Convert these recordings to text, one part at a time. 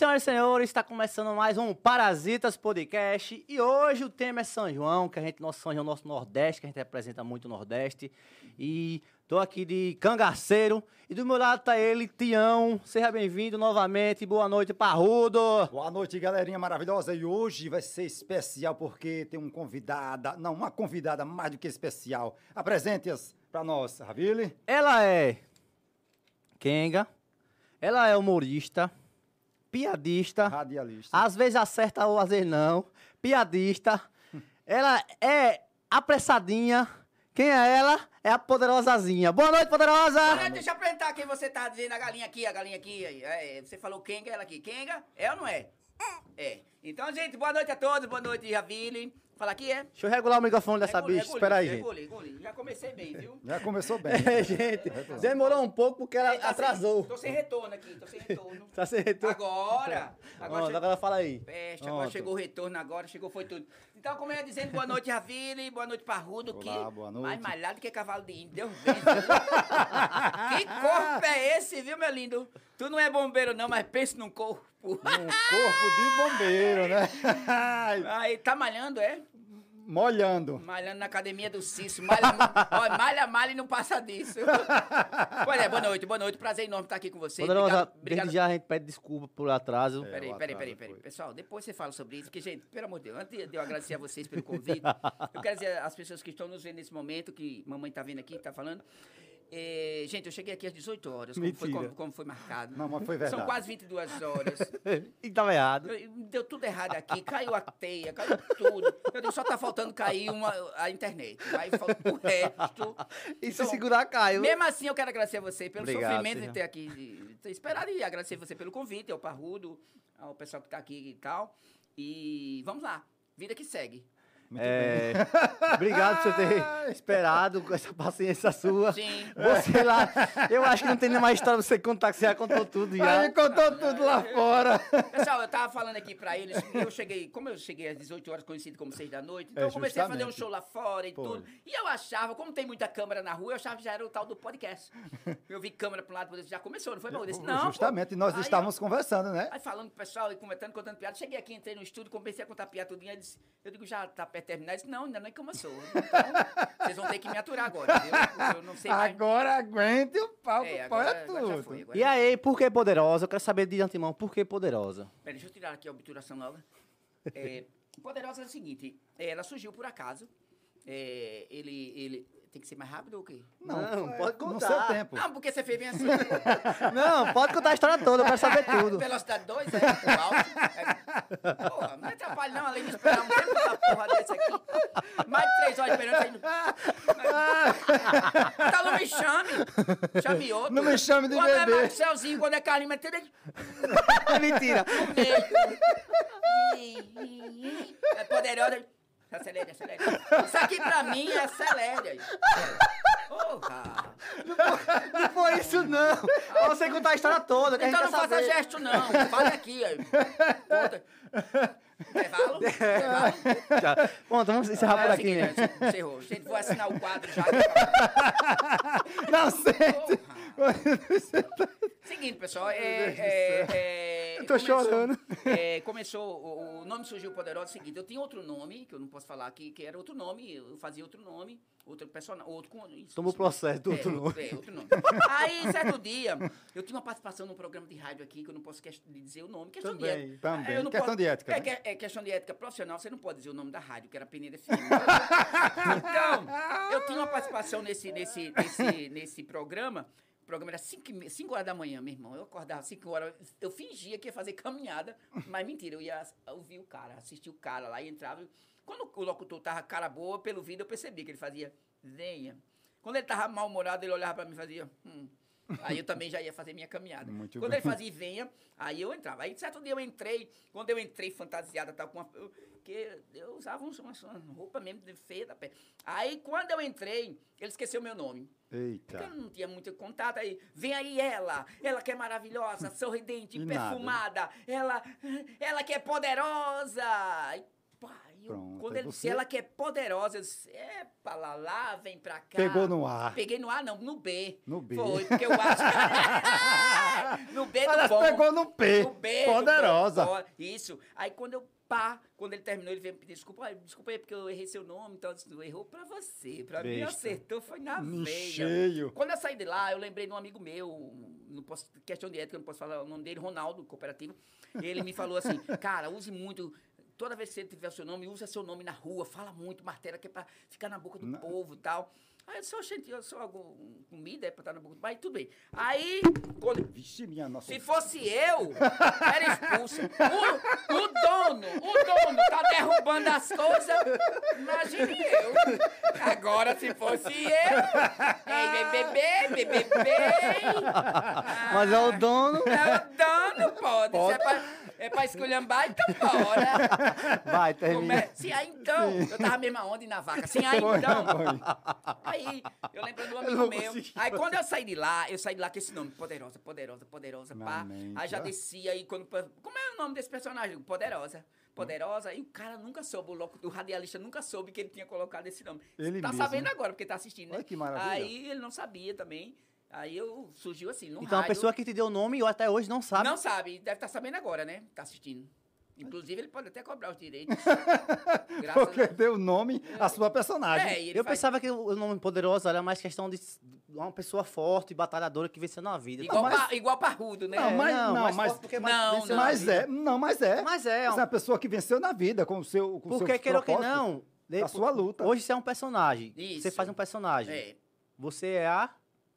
senhoras e senhores, está começando mais um Parasitas Podcast e hoje o tema é São João, que a gente, nosso São João, nosso Nordeste, que a gente representa muito o Nordeste. E tô aqui de cangaceiro e do meu lado tá ele, Tião. Seja bem-vindo novamente, boa noite, Parrudo. Boa noite, galerinha maravilhosa. E hoje vai ser especial porque tem um convidada, não, uma convidada mais do que especial. Apresente-as para nós, Ravile. Ela é Kenga, ela é humorista, piadista, Radialista. às vezes acerta ou às vezes não, piadista. Ela é apressadinha. Quem é ela? É a poderosazinha. Boa noite, poderosa! Olha, deixa eu apresentar quem você tá dizendo, a galinha aqui, a galinha aqui. É, você falou Kenga, ela aqui. Kenga, é ou não é? É. Então, gente, boa noite a todos, boa noite, Javile. Fala aqui, é? Deixa eu regular o microfone dessa Regule, bicha. regule, Espera aí, gente. regule, regule. Já comecei bem, viu? Já começou bem. É, gente, demorou um pouco porque ela tá atrasou. Sem, tô sem retorno aqui, tô sem retorno. Tá sem retorno. Agora! Agora, Ó, che- agora fala aí. Peste, agora chegou o retorno, agora chegou, foi tudo. Então, como eu ia dizendo, boa noite, Javile, boa noite, Parrudo, Olá, que boa noite. mais malhado que cavalo de índio, Deus que corpo é esse, viu, meu lindo? Tu não é bombeiro não, mas pensa num corpo. Um corpo de bombeiro, né? Aí, tá malhando, é? Molhando. Malhando na academia do Cício. Malha, ó, malha, malha e não passa disso. pois é, boa noite, boa noite. Prazer enorme estar aqui com vocês. Poderosa, Obrigado. desde já a gente pede desculpa por atraso. É. Peraí, peraí, peraí, peraí. Pessoal, depois você fala sobre isso, porque, gente, pelo amor de Deus, antes de eu agradecer a vocês pelo convite, eu quero dizer às pessoas que estão nos vendo nesse momento, que mamãe tá vendo aqui, tá falando. Eh, gente, eu cheguei aqui às 18 horas, como foi, como, como foi marcado. Não, mas foi verdade. São quase 22 horas. e tava errado. Eu- Deu tudo errado aqui, caiu a teia, caiu tudo. Eu digo, só tá faltando cair uma, a internet. Aí falta o resto. E se Então, segurar, caiu. Mesmo assim, eu quero agradecer a você pelo Obrigado, sofrimento de senhor. ter aqui, de ter esperado e agradecer você pelo convite, ao Parrudo, ao pessoal que tá aqui e tal. E vamos lá, vida que segue. Muito É, obrigado por você ter esperado com essa paciência sua. Sim. Você lá, eu acho que não tem nem mais história pra você contar, que você já contou tudo já. Aí contou tudo lá fora. Pessoal, eu tava falando aqui pra eles, eu cheguei, como eu cheguei às 18 horas, conhecido como 6 da noite, então É, eu comecei a fazer um justamente. show lá fora e Pô. tudo. E eu achava, como tem muita câmera na rua, eu achava que já era o tal do podcast. Eu vi câmera pra um lado, pro outro, já começou, não foi, bom? Eu disse, não. pô. Justamente, nós Aí, estávamos conversando, né? Aí falando com o pessoal e comentando, contando piada. Cheguei aqui, entrei no estúdio, comecei a contar piada tudinho. aí disse- Eu digo, já tá perto de terminar? Ele disse, não, ainda não começou. Então, vocês vão ter que me aturar agora, viu? Eu não sei mais. Agora aguente o pau, É, o pau agora, é tudo. foi. E aí, por que poderosa? Eu quero saber de antemão, por que poderosa? Peraí, deixa eu tirar aqui a obturação logo. É, Poderosa é o seguinte, é, ela surgiu por acaso. É, ele, ele... Tem que ser mais rápido ou o quê? Não, é pode No contar. seu tempo. Não, porque você fez bem assim. Não, pode contar a história toda, eu quero saber tudo. Velocidade 2, é? O alto. É. Porra, não atrapalha não, além de esperar um tempo da porra desse aqui. Mais de três horas esperando. Aí... Então não me chame. Chame outro. Não me chame de quando bebê. é Marcelzinho, quando é Carlinhos, mas tudo É mentira. é poderosa. Acelere, acelere. Isso aqui pra mim é acelere. Porra. Não foi isso, não. Pra você contar a história toda, que Então não quer faça saber. gesto, não. Fale aqui. aí. Conta. Intervalo? Já. Bom, então vamos encerrar por É aqui, seguinte, né? Encerrou. Gente, vou assinar o quadro já. Não sei. Porra. Seguinte, pessoal, é, é, é, Eu tô chorando. é, começou, o, o nome surgiu poderoso. Seguinte, eu tinha outro nome, que eu não posso falar aqui, que era outro nome, eu fazia outro nome, outro personagem, outro com isso. O processo do É, outro nome. É, outro nome. Aí, certo dia, eu tinha uma participação num programa de rádio aqui, que eu não posso dizer o nome. Questão de Também, ética. também. Questão posso- de ética, É, né? é questão de ética profissional, você não pode dizer o nome da rádio, que era Peneira FM. Então, eu tinha uma participação nesse, nesse, nesse, nesse programa. O programa era 5 horas da manhã, meu irmão. Eu acordava 5 horas, eu fingia que ia fazer caminhada, mas mentira, eu ia ouvir o cara, assistir o cara lá e entrava. Quando o locutor tava cara boa, pelo vídeo eu percebi que ele fazia, venha. Quando ele tava mal-humorado, ele olhava pra mim e fazia, hum. Aí eu também já ia fazer minha caminhada. Muito Quando bem. ele fazia venha, aí eu entrava. Aí certo dia eu entrei, quando eu entrei fantasiada, tal, com uma, eu, que eu usava umas, umas roupa mesmo de feia da pé. Aí quando eu entrei, ele esqueceu meu nome. Porque Eita. eu não tinha muito contato. Aí, vem aí ela, ela que é maravilhosa, sorridente, E nada. perfumada, ela, ela que é poderosa. Aí, pá, eu, Pronto, quando ele disse, você- ela que é poderosa, eu disse, é pra lá, lá, vem pra cá. Pegou no ar. Peguei no ar, não, no B. No B. Foi, porque eu acho que... no B do Ela bom. pegou no P. No B do Poderosa. Isso. Aí quando eu, pá, quando ele terminou, ele veio me pedir desculpa. "Ai, Desculpa aí, porque eu errei seu nome, então eu disse, errou pra você. Pra mim, Besta. acertou, foi na No veia. cheio. Quando eu saí de lá, eu lembrei de um amigo meu, não posso, questão de ética, eu não posso falar o nome dele, Ronaldo, cooperativo. Ele me falou assim, cara, use muito, toda vez que você tiver o seu nome, usa seu nome na rua, fala muito, martela, que é pra ficar na boca do Não. povo e tal. Aí eu sou gente, eu sou algum comida, é pra estar na boca do Mas tudo bem. Aí, quando, Vixe, minha nossa. se fosse eu, era expulso. O, o dono, o dono tá derrubando as coisas. Imagine eu. Agora, se fosse eu. Ei, bebê, bebê, bebê. Mas é o dono. É o dono, pode. Se é pra, esculhambar, então bora. Vai, termina. é? Sim, aí então. Eu tava mesmo aonde na vaca. Sim, aí então. Aí, eu lembro do amigo meu. Aí quando eu saí de lá, eu saí de lá com esse nome, Poderosa, Poderosa, Poderosa, pá. Aí já descia aí quando. Como é o nome desse personagem? Poderosa. Poderosa, e o cara nunca soube, o, louco, o radialista nunca soube que ele tinha colocado esse nome. Ele tá mesmo. sabendo agora, porque tá assistindo, né? Olha que maravilha. Aí ele não sabia também. Aí eu surgiu assim, no Então a rádio. pessoa que te deu o nome, eu até hoje não sabe. Não sabe, deve estar sabendo agora, né? Tá assistindo. Inclusive, ele pode até cobrar os direitos. Porque a deu nome à sua personagem. É, Eu faz- pensava que o nome poderoso era mais questão de uma pessoa forte, batalhadora que venceu na vida. Igual, mas- pa- igual parrudo, né? Não, É, mas- não, mais mas- porque Não, não. Mas é, não, mas é. Mas é, Você é uma pessoa que venceu na vida com o seu com Porque, queira ou que não, de- A sua luta. hoje você é um personagem. Você Isso. faz um personagem. É. Você é a,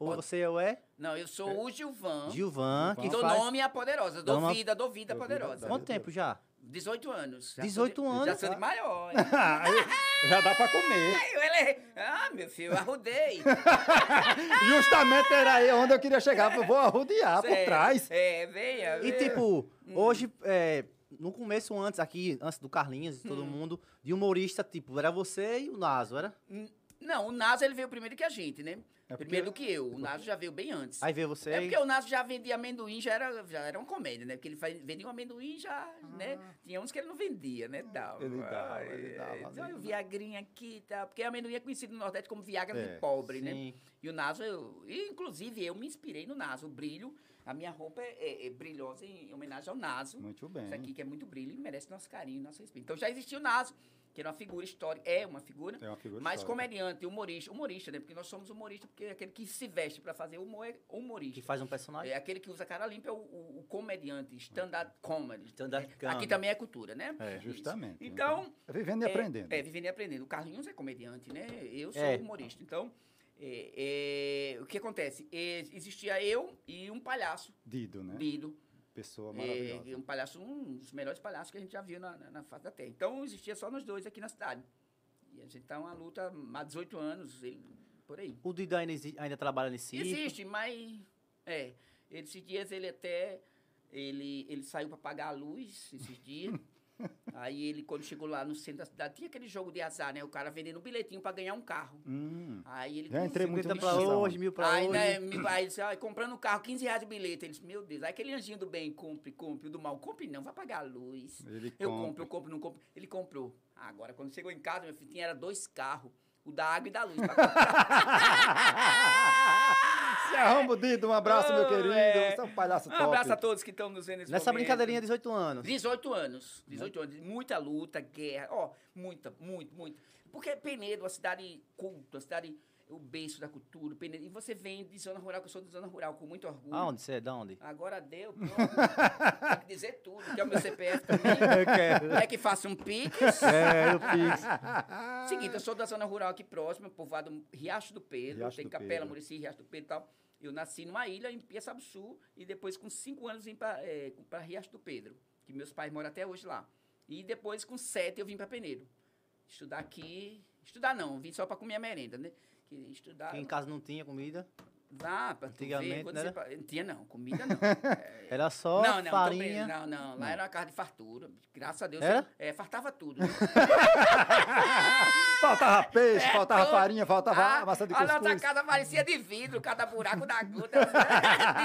ou Pode- você é o é? Não, eu sou o Gilvan. Gilvan, que Dou faz... nome a poderosa. Dou Dama- vida, dou vida poderosa. Quanto tempo já? 18 anos. Já 18 sou de- anos, Já sou de maior. hein? Aí já dá pra comer. Eu ele... Ah, meu filho, eu arrudei. Justamente era aí onde eu queria chegar. Eu vou arrodear por É, trás. É, venha. E tipo, hoje, é, no começo, antes aqui, antes do Carlinhos e todo mundo, de humorista, tipo, era você e o Naso, era? N- Não, o Naso ele veio primeiro que a gente, né? É Primeiro do que eu. O Naso já veio bem antes. Aí veio você É porque o Naso já vendia amendoim, já era, já era uma comédia, né? Porque ele vendia um amendoim já, né? Tinha uns que ele não vendia, né? Dava. Ah. Ele dava, ele dava, Então, ele o Viagrinha aqui e tal. Porque amendoim é conhecido no Nordeste como Viagra É, de pobre, né? Sim. E o Naso, eu, e, inclusive, eu me inspirei no Naso. O brilho, a minha roupa é, é- é brilhosa em homenagem ao Naso. Muito bem. Isso aqui que é muito brilho e merece nosso carinho, nosso respeito. Então já existiu o Naso, que era uma figura histórica, é uma figura, É uma figura mas histórica. comediante, humorista, humorista, né? Porque nós somos humoristas, porque aquele que se veste para fazer humor é humorista. Que faz um personagem. É aquele que usa cara limpa é o, o- o comediante, stand-up comedy. Stand-up É, comedy. Aqui também é cultura, né? É, Isso. Justamente. Então, É Vivendo e é, aprendendo. É, vivendo e aprendendo. O Carlinhos é comediante, né? Eu sou É. humorista. Então, é, é, o que acontece? É, existia eu e um palhaço, Dido, né? Dido. Pessoa É, maravilhosa. um palhaço, um dos melhores palhaços que a gente já viu na, na, na face da Terra. Então, existia só nós dois aqui na cidade. E a gente tá uma luta há 18 anos, ele, por aí. O Dido ainda, ainda trabalha nesse Existe, mas. É. Esses dias ele até. Ele, ele saiu para pagar a luz esses dias. Aí ele, quando chegou lá no centro da cidade, tinha aquele jogo de azar, né? O cara vendendo um bilhetinho para ganhar um carro. Hum, Aí ele. Já entrei muito 50 nisso, pra hoje, mil pra Aí, hoje. né, me- aí ele disse, comprando um carro, 15 reais de bilhete. Ele disse, meu Deus, aí aquele anjinho do bem, compre, compre, o do mal, compre não, vai pagar a luz. Ele Eu compra. compro, eu compro, não compro. Ele comprou. Agora, quando chegou em casa, meu filho, tinha era dois carros, o da água e da luz. pra Se arromba o Dido, um abraço, meu Oh, querido. é. Você é um palhaço Um top. abraço a todos que estão nos vendo nesse Nessa momento. brincadeirinha, 18 anos. 18 anos. 18 anos. Muita luta, guerra. Ó, muita, muito, muito. Porque Penedo, uma cidade culta, uma cidade, o berço da cultura. Penedo, e você vem de zona rural, que eu sou de zona rural, com muito orgulho. Aonde você é? Da onde? Agora deu, pronto. Tem que dizer tudo. Quer o meu CPF também? Eu quero. É que faça um pix. É, eu fiz. Seguinte, eu sou da zona rural aqui próxima, povoado Riacho do Pedro, Riacho tem do Capela, Pedro. Murici, Riacho do Pedro e tal. Eu nasci numa ilha em Piaçabuçu e depois com cinco anos vim para Riacho do Pedro, que meus pais moram até hoje lá. E depois com sete eu vim para Peneiro. Estudar aqui, estudar não, vim só para comer a merenda, né? Que estudar, Que em casa não tinha comida. vá para Antigamente, ver, né? você pa- tinha não, comida não. Era só não, não, farinha. não, não, lá era uma casa de fartura, graças a Deus. Era? É, fartava tudo. Faltava peixe, É, faltava farinha, faltava Ah, massa de A nossa cuscuz. casa parecia de vidro, cada buraco da gota.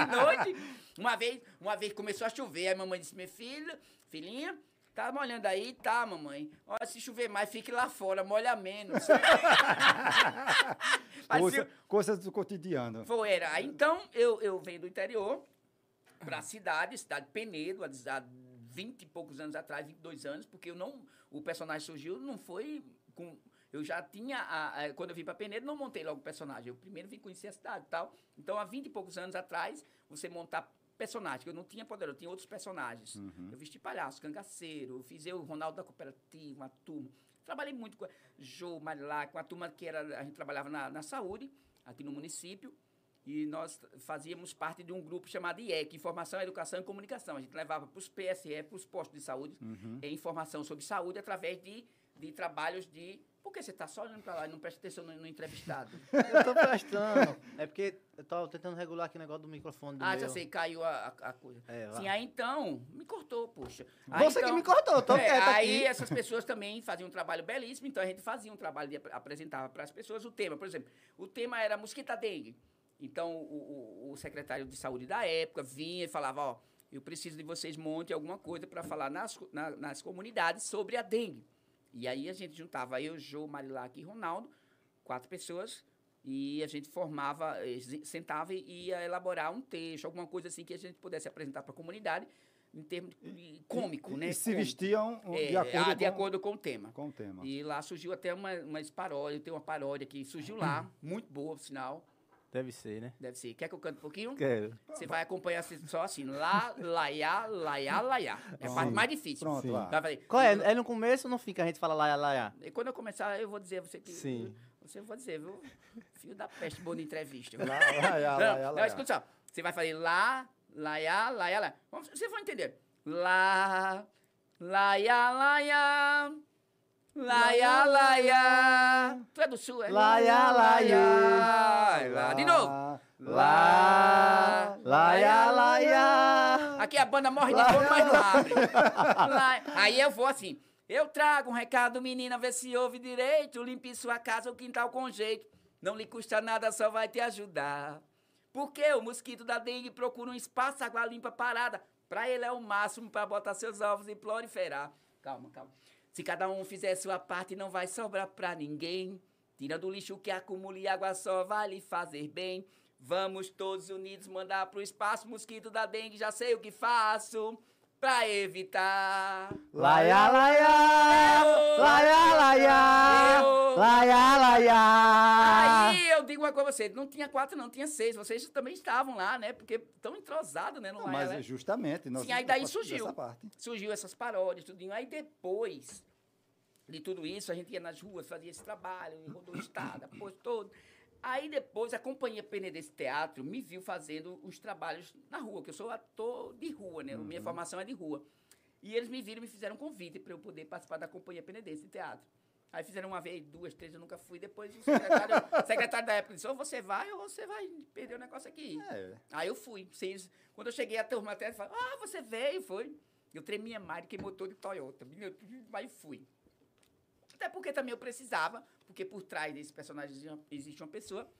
de noite. Uma vez, uma vez começou a chover, aí a mamãe disse, minha filha, filhinha, Tá molhando aí? Tá, mamãe. Olha, se chover mais, fique lá fora, molha menos. Coisa- coisas do cotidiano. foi, era. Então, eu, eu venho do interior para a cidade, cidade de Penedo, há 20 e poucos anos atrás, 22 anos, porque eu não, o personagem surgiu, não foi com... Eu já tinha, a- a- quando eu vim para Penedo, não montei logo o personagem. Eu primeiro vim conhecer a cidade e tal. Então, há 20 e poucos anos atrás, você montar personagem, que eu não tinha poder, eu tinha outros personagens. Eu vesti palhaço, cangaceiro, fiz eu, o Ronaldo da Cooperativa, uma turma. Trabalhei muito com a Jô, Marilac, com a turma que era, a gente trabalhava na, na saúde, aqui no município, e nós fazíamos parte de um grupo chamado IEC, Informação, Educação e Comunicação. A gente levava para os PSE, para os postos de saúde, eh, informação sobre saúde através de, de trabalhos de... Por que você está só olhando para lá e não presta atenção no, no entrevistado? Eu tô prestando. É porque eu tô tentando regular aqui o negócio do microfone do ah, meu. já sei, caiu a, a- coisa. É. Sim, aí então, me cortou, poxa. Aí, Você que então- me cortou, tô É, quieto aí aqui. essas pessoas também faziam um trabalho belíssimo, então a gente fazia um trabalho de ap- apresentava para as pessoas o tema. Por exemplo, o tema era mosquita dengue. Então o, o- o secretário de saúde da época vinha e falava, ó, eu preciso de vocês montem alguma coisa para falar nas, na- nas comunidades sobre a dengue. E aí a gente juntava eu, Jô, Marilac e Ronaldo, quatro pessoas, e a gente formava, eh, se- sentava e ia elaborar um texto, alguma coisa assim que a gente pudesse apresentar para a comunidade em termos de cômico, E- né? E se Cômico. vestiam É, de acordo ah, de com, acordo com o tema. com o tema. E lá surgiu até uma, umas paródias, tem uma paródia que surgiu lá, muito boa, por sinal. Deve ser, né? Deve ser. Quer que eu cante um pouquinho? Quero. Você vai acompanhar assim, só assim, lá, laiá, laiá, laiá. É a parte mais difícil. Pronto, Sim. lá. Vai. Qual é? É no começo ou no fim que a gente fala lá, lá, lá? E quando eu começar, eu vou dizer a você que. Sim. Você vai dizer, viu? Filho da peste, boa de entrevista. Lá, lá, lá, Não, lá, não, lá. escuta só. Você vai fazer lá, laiá, laiá, laiá. Vocês vão entender. Lá, laiá, laiá. Laiá, laiá. Tu é do sul, é? Laiá. Lá, de novo. Lá, laia, laia. Aqui a banda morre de fome, mas não abre. Lá- Aí eu vou assim. Eu trago um recado, menina, vê se ouve direito. Limpe sua casa, o quintal com jeito. Não lhe custa nada, só vai te ajudar. Porque o mosquito da dengue procura um espaço, água limpa parada. Pra ele é o máximo pra botar seus ovos e proliferar. Calma, calma. Se cada um fizer sua parte, não vai sobrar pra ninguém. Tira do lixo que acumula e água só vai lhe fazer bem. Vamos todos unidos mandar pro espaço mosquito da dengue, já sei o que faço pra evitar. Laia, laia. Laia, laia. Laia, laia. Aí eu digo uma coisa pra vocês, não tinha quatro, não, tinha seis. Vocês também estavam lá, né? Porque tão entrosados, né? No Não, Laia, mas Laia. é justamente. Nós Sim, aí daí surgiu. Essa. Surgiu essas paródias, tudinho. Aí depois de tudo isso, a gente ia nas ruas, fazia esse trabalho, rodou o estado, apoio todo. Aí depois a companhia Penedense Teatro me viu fazendo os trabalhos na rua, que eu sou ator de rua, né? Minha formação é de rua. E eles me viram e me fizeram um convite para eu poder participar da companhia Penedense de Teatro. Aí fizeram uma vez, duas, três, eu nunca fui. Depois o secretário, o secretário da época disse, ou você vai ou você vai perder o negócio aqui. É. Aí eu fui. Quando eu cheguei, a turma até falou, ah, você veio, foi. Eu tremia mais do que motor de Toyota. Mas fui. Até porque também eu precisava, porque por trás desse personagem existe uma- pessoa.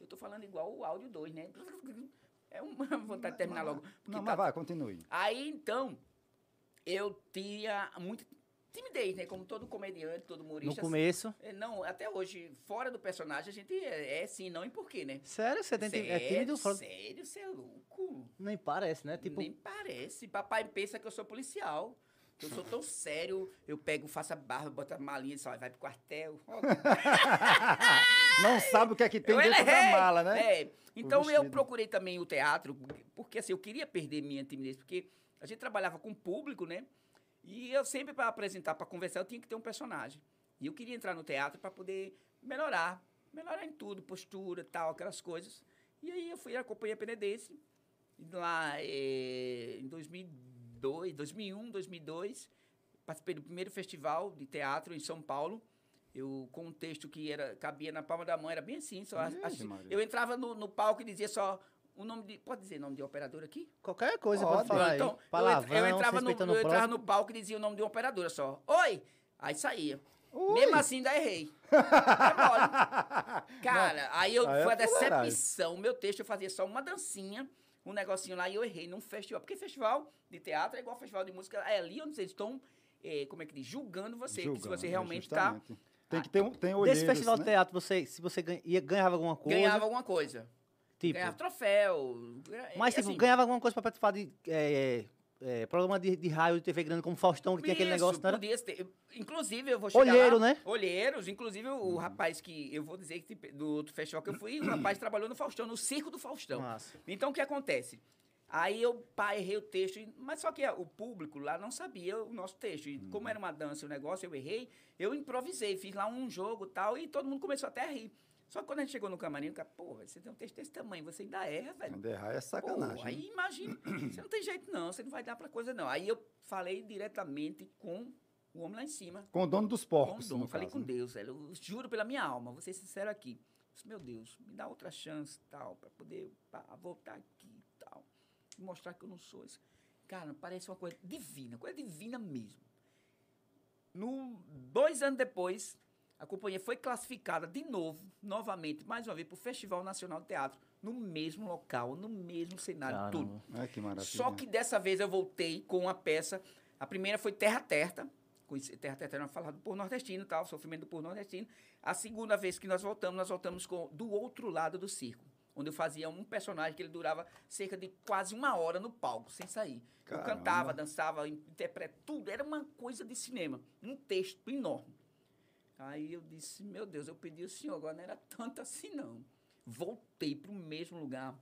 Eu tô falando igual o áudio 2, né? É uma vontade de terminar logo. Não, tá- mas vai, continue. Aí, então, eu tinha muita timidez, né? Como todo comediante, todo No humorista. começo. É, Não, até hoje, fora do personagem, a gente é, é sim, não e por quê, né? Sério, você tem sério, é tímido fora. Sério, você é louco? Nem parece, né? Tipo, Nem parece. Papai pensa que eu sou policial. Eu sou tão sério. Eu pego, faço a barba, boto a malinha e só vai pro quartel. Não sabe o que é que tem eu dentro da errei. mala, né? É. Então eu procurei também o teatro, porque assim, eu queria perder minha timidez, porque a gente trabalhava com público, né? E eu sempre, para apresentar, para conversar, eu tinha que ter um personagem. E eu queria entrar no teatro para poder melhorar. Melhorar em tudo, postura, tal, aquelas coisas. E aí eu fui à Companhia Penedense, lá eh, em 2002, 2001, 2002. Participei do primeiro festival de teatro em São Paulo. Eu, com um texto que era, cabia na palma da mão, era bem assim. Só, assim, Maria. eu entrava no, no palco e dizia só o nome de. Pode dizer nome de operador aqui? qualquer coisa Pode. pode falar Então, Palavrão, eu entrava, no, eu entrava no palco e dizia o nome de uma operadora só. Oi! Aí saía. Ui. Mesmo assim, ainda errei. É. Cara, aí eu, Aí é foi a decepção. O meu texto eu fazia só uma dancinha, um negocinho lá e eu errei num festival. Porque festival de teatro é igual festival de música. É ali onde eles estão eh, como é que diz, julgando você, que se Julgando, você é, realmente está. Tem que ter um tem olheiros, Desse festival de né? teatro, você, se você ganha- ganhava alguma coisa. ganhava alguma coisa. tipo, Ganhava troféu. mas e tipo, assim, ganhava alguma coisa pra participar de é, é, programa de, de raio de TV grande como Faustão, que tinha aquele Isso, negócio, era? podia ter. Inclusive, eu vou chegar Olheiro, lá, né? Olheiros, inclusive o rapaz que, eu vou dizer que do outro festival que eu fui, o rapaz trabalhou no Faustão, no Circo do Faustão. Massa. Então, o que acontece? Aí eu, pá, errei o texto, mas só que o público lá não sabia o nosso texto. E como era uma dança e um negócio, eu errei, eu improvisei, fiz lá um jogo tal, e todo mundo começou até a rir. Só que quando a gente chegou no camarim, o cara, porra, você tem um texto desse tamanho, você ainda erra, velho. Quando errar é Pô, sacanagem. aí imagina, você não tem jeito não, você não vai dar pra coisa não. Aí eu falei diretamente com o homem lá em cima, Com o dono dos com o porcos, dono. no Falei caso, com né? Deus, velho, eu juro pela minha alma, vou ser sincero aqui. Eu disse, meu Deus, me dá outra chance tal, pra poder pá, voltar aqui e tal. Mostrar que eu não sou esse. Cara, parece uma coisa divina, coisa divina mesmo. No, dois anos depois, a companhia foi classificada de novo, novamente, mais uma vez, para o Festival Nacional de Teatro, no mesmo local, no mesmo cenário, tudo. Caramba. Ai, que maravilha. Só que dessa vez eu voltei com uma peça. A primeira foi Terra Terta. Terra Terta era falado por nordestino, tal, sofrimento do povo nordestino. A segunda vez que nós voltamos, nós voltamos com do outro lado do circo, onde eu fazia um personagem que ele durava cerca de quase uma hora no palco, sem sair. Eu Caramba. cantava, dançava, interpretava tudo, era uma coisa de cinema, um texto enorme. Aí eu disse, meu Deus, eu pedi ao senhor, agora não era tanto assim não. Voltei para o mesmo lugar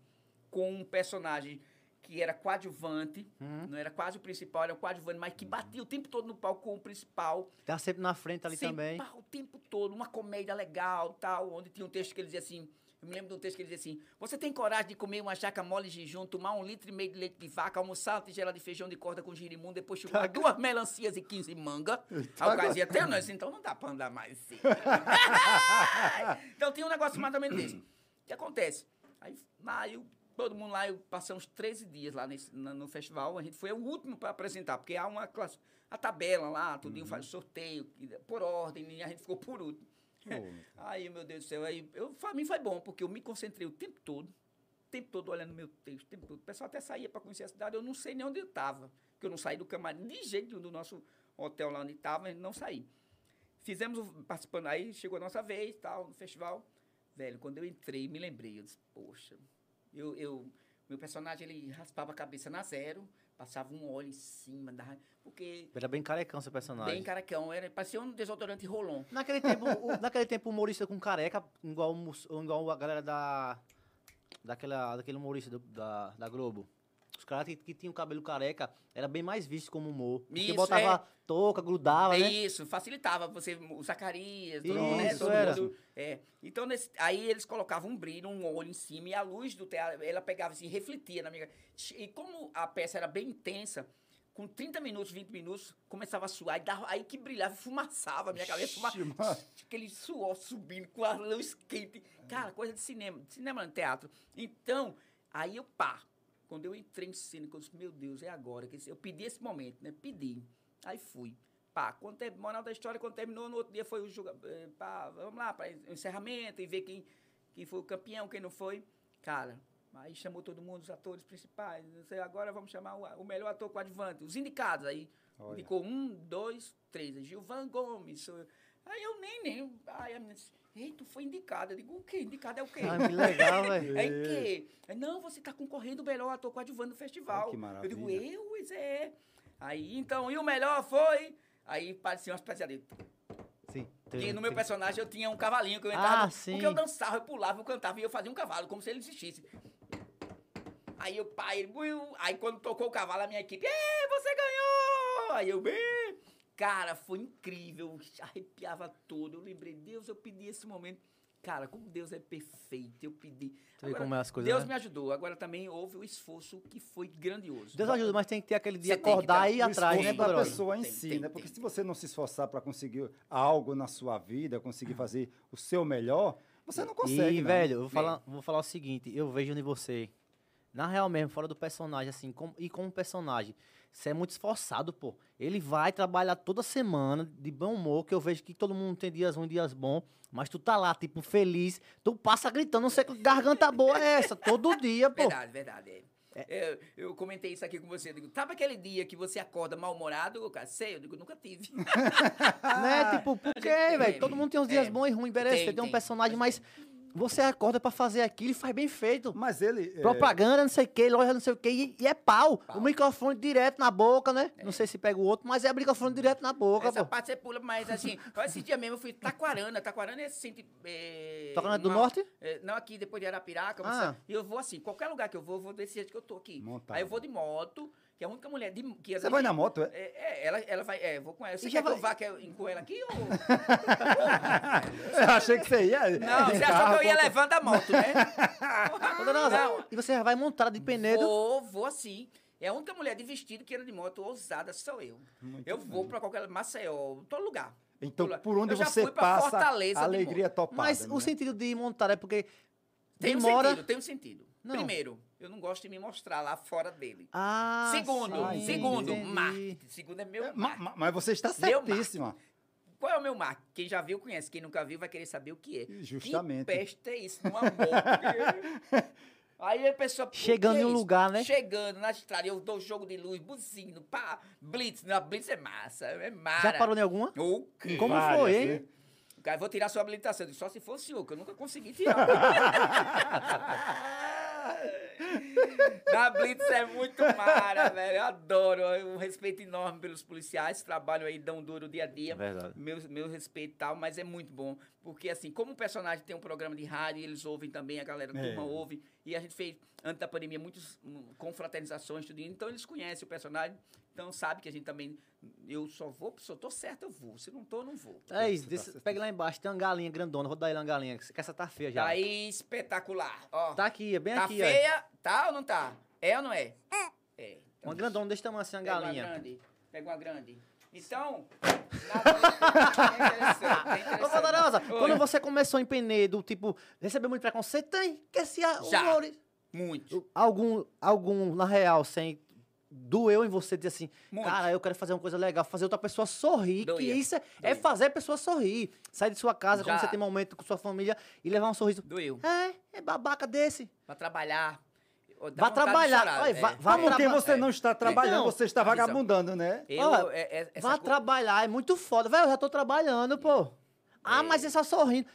com um personagem que era coadjuvante, Uhum. não era quase o principal, era o coadjuvante, mas que batia o tempo todo no palco com o principal. Tá sempre na frente ali Sempre, também. o tempo todo, uma comédia legal, tal, onde tinha um texto que ele dizia assim, eu me lembro de um texto que ele dizia assim, você tem coragem de comer uma jaca mole de jejum, tomar um litro e meio de leite de vaca, almoçar uma tigela de feijão de corda com girimum, depois chupar duas melancias e 15 manga. Aí o cara até nós, então não dá pra andar mais assim. então tinha um negócio mais ou menos desse. O que acontece? Aí, eu, todo mundo lá, eu passamos 13 dias lá nesse- na- no festival. A gente foi o último para apresentar, porque há uma classe, a tabela lá, tudinho faz sorteio, por ordem, e a gente ficou por último. Pô, Aí, meu Deus do céu, aí, eu, pra mim foi bom, porque eu me concentrei o tempo todo, o tempo todo olhando meu texto, o tempo todo. O pessoal até saía para conhecer a cidade, eu não sei nem onde eu estava, porque eu não saí do camarim, de jeito do nosso hotel lá onde estava, não saí. Fizemos, participando, aí chegou a nossa vez, tal, no festival. Velho, quando eu entrei, me lembrei, eu disse, poxa, eu, eu, meu personagem, ele raspava a cabeça na zero, passava um óleo em cima, da, porque Era bem carecão seu personagem. bem caracão, era, parecia um desodorante rolon. Naquele tempo, o, naquele tempo, humorista com careca, igual, igual a galera da. Daquela, daquele humorista do- da, da Globo. Os caras que, que tinham cabelo careca era bem mais visto como humor. Porque Isso, botava touca, grudava, É né? isso, facilitava você, o Zacarias, todo mundo, né? Isso, Todo era. mundo, é. Então, nesse- aí eles colocavam um brilho, um olho em cima, e a luz do teatro, ela pegava assim, refletia na minha... E como a peça era bem intensa, com 30 minutos, 20 minutos, começava a suar, e dava, aí que brilhava, fumaçava a minha cabeça, fuma, Ixi, mano. aquele suor subindo com a luz quente. Cara, coisa de cinema, de cinema no teatro. Então, aí eu, pá, quando eu entrei em cena, eu disse, meu Deus, é agora. que Eu pedi esse momento, né? Pedi. Aí fui. Pá, quando ter, moral da história, quando terminou, no outro dia foi o julga, eh, pá, vamos lá, para o encerramento e ver quem, quem foi o campeão, quem não foi. Cara, aí chamou todo mundo, os atores principais. Não sei, agora vamos chamar o, o melhor ator coadjuvante, os indicados. Aí Olha. ficou um, dois, três. Gilvan Gomes. Aí eu nem, nem. Aí a menina disse, ei, tu foi indicada. Eu digo, o quê? Indicada é o quê? Ah, que legal, velho. É em quê? É, Não, você está concorrendo o melhor ator coadjuvante do festival. Ai, que eu digo, maravilha. eu, pois é. Aí, então, e o melhor foi... Aí parecia umas pesadinhas. Sim. E no meu personagem eu tinha um cavalinho que eu entrava. Ah, no- sim. Porque eu dançava, eu pulava, eu cantava e eu fazia um cavalo, como se ele existisse. Aí o pai, aí quando tocou o cavalo, a minha equipe, Ê, você ganhou! Aí eu, bem. Cara, foi incrível, arrepiava todo. Eu lembrei, Deus, eu pedi esse momento. Cara, como Deus é perfeito, eu pedi. Você vê como é as coisas, Deus né? me ajudou. Agora também houve o esforço que foi grandioso. Deus ajuda, mas tem que ter aquele dia Você acordar ter e ir atrás, né, da Pedro? pessoa em Tem, si, tem, né? Porque tem. se você não se esforçar para conseguir algo na sua vida, conseguir fazer o seu melhor, você não consegue. E, não. velho, eu vou falar, vou falar o seguinte, eu vejo em você, na real mesmo, fora do personagem, assim, com- e como personagem, você é muito esforçado, pô. Ele vai trabalhar toda semana, de bom humor, que eu vejo que todo mundo tem dias ruins, dias bons, mas tu tá lá, tipo, feliz, tu passa gritando, não sei que garganta boa é essa, todo dia, pô. Verdade, verdade. é. É, eu comentei isso aqui com você. Eu digo, tava aquele dia que você acorda mal-humorado? Cara, sei, eu digo, nunca tive. né? Tipo, por quê, velho? Todo mundo tem uns dias é. bons e ruins, beleza? Tem, Você tem um tem. personagem, mas você acorda pra fazer aquilo e faz bem feito. Mas ele. é, Propaganda, não sei o que, loja não sei o que, e, e é pau. Pau. O microfone direto na boca, né? Não sei se pega o outro, mas é microfone direto na boca, Essa pô. parte você pula, mas assim, esse dia mesmo eu fui Taquarana. Taquarana é assim. É, Taquarana do uma- Norte? é, não, aqui depois de Arapiraca. Ah. E eu vou assim, qualquer lugar que eu vou, eu vou desse jeito que eu tô aqui. Montado. Aí eu vou de moto, que é a única mulher de, que Você vai na moto, é? É, é, ela, ela vai. É, vou com ela. Você E quer que eu vai- vá que eu empurro ela aqui ou. Eu achei que você ia. Não, você achou que eu ia levando a moto, né? Poderosa, Não. E você já vai montada de Penedo. Vou, vou assim. É a única mulher de vestido que anda de moto ousada sou eu. eu vou pra qualquer Maceió, todo lugar. Então, por onde eu já você fui pra passa, Fortaleza a alegria topada. Mas o né? sentido de montar é porque Tem um demora... sentido, tem um sentido. Não. Primeiro, eu não gosto de me mostrar lá fora dele. Ah, segundo, sim, segundo, entendi. marketing. Segundo é meu É, ma- marketing. ma- mas você está certíssima. Qual é o meu marketing? Quem já viu, conhece. Quem nunca viu, vai querer saber o que é. Justamente. Que peste é isso, no amor? Aí a pessoa... Chegando é em um lugar, né? Chegando na estrada, eu dou jogo de luz, buzino, pá, blitz. Na blitz é massa, é mara. Já parou em alguma? O quê? Como Várias, foi, hein? né? Cara, vou tirar sua habilitação. Só se for o senhor, que eu nunca consegui tirar. Na Blitz é muito mara, velho. Eu adoro. Um respeito enorme pelos policiais que trabalham aí, dão duro dia a dia. Verdade. Meu, meu respeito e tal, mas é muito bom. Porque, assim, como o personagem tem um programa de rádio, eles ouvem também, a galera É. turma ouve. E a gente fez, antes da pandemia, muitas hum, confraternizações, tudo. Então, eles conhecem o personagem. Então, sabe que a gente também... Eu só vou, se eu tô certo, eu vou. Se não tô, eu não vou. É isso, tá desse- certíssimo. pega lá embaixo, tem uma galinha grandona, vou dar ele uma galinha, que essa tá feia já. Tá aí, espetacular. Ó, Tá aqui, é bem tá aqui, ó. feia, tá ou não tá? É ou não é? É. Então, Uma grandona desse tamanho assim, uma pega galinha. uma grande. Pega uma grande. Então, é interessante, é Ô. Poderosa, quando você começou em Penedo, tipo, recebeu muito preconceito? Tem, que se a- Já. Muito. Algum, algum, na real, sem doeu em você dizer assim, Muito. cara, eu quero fazer uma coisa legal, fazer outra pessoa sorrir, que Doía, isso é, é fazer a pessoa sorrir. Sair de sua casa, quando Já. você tem momento com sua família, e levar um sorriso. Doeu. É, é babaca desse. Pra trabalhar. Dá Vá vontade de trabalhar. Olha, é. vá- vá Como que traba- você não está trabalhando, Então, você está vagabundando, né? Eu, Olha, é, é, Vá co- trabalhar, é muito foda. Velho, eu já tô trabalhando, pô. Ah, É. mas é só sorrindo.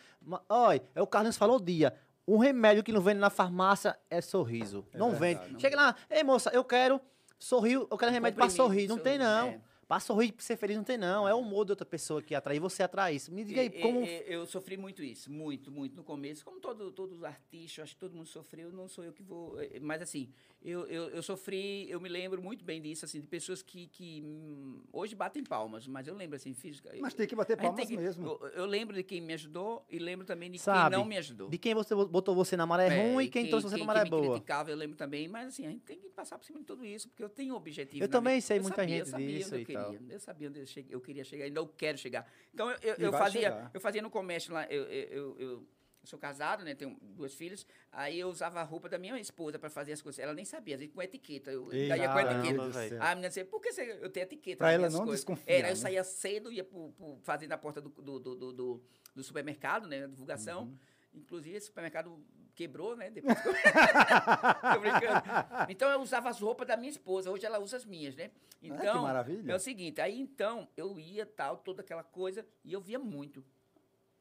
Olha, é o Carlinhos falou o dia. Um remédio que não vende na farmácia é sorriso. não verdade, vende. Chega lá, ei moça, eu quero sorrir, eu quero remédio pra Comprimido, sorrir. Não tem, não. é. Pra sorrir, pra ser feliz, não tem, não. É o humor de outra pessoa que atrai você atrai isso. Me diga aí, E- como. e- eu sofri muito isso, muito, muito no começo. Como todo, todos os artistas, acho que todo mundo sofreu, não sou eu que vou. eh, Mas assim, eu, eu, eu sofri, eu me lembro muito bem disso, assim, de pessoas que, que hum, hoje batem palmas, mas eu lembro assim, física. Mas tem que bater palmas que- mesmo. Eu, eu lembro de quem me ajudou e lembro também de Sabe, quem não me ajudou. De quem você botou você na maré É, ruim e quem, trouxe você quem na maré me boa. criticava, eu lembro também, mas assim, a gente tem que passar por cima de tudo isso, porque eu tenho um objetivo. Eu também vida. sei Eu muita sabia, gente disso queria, Eu sabia onde eu, cheguei, eu queria chegar, ainda eu quero chegar. Então eu, eu, eu fazia, chegar. eu fazia no comércio lá, eu, eu, eu, sou casado, né, tenho duas filhas, aí eu usava a roupa da minha esposa para fazer as coisas. Ela nem sabia, às vezes com etiqueta, eu Ei, saía com etiqueta. A menina dizia, por que você, eu tenho etiqueta? Pra nas ela não coisas?" desconfiar, Era, eu né? saía cedo, ia pro, pro, fazer na porta do, do, do, do, do- do supermercado, né, a divulgação. Uhum. Inclusive, esse supermercado quebrou, né? Depois que eu... Tô brincando. Então, eu usava as roupas da minha esposa. Hoje ela usa as minhas, né? Então, maravilha. é o seguinte. Aí, então, eu ia, tal, toda aquela coisa. E eu via muito.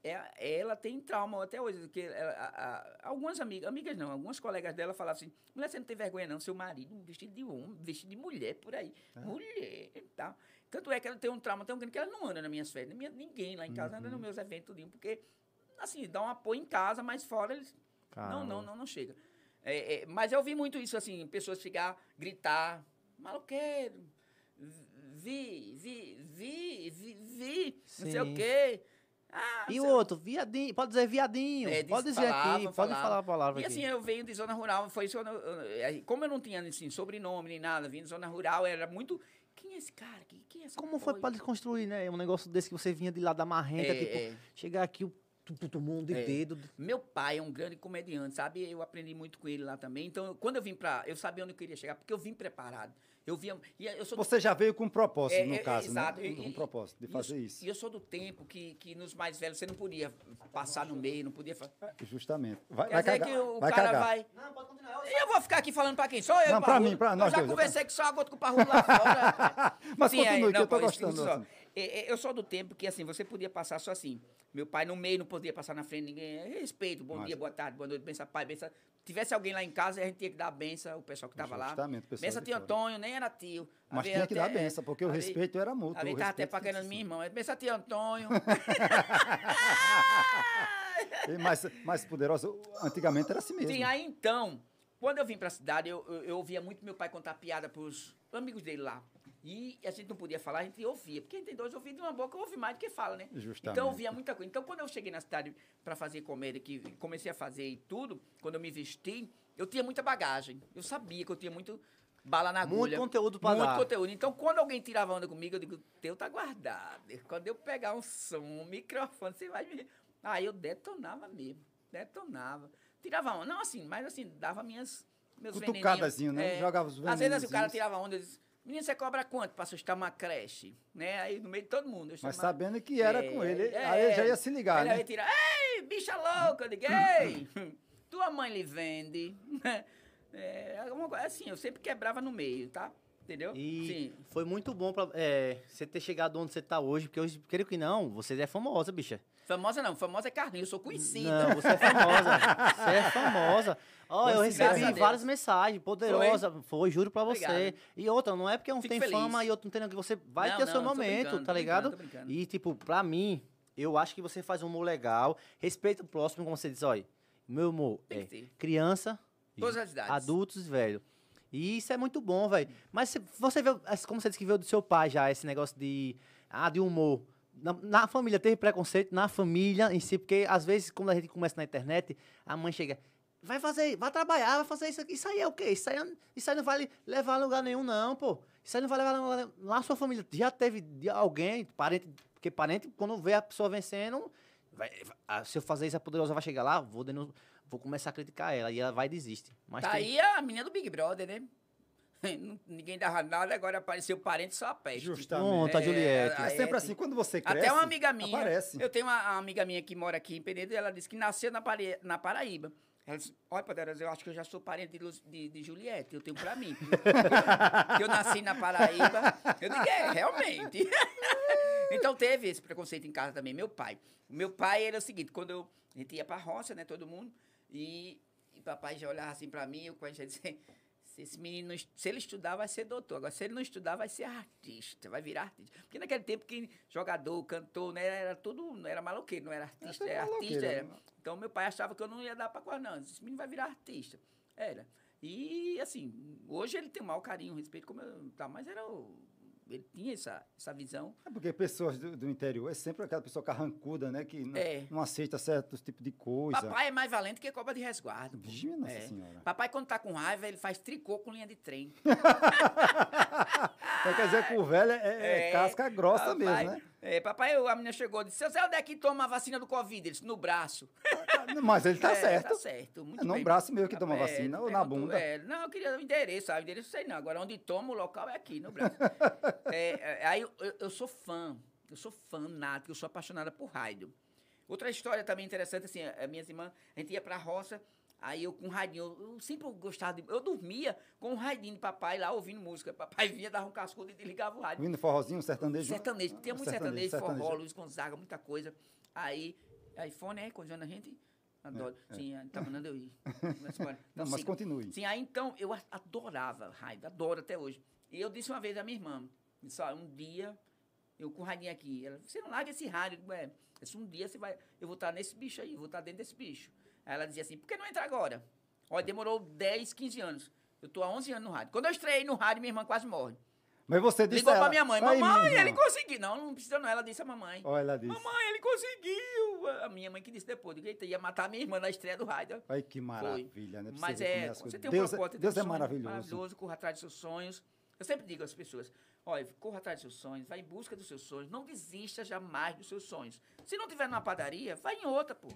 É, ela tem trauma até hoje. Porque ela- a- a- algumas amigas, amigas não, algumas colegas dela falavam assim, mulher, você não tem vergonha não, seu marido vestido de homem, vestido de mulher por aí. Mulher e tal. Tanto é que ela tem um trauma tão grande que ela não anda nas minhas. Minha- Ninguém lá em casa anda nos meus eventos, porque, assim, dá um apoio em casa, mas fora eles não, não, não, não chega. É, é, mas eu vi muito isso, assim, pessoas chegar, gritar, maloqueiro, vi, vi, vi, vi, vi, não sei o quê. Ah, E o outro, viadinho, pode dizer viadinho. É, pode diz- dizer falava, aqui, pode falava. falar a palavra E aqui. assim, eu venho de zona rural, foi isso, aí, como eu não tinha, assim, sobrenome nem nada, vim de zona rural, era muito, quem é esse cara? Quem é essa Como foi coisa? pra desconstruir, né? Um negócio desse que você vinha de lá da marrenta, É, tipo, é. chegar aqui, o tu- mundo de É. dedo. Meu pai é um grande comediante, sabe? Eu aprendi muito com ele lá também. Então, quando eu vim pra. Eu sabia onde eu queria chegar, porque eu vim preparado. Eu via. E eu sou do Você já veio com um propósito, É, no é, caso, exato. né? E- Com um e- propósito de e eu fazer sou- isso. E eu sou do tempo que, que nos mais velhos você não podia passar no meio, não podia fazer. Justamente. Vai, Quer vai dizer cagar. que o vai cara cagar. vai. Não, pode continuar. E eu vou ficar aqui falando pra quem? Só eu, Não, pra mim, pra nós Eu já dois, eu conversei que só agosto com o Parrudo lá fora. Mas Sim, continue, que eu tô gostando, assim. É, é, Eu sou do tempo que, assim, você podia passar só assim. Meu pai no meio não podia passar na frente de ninguém. É Respeito, bom dia, boa tarde, boa noite, benção, pai, benção. Tivesse alguém lá em casa, a gente tinha que dar a benção, o pessoal que tava lá. Benção tio. Antônio, nem era tio. Mas tinha que dar até- benção, porque o respeito era mútuo. Às vezes o tava até tinha minha irmã. Benção tio Antônio. mais, mais poderoso, antigamente era assim mesmo. Sim, aí então, quando eu vim pra cidade, eu, eu, eu ouvia muito meu pai contar piada pros amigos dele lá. E a gente não podia falar, a gente ouvia. Porque quem tem dois ouvidos e uma boca, ouve mais do que fala, né? Justamente. Então ouvia muita coisa. Então quando eu cheguei na cidade pra fazer comédia, que comecei a fazer e tudo, quando eu me vesti, eu tinha muita bagagem. Eu sabia que eu tinha muito bala na Muito agulha. conteúdo pra Muito dar. conteúdo. Então quando alguém tirava onda comigo, eu digo, teu tá guardado. Quando eu pegar um som, um microfone, você vai me... Aí eu detonava mesmo. Detonava. Tirava onda. Não assim, mas assim, dava minhas... Meus Cutucadazinho, veneninhos. né? Jogava os Às vezes assim, o cara tirava onda, eu disse, menino, você cobra quanto pra assustar uma creche? Né? Aí no meio de todo mundo. Mas sabendo que era É, com ele, é, aí ele já ia se ligar, Ele né? ia tirar, ei, bicha louca, eu digo, ei, tua mãe lhe vende. É, alguma coisa assim, eu sempre quebrava no meio, tá? Entendeu? E Sim. foi muito bom pra é, você ter chegado onde você tá hoje, porque hoje, creio que não, você é famosa, bicha. Famosa não, famosa é Carlinhos, eu sou conhecida. Não, você é famosa. você é famosa. Ó, eu Graças a recebi várias mensagens, poderosa. Foi, juro pra você. Obrigado. E outra, não é porque um Fico tem feliz. fama e outro não tem, não, que você vai Não, ter o seu momento, tá tô ligado? brincando, tô brincando. E, tipo, pra mim, eu acho que você faz um humor legal, respeita o próximo, como você diz, olha, meu humor é criança, Todas as idades. adultos e velho. E isso é muito bom, velho. Mas você vê, como você disse que veio do seu pai já, esse negócio de, ah, de humor. Na, na família teve preconceito, na família em si, porque às vezes quando a gente começa na internet, a mãe chega, vai fazer, vai trabalhar, vai fazer isso aqui. Isso aí é o quê? Isso aí, é- isso aí não vai levar a lugar nenhum, não, pô. Isso aí não vai levar a lugar nenhum. Lá sua família já teve alguém, parente, porque parente, quando vê a pessoa vencendo, vai, ah, se eu fazer isso, a poderosa vai chegar lá, vou, denu- vou começar a criticar ela, e ela vai e desiste. Mas Tá tem- aí a menina do Big Brother, né? Ninguém dava nada, agora apareceu parente só a peste. Justamente. Pronto, a Juliette. É a sempre assim, quando você cresce, Até uma amiga minha. aparece. Eu tenho uma, uma amiga minha que mora aqui em Penedo e ela disse que nasceu na, Pare- na Paraíba. Ela disse: Olha, Poderosa, eu acho que eu já sou parente de, de, de Juliette. Eu tenho pra mim. que eu nasci na Paraíba. Eu digo: É, realmente. então teve esse preconceito em casa também. Meu pai. O meu pai era o seguinte: quando eu, a gente ia pra roça, né, todo mundo, e, e papai já olhava assim pra mim, eu com a gente dizia. Se esse menino, se ele estudar, vai ser doutor. Agora, se ele não estudar, vai ser artista, vai virar artista. Porque naquele tempo que jogador, cantor, né, era tudo, não era maloqueiro, não era artista, era artista. maloqueiro, Era. né? Então, meu pai achava que eu não ia dar pra quase, não. Esse menino vai virar artista. Era. E, assim, hoje ele tem o maior carinho, respeito, como eu, tá, mas era o, ele tinha essa, essa visão. É porque pessoas do, do interior é sempre aquela pessoa carrancuda, né? Que não, É. não aceita certos tipos de coisa. Papai é mais valente que cobra de resguardo. Vixe, nossa É. senhora. Papai, quando tá com raiva, ele faz tricô com linha de trem. Então, quer dizer que o velho é, é casca grossa papai, mesmo, né? É, papai, a menina chegou e disse, seu Zé, onde é que toma a vacina do Covid? Ele disse, no braço. Mas ele tá É, certo. Tá certo. Muito É no bem. braço mesmo que toma É, vacina, ou na perguntou, bunda? é, não, eu queria o endereço, sabe? O endereço sei não. Agora, onde toma, o local é aqui, no braço. É, é, aí eu, eu- eu sou fã, eu sou fã nato, eu sou apaixonada por rádio. Outra história também interessante, assim, minhas irmãs, a gente ia pra roça, aí eu com o radinho, eu, eu sempre gostava de... Eu dormia com o radinho de papai lá, ouvindo música. Papai vinha, dava um cascudo e desligava o rádio. Vindo forrozinho, sertanejo. Sertanejo, tinha muito sertanejo, sertanejo. forró, Luiz Gonzaga, muita coisa. Aí, iPhone, é, conjunto a gente, adoro. Sim, tá mandando eu ir. Mas. É, Não, mas sim. continue. Sim, aí então, eu adorava rádio, adoro até hoje. E eu disse uma vez à minha irmã, disse, ó, um dia, eu com o radinho aqui, ela, você não larga esse rádio, é, esse um dia você vai, eu vou estar nesse bicho aí, vou estar dentro desse bicho. Aí ela dizia assim, por que não entra agora? Olha, demorou 10, 15 anos. Eu tô há 11 anos no rádio. Quando eu estreiei no rádio, minha irmã quase morre. Mas você disse Ligou a pra ela, minha mãe, "Aí, mamãe, ele irmã." conseguiu. Não, não precisa não, ela disse a mamãe. Olha, ela disse. Mamãe, ele conseguiu. A minha mãe que disse depois. Eita, ia matar minha irmã na estreia do rádio. Olha que maravilha, né? Pra Mas é, as você tem um Deus, propósito, tem Deus um é sonho maravilhoso. maravilhoso, corra atrás dos seus sonhos. Eu sempre digo às pessoas, olha, corra atrás dos seus sonhos, vai em busca dos seus sonhos, não desista jamais dos seus sonhos. Se não tiver numa padaria, vai em outra, pô.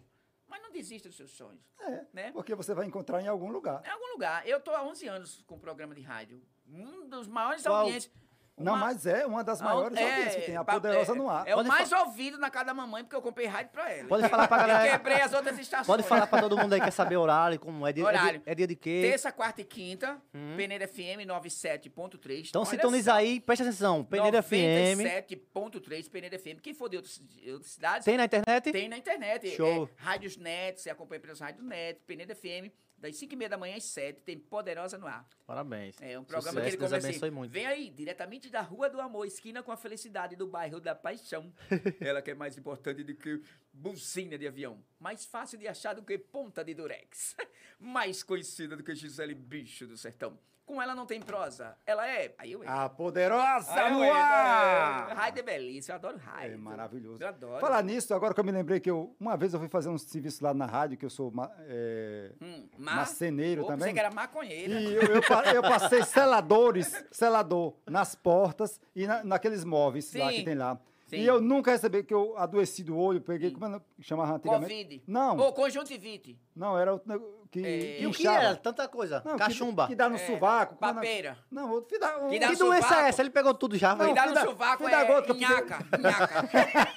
Mas não desista dos seus sonhos. É, Né? porque você vai encontrar em algum lugar. Em algum lugar. Eu tô há 11 anos com o programa de rádio. Um dos maiores Qual? audiências. Não, uma- mas é uma das maiores é, audiências que tem, a Poderosa é, no Ar. É o mais ouvido na casa da mamãe, porque eu comprei rádio pra ela. Pode falar pra Eu galera. quebrei as outras estações. Pode falar pra todo mundo aí que quer saber horário, como é dia, é Horário. dia, é dia de quê. Terça, quarta e quinta, Peneira FM 97.3. Então Olha sintoniza só, aí, presta atenção. Peneira FM. 97.3 Peneira FM. Quem for de outras, outras cidades, Tem na internet? tem na internet. Show. É, Rádios Net, você acompanha pelas Rádios Net, Peneira FM, das 5 e meia da manhã às 7, tem Poderosa no ar. Parabéns. É um programa Sucesso, que ele começa assim, muito. vem aí, diretamente da Rua do Amor, esquina com a felicidade do bairro da Paixão. Ela que é mais importante do que buzina de avião. Mais fácil de achar do que ponta de durex. mais conhecida do que Gisele Bicho do Sertão. Com ela não tem prosa. Ela é... Aí eu... A Poderosa Aí eu no entro. ar! É, Raid é belíssimo, eu adoro Raid. É maravilhoso. Eu adoro. Falar nisso, agora que eu me lembrei que eu, uma vez eu fui fazer um serviço lá na rádio, que eu sou ma- é, Hum, ma- marceneiro Ô, também. Você que era maconheira. E eu, eu pa- eu passei seladores, selador, nas portas e na- naqueles móveis lá Sim, que tem lá. Sim. E eu nunca recebi, que eu adoeci do olho, peguei, como é que chamava antigamente? Covid. Não, Ô, conjuntivite. não, era outro negócio que, É, que E o que era? Tanta coisa. Não, que- Cachumba. Que, dá no É, sovaco. na- Papeira. Não, outro, que dá, um- Que dá Que no doença sovaco. é essa? Ele pegou tudo já. Não, vai. Cuidado filho no sovaco é gota, que eu nhaca, nhaca.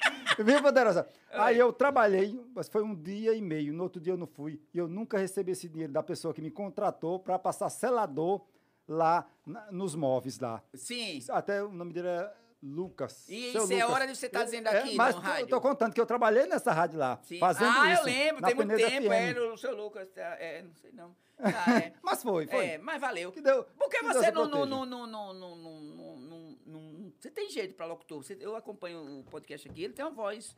Viu, Poderosa? Aí eu trabalhei, mas foi um dia e meio. No outro dia eu não fui. E eu nunca recebi esse dinheiro da pessoa que me contratou para passar selador lá na- nos móveis lá. Sim. Até o nome dele é Lucas. E isso é hora de você tá dizendo É, aqui Mas no tô- rádio. eu tô contando que eu trabalhei nessa rádio lá, Sim. fazendo ah, isso. eu lembro, tem muito tempo. FM. É, no seu Lucas. tá, É, não sei não. Ah, é. Mas foi, foi. É, mas valeu. Que deu- Por que você o não, não, não, não, não, não, não, não, não, não- Você tem jeito pra locutor. Você- eu acompanho o podcast aqui, ele tem uma voz.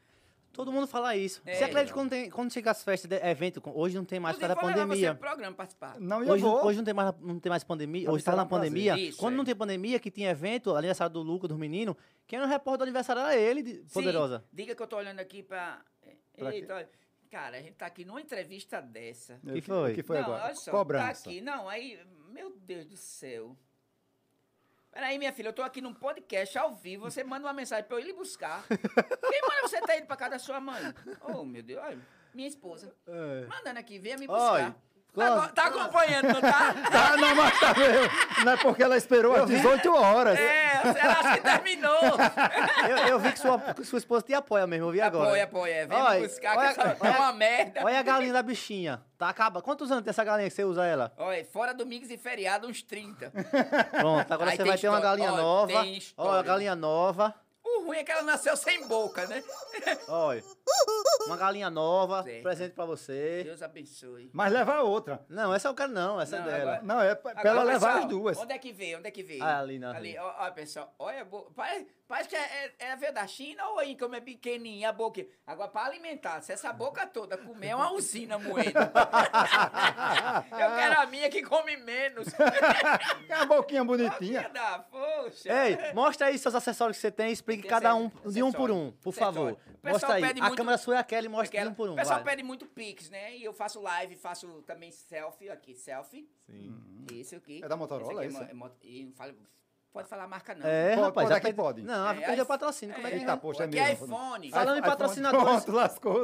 Todo mundo fala isso. É, Você acredita que quando, tem, quando chega as festas, de evento, hoje não tem mais por causa da você pandemia. pro programa participar. Não, eu Hoje, vou. hoje não tem mais, não tem mais pandemia. Hoje tá será na pandemia. Isso, Quando é. não tem pandemia, que tinha evento, aniversário do Lucas, do menino, quem era o repórter do aniversário era ele, de- Sim, Poderosa. diga que eu tô olhando aqui pra. Pra? Eita, olha. cara, a gente tá aqui numa entrevista dessa. O que foi? O que foi não, agora? olha só, Cobrança. tá aqui. Não, aí, meu Deus do céu. Peraí, minha filha, eu tô aqui num podcast ao vivo, você manda uma mensagem pra eu ir lhe buscar. Quem manda você tá indo pra casa da sua mãe? Oh, meu Deus, olha, minha esposa. É. Mandando aqui, venha me buscar. Tá, tá acompanhando, não tá? Ah, não, mas tá vendo? Não é porque ela esperou às 18 horas. É, ela acha que terminou. Eu, eu vi que sua, que sua esposa te apoia mesmo, eu vi agora. Apoia, apoia, vem Olha, me buscar, olha- que essa é olha- uma merda. Olha a galinha da bichinha. Tá acaba. Quantos anos tem essa galinha que você usa ela? Olha, fora domingos e feriado, uns 30. Pronto, agora Aí você vai ter uma história. galinha Olha, nova. tem Olha, a história. galinha nova. O ruim é que ela nasceu sem boca, né? Olha. Uma galinha nova, Certo. presente pra você. Deus abençoe. Mas leva a outra. Não, essa eu quero não, essa Não, é dela. agora- Não, é pra, pra Agora, ela levar pessoal, as duas. Onde é que veio? Onde é que veio? Ah, ali na Ali, ó, ó, pessoal, olha a boca. Parece, parece que é, é, é da China ou aí, como é pequenininha a boca. Agora, para alimentar, se essa boca toda comer, é uma usina moendo. Eu quero a minha que come menos. É uma boquinha bonitinha. Da, poxa. Ei, mostra aí seus acessórios que você tem, explique Tem cada um acessório. de um por um, por Acessório. favor. O pessoal Mostra aí. pede A muito- câmera sua é aquela e mostra de Aquela- um por um. O pessoal vai. pede muito pix, né? E eu faço live, faço também selfie aqui, selfie. Sim. Isso aqui. É da Motorola, Esse aqui esse? é mo- é pode falar a marca não. É, Pode- rapaz. pode, já aqui perde- pode. Não, É, o patrocínio. Como é que É, vai? poxa, é é mesmo. iPhone. Falando em patrocinadores, Pronto,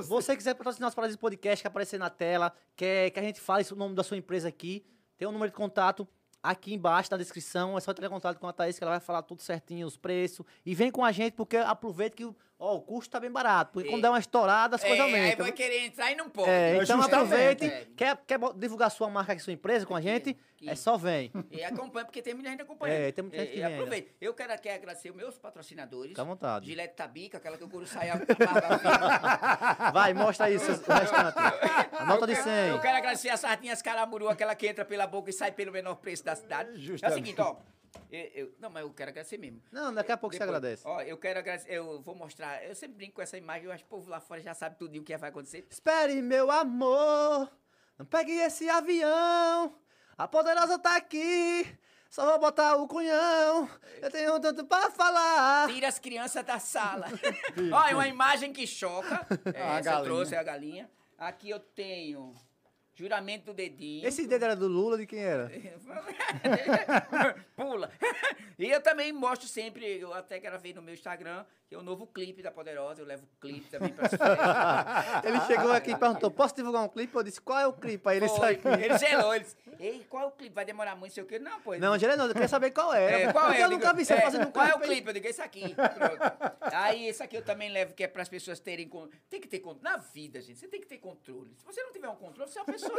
Você quiser patrocinar os Paradiso Podcast, que aparecer na tela, quer que a gente fale o nome da sua empresa aqui, tem um número de contato aqui embaixo na descrição. É só ter contato com a Thaís, que ela vai falar tudo certinho, os preços. E vem com a gente, porque aproveita que o- ó, o custo tá bem barato. Porque É. quando der uma estourada, as É, coisas aí aumentam. vai querer entrar e não pode. É, É, então justamente. aproveite. É. Quer, quer divulgar sua marca aqui, sua empresa com a gente? aqui. É só vem. E acompanha, porque tem muita gente acompanhando. É, tem muita gente que E vem ainda. aproveita. Eu quero aqui agradecer os meus patrocinadores. Fica à vontade. Gilete Tabica, aquela que eu couro saia a. Vai, mostra aí seus- o restante. A nota de Eu 100. quero agradecer a Sardinhas Caramuru, aquela que entra pela boca e sai pelo menor preço da cidade. É o Justamente. seguinte, ó. Eu- eu- não, mas eu quero agradecer mesmo. Não, daqui a pouco você agradece. Ó, eu quero agradecer, eu vou mostrar, eu sempre brinco com essa imagem, eu acho que o povo lá fora já sabe tudo o que vai acontecer. Espere, meu amor. Não pegue esse avião. A poderosa tá aqui. Só vou botar o cunhão. Eu tenho tanto pra falar. Tira as crianças da sala. Olha, uma imagem que choca. É, A essa galinha. trouxe, é a galinha. Aqui eu tenho Juramento do dedinho. Esse dedo era do Lula, de quem era? Pula. E eu também mostro sempre, eu até gravei no meu Instagram, que é o novo clipe da Poderosa, eu levo clipe também para as festas. Ele chegou aqui e perguntou, posso divulgar um clipe? Eu disse, qual é o clipe? Aí ele Foi. saiu. Ele gelou, ele disse, ei, qual é o clipe? Vai demorar muito, sei o quê. Não, pô. Não, Geraldo, eu queria saber qual era. É, qual porque é? eu nunca vi você é, fazendo um Qual é o clipe. Eu digo, esse aqui. Pronto. Aí, esse aqui eu também levo, que é para as pessoas terem... Tem que ter controle. Na vida, gente, você tem que ter controle. Se você não tiver um controle, você é uma pessoa...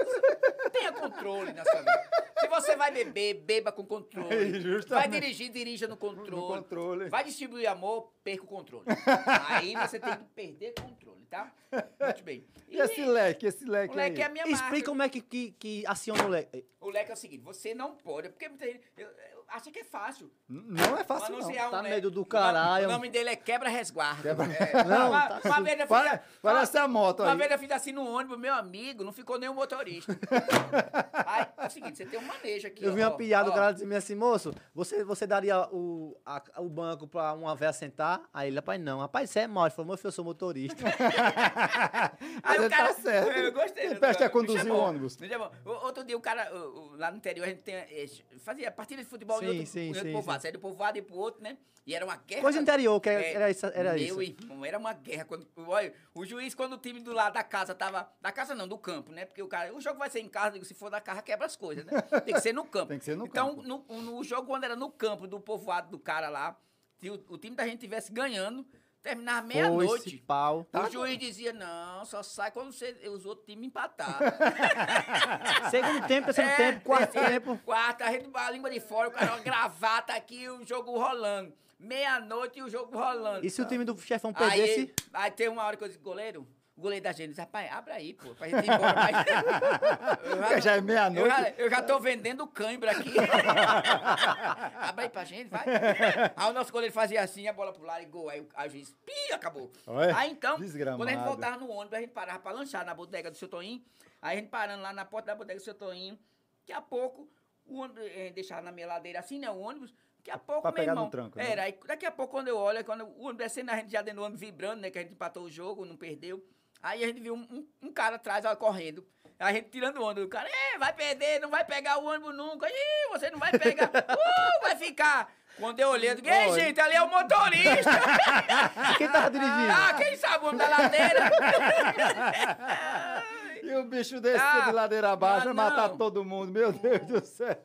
Tenha controle na sua vida. Se você vai beber, beba com controle. Justamente. Vai dirigir, dirija no controle. No controle. Vai distribuir amor, perca o controle. Aí você tem que perder o controle, tá? Muito bem. E esse leque, esse o leque, leque é a aí? minha Explica marca. como é que, que, que aciona o leque. O leque é o seguinte, você não pode, porque muita gente eu, eu acho que é fácil. Não é fácil, não. Um Tá leque. medo do O nome- caralho. O nome dele é quebra-resguardo. Quebra- É. Não, uma, tá uma vez eu fiz, Pare- Parece a moto uma aí. vez eu fiz assim no ônibus, meu amigo, não ficou nem o motorista. Aí, é o seguinte, você tem um manejo aqui, Eu ó, vi uma ó, piada, o ó. cara dizia assim, moço, você, você daria o, a- o banco pra uma véia sentar? Aí ele, rapaz, não. Rapaz, você é mal. Ele falou, meu filho, eu sou motorista. Aí Mas o cara, tá certo. Eu gostei. Do presta é conduzir o ônibus. O- Outro dia o cara, o- o- lá no interior, a gente tem, eh, fazia partida de futebol Sim, outro, sim, outro sim, povoado. sim. Saía do povoado e pro outro, né? E era uma guerra. Coisa interior, que era, É, era isso. Era meu isso. irmão, era uma guerra. Quando, olha, o juiz, quando o time do lado da casa tava. Da casa não, do campo, né? Porque o cara. O jogo vai ser em casa, digo, se for da casa, quebra as coisas, né? Tem que ser no campo. Tem que ser no então, campo. no, no jogo, quando era no campo do povoado do cara lá, se o, o time da gente tivesse ganhando, terminava meia-noite. O juiz dizia, não, só sai quando você, os outros times empatar. Segundo tempo, terceiro É, tempo, quarto tempo. Quarto, a gente a língua de fora, o cara, uma gravata aqui, o jogo rolando. Meia-noite e o jogo rolando. E se o time do chefão Aí, perdesse? aí tem uma hora que eu disse, goleiro, o goleiro da gente disse, rapaz, abre aí, pô, pra gente ir embora. Mas... Eu Já é eu meia-noite. já, eu já tô vendendo cãibra aqui. abre aí pra gente, vai. Aí o nosso goleiro fazia assim, a bola pro lado e gol. Aí, o- aí o juiz, pi, acabou. Olha, aí então, desgramado. quando a gente voltava no ônibus, a gente parava pra lanchar na bodega do seu Toninho. Aí a gente parando lá na porta da bodega do seu Toninho. Daqui a pouco, o ônibus, eh, deixava na minha ladeira assim, né, o ônibus. Daqui a pouco, Pra meu pegar no irmão. tranco, né? Era, aí daqui a pouco, quando eu olho, quando o ônibus descendo, a gente já dentro do ônibus vibrando, né, que a gente empatou o jogo, não perdeu. Aí a gente viu um, um- um cara atrás, ó, correndo. A gente tirando onda. O cara, é, vai perder, não vai pegar o ônibus nunca. Ih, você não vai pegar. Uh, vai ficar. Quando eu olhei, eu digo, ei, gente, ali é o motorista. Quem tava dirigindo? ah, quem sabe o homem da ladeira? E o bicho descer Ah, de ladeira abaixo, ah, vai matar todo mundo. Meu Deus do céu.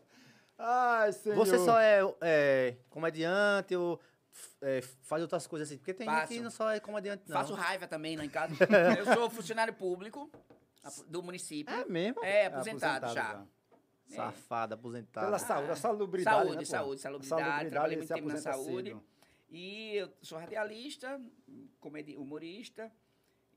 Ai, senhor. Você só é, é comediante ou é, faz outras coisas assim? Porque tem gente que não só é comediante, não. Faço raiva também lá em casa. Eu sou funcionário público do município. É mesmo? É, aposentado, aposentado já. Safada, aposentado. Pela saúde, a salubridade. Saúde, né, saúde, A salubridade. Trabalhei muito tempo na saúde. cedo. E eu sou radialista, comedi humorista.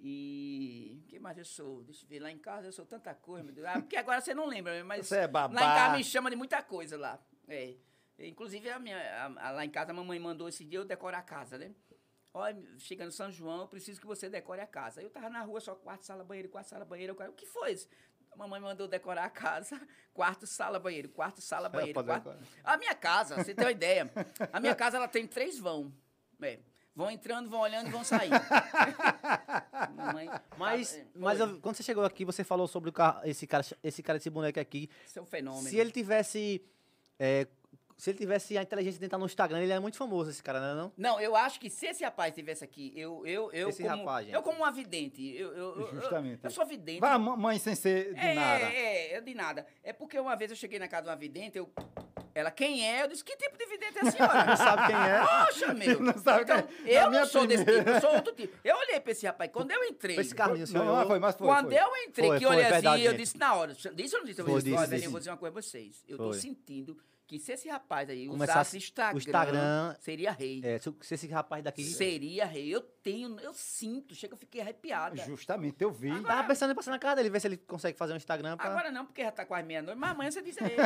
E. O que mais eu sou? Deixa eu ver. Lá em casa eu sou tanta coisa, meu Deus. Ah, porque agora você não lembra, mas. Você é babá. Lá em casa me chama de muita coisa lá. É. Inclusive, a minha, a- a- lá em casa, a mamãe mandou esse dia eu decorar a casa, né? Olha, chega no São João, eu preciso que você decore a casa. Aí eu tava na rua, só quarto, sala, banheiro, quarto, sala, banheiro. O que foi isso? A mamãe mandou decorar a casa, quarto, sala, banheiro, quarto, sala, banheiro. Quarto... A minha casa, você tem uma ideia, a minha casa ela tem três vão. É, vão entrando, vão olhando e vão saindo. Mamãe, Mas, é, mas eu- quando você chegou aqui, você falou sobre o ca- esse cara, esse cara, esse boneco aqui. Isso é um fenômeno. Se ele tivesse. é, se ele tivesse a inteligência de entrar no Instagram, ele é muito famoso, esse cara, não é não? Não, eu acho que se esse rapaz estivesse aqui, eu, eu, eu Esse como, rapaz, gente. eu como uma vidente, eu, eu, eu- Justamente. eu, sou vidente. Vai, mãe sem ser de é, nada. É, é, de nada. É porque uma vez eu cheguei na casa de uma vidente, eu, ela, quem é? Eu disse, que tipo de vidente é a senhora? Não sabe quem é? Poxa, meu. Não sabe então, quem é? eu não sou desse primeira. tipo, eu sou outro tipo. Eu olhei pra esse rapaz, quando eu entrei, Esse carrinho, Não, senhor. não, foi, mas foi. quando foi. eu entrei, Foi, que eu olhei assim, verdade, eu disse na hora, disse ou não disse? Eu disse, eu vou dizer uma coisa pra vocês. Eu tô sentindo que se esse rapaz aí Começasse usasse Instagram, o Instagram- seria rei. É, se, se esse rapaz daqui. Seria rei. Eu tenho, eu sinto, chega, eu fiquei arrepiada. Justamente, eu vi. Tava pensando em passar na casa dele, ver se ele consegue fazer um Instagram pra. Agora não, porque já tá quase meia-noite, mas amanhã você diz a ele.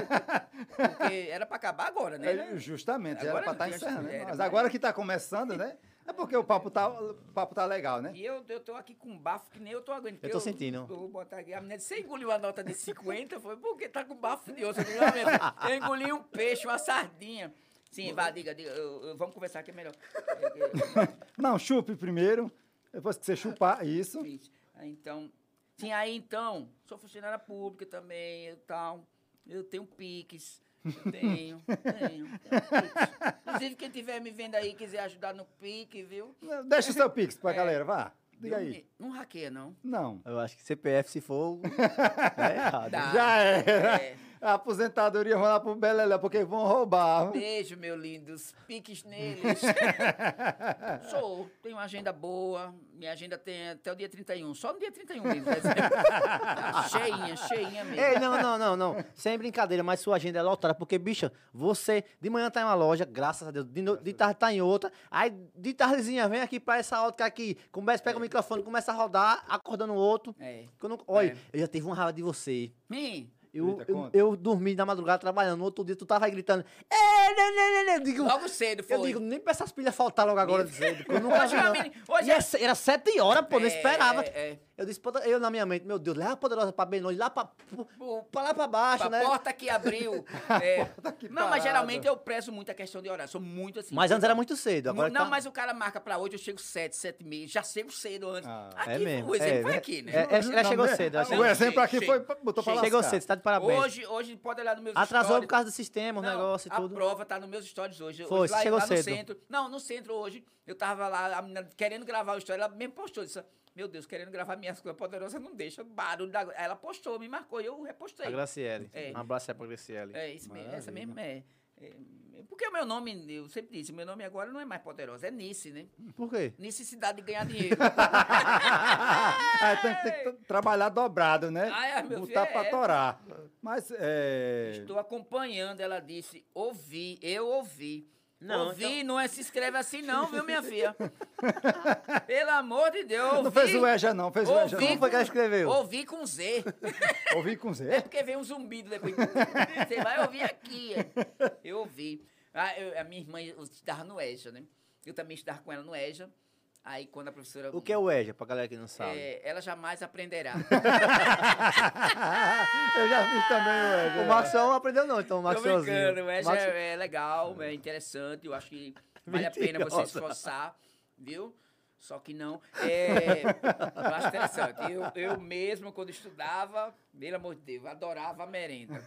Porque era pra acabar agora, né? É, justamente, Agora era pra não estar encerrando. né? era, Mas mas- agora que tá começando, né? É porque o papo tá, o papo tá legal, né? E eu, eu tô aqui com um bafo que nem eu tô aguentando. Eu tô sentindo. Eu vou botar aqui. A menina disse, você engoliu a nota de 50? Foi porque tá com bafo de osso. Eu, digo, "Não, minha filha, eu engoli um peixe, uma sardinha. Sim, vá, diga, diga. eu- eu- vamos conversar que é melhor. Não, chupe primeiro. Depois que você chupar, isso. isso. Então, Sim, aí então, sou funcionária pública também e tal. Eu tenho piques. Eu tenho, tenho, tenho piques. Inclusive, quem tiver me vendo aí quiser ajudar no pique, viu? Deixa o seu pix pra É. galera, vá. Diga aí. Não hackeia, não. Não. Eu acho que CPF, se for. É errado. Dá. Já era. É. A aposentadoria vão lá pro Beleléu, porque vão roubar. Beijo, meu lindos. Piques neles. Sou. Tenho uma agenda boa. Minha agenda tem até o dia 31. Só no dia 31 mesmo. cheinha, cheinha mesmo. Ei, não, não, não, não. Sem brincadeira, mas sua agenda é lotada. Porque, bicha, você de manhã tá em uma loja, graças a Deus, de, no- de tarde tá em outra. Aí, de tardezinha, vem aqui pra essa ótica aqui. Começa, pega o microfone, começa a rodar, acordando o outro. É. Não- Olha, É. eu já tive uma raiva de você. Mim, Eu, eu, eu dormi na madrugada trabalhando. No outro dia, tu tava aí gritando. É, né, né, né, né. Eu digo, logo cedo foi. eu digo, nem pra essas pilhas faltar logo agora cedo. Eu nunca Hoje, vi, não. hoje E é- é se- era sete horas, pô, não É, esperava. é, é. Eu disse, poder- eu na minha mente, meu Deus, leva a poderosa pra bem longe, lá pra, pra lá pra baixo, Pra né? porta que abriu. É. que não, mas geralmente eu prezo muito a questão de horário. Sou muito assim. Mas antes era muito cedo. Agora não, tá- mas o cara marca pra hoje, eu chego sete, sete e meia. Já chego cedo antes. Ah, aqui, é mesmo. o exemplo é, foi é, aqui, né? É, é, ela Não, chegou cedo. ela O chegou, exemplo aqui foi. chega. Botou pra chegou cedo, você tá de parabéns. Hoje, hoje pode olhar no meus Atrasou stories. por causa do sistema, os Não, negócios e a tudo. prova tá nos meus stories hoje. Foi, hoje lá, chegou lá no cedo. centro. Não, no centro hoje. Eu tava lá, a menina querendo gravar o story. Ela mesmo postou. Disse, meu Deus, querendo gravar minhas coisas poderosas, não deixa. Barulho da... Ela postou, me marcou e eu repostei. A Graciele. É. Um abraço aí pra Graciele. É isso mesmo, essa mesmo é. É- Porque o meu nome, eu sempre disse, o meu nome agora não é mais poderosa, é Nice, né? Por quê? Necessidade de ganhar dinheiro. Aí tem, tem que tra- trabalhar dobrado, né? Ai, meu Botar filho, pra é. torar. Mas é. Estou acompanhando, ela disse, ouvi, eu ouvi. Não, ouvi, então- não é se escreve assim não, viu, minha filha? Pelo amor de Deus, ouvi. Não fez o EJA, não. Fez o EJA, ouvi Como foi que ela escreveu? Ouvi com Z. não. Ouvi com É Z. porque vem um zumbido depois. Você vai ouvir aqui. é. Eu ouvi. Ah, eu- a minha irmã estudava no EJA, né? Eu também estudava com ela no EJA. Aí quando a professora... O que é o EJA, pra galera que não sabe? É, ela jamais aprenderá. Eu já fiz também o EJA. O Maxwell não aprendeu não, então o Tô Maxwellzinho. brincando, o EJA é, é legal, é interessante. Eu acho que vale a pena você esforçar, viu? Só que não. É, eu acho interessante. Eu, eu mesmo, quando estudava, pelo amor de Deus, adorava a merenda.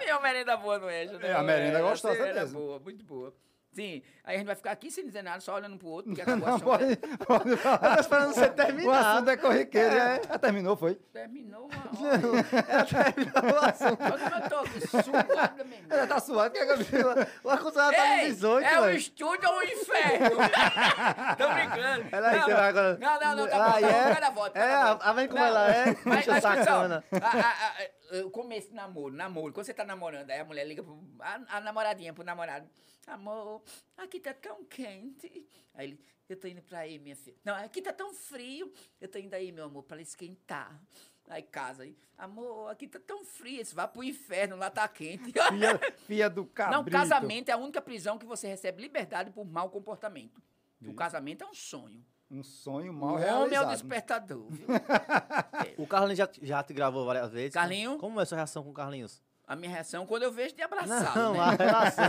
Tem uma merenda boa no EJA, né? É, a merenda é É, gostosa mesmo. boa, muito boa. Sim, aí a gente vai ficar aqui sem dizer nada, só olhando pro outro, porque acabou a Não, chão. pode, pode falar. Eu tô esperando você O terminar. assunto é corriqueiro. É. Já terminou, foi? Terminou uma hora. Ela terminou o assunto. Olha como eu tô suado, meu irmão. Ela tá suado. Quer que eu... O ar-condicionado tá no Ei, 18, é o estúdio ou o inferno? Tô brincando. Ela não, vai agora. Não, não, não, tá bom, Ah, tá bom, é? cada volta, É, a, volta. a vem como Não, ela é. Mas atenção, sacana. a- a- a- o começo do namoro, namoro, quando você tá namorando, aí a mulher liga pro, a, a namoradinha pro namorado, amor, aqui tá tão quente. Aí ele, eu tô indo pra aí, minha filha. Não, aqui tá tão frio, eu tô indo aí, meu amor, pra esquentar. Aí casa, aí, amor, aqui tá tão frio, você vai pro inferno, lá tá quente. Filha, filha do cabrito. Não, casamento é a única prisão que você recebe liberdade por mau comportamento. O casamento é um sonho. Um sonho O mal homem é o realizado. despertador, viu? O Carlinhos já, já te gravou várias vezes. Carlinho? Como é a sua reação com o Carlinhos? A minha reação quando eu vejo de abraçado, Não, né? a relação.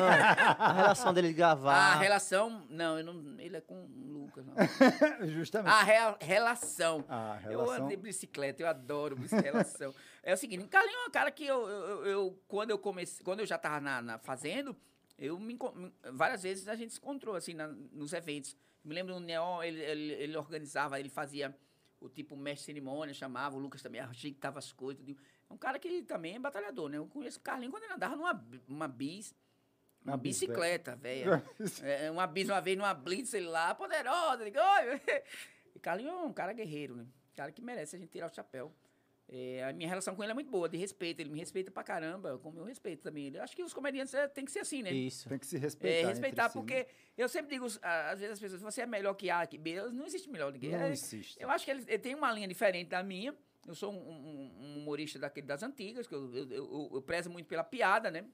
A relação dele de gravar. A relação, não, eu não, ele é com o Lucas, não. Justamente. A rea- relação. A Eu relação. ando de bicicleta, eu adoro bicicleta, relação. É o seguinte, Carlinhos é um cara que eu, eu, eu- quando eu comecei, quando eu já estava na, na fazendo, eu me, várias vezes a gente se encontrou assim na- nos eventos. Me lembro no Neon, ele, ele, ele organizava, ele fazia o tipo mestre de cerimônia, chamava, o Lucas também ajeitava as coisas. tudo. É um cara que também é batalhador, né? Eu conheço o Carlinhos quando ele andava numa uma bis, uma Uma bis, bicicleta, velho. É, uma bis uma vez numa blitz, ele lá, poderosa. Digo. E Carlinhos é um cara guerreiro, né? Um cara que merece a gente tirar o chapéu. É, a minha relação com ele é muito boa, de respeito. Ele me respeita pra caramba, como eu respeito também ele. Eu acho que os comediantes é, tem que ser assim, né? Isso. Tem que se É, respeitar. respeitar, entre si, porque né? eu sempre digo, às vezes as pessoas, você é melhor que A, que B. Não existe melhor do que Não É, existe. Eu acho que ele, ele tem uma linha diferente da minha. Eu sou um, um- um humorista daquele das antigas, que eu, eu, eu- eu prezo muito pela piada, né?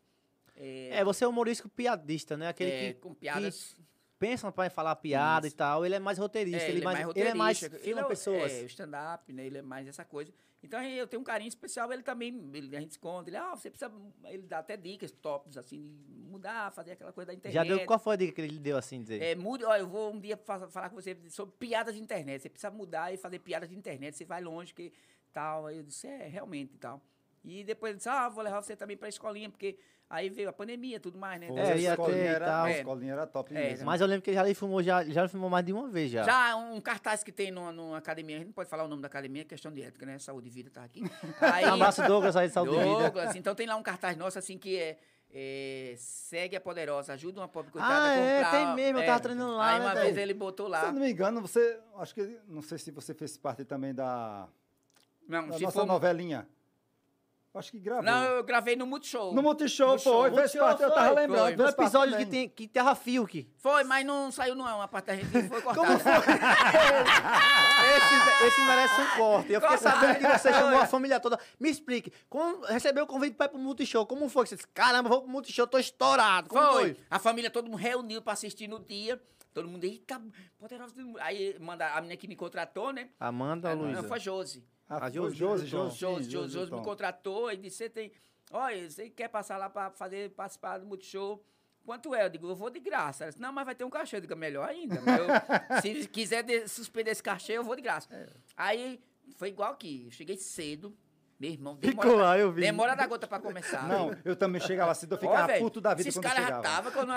É, você é humorístico piadista, né? Aquele É, que, com piadas. pensam pra falar piada Isso. e tal, ele é mais roteirista, É, ele, mais, ele é mais roteirista, filma ele é pessoas. É, stand-up, né? Ele é mais essa coisa. Então eu tenho um carinho especial, ele também, ele, a gente se conta, ele, ah, você precisa, ele dá até dicas, tópicos, assim, de mudar, fazer aquela coisa da internet. Já deu, qual foi a dica que ele deu assim, dizer? É, mude, ó, eu vou um dia fa- falar com você sobre piadas de internet. Você precisa mudar e fazer piadas de internet. Você vai longe que tal. Aí eu disse, é, realmente e tal. E depois ele disse, ah, vou levar você também pra escolinha, porque aí veio a pandemia e tudo mais, né? É, a ia escolinha ter e era, tal. A É. escolinha era top É, mesmo. Mas eu lembro que ele já filmou, já, já filmou mais de uma vez já. Já um cartaz que tem numa, numa academia, a gente não pode falar o nome da academia, é questão de ética, né? Saúde e vida tá aqui. Aí, Um abraço, Douglas, aí de saúde e vida. Douglas, então tem lá um cartaz nosso assim que é, é, segue a poderosa, ajuda uma pobre coitada Ah, a é, comprar. tem mesmo, eu tava treinando lá, Aí né, uma velho? vez ele botou Se lá. eu não me engano, você. Acho que. Não sei se você fez parte também da, Não, se nossa for novelinha. Acho que gravou. Não, eu gravei no Multishow. No Multishow No show. foi, fez parte, eu tava lembrando. foi. No parte episódio que, tem, que terra Fiuk. Foi, mas não saiu não, a parte da gente foi cortada. Como foi? esse, esse merece um corte. Eu fiquei sabendo que você chamou a família toda. Me explique, como recebeu o convite para ir pro Multishow? Como foi que você disse, caramba, vou pro Multishow, tô estourado. Como Foi. foi? A família, todo mundo reuniu pra assistir no dia. Todo mundo, eita, poderosa. Aí manda a menina que me contratou, né? Amanda ou não, Luísa? foi Josi. Ah, A foi Josi Josi, Josi, Josi me Tom. contratou e disse, você tem... Olha, você quer passar lá pra fazer, participar do Multishow? Quanto é? Eu digo, eu vou de graça. Ela disse, não, mas vai ter um cachê. Eu digo, melhor ainda. Eu- se quiser de- suspender esse cachê, eu vou de graça. É. Aí, foi igual aqui. Eu cheguei cedo. Meu irmão, Ficou demora, lá, eu vi. demora da gota pra começar. Não, eu também chegava cedo, eu Ó, ficava velho, puto da vida Esses quando eu caras já chegava. estavam, quando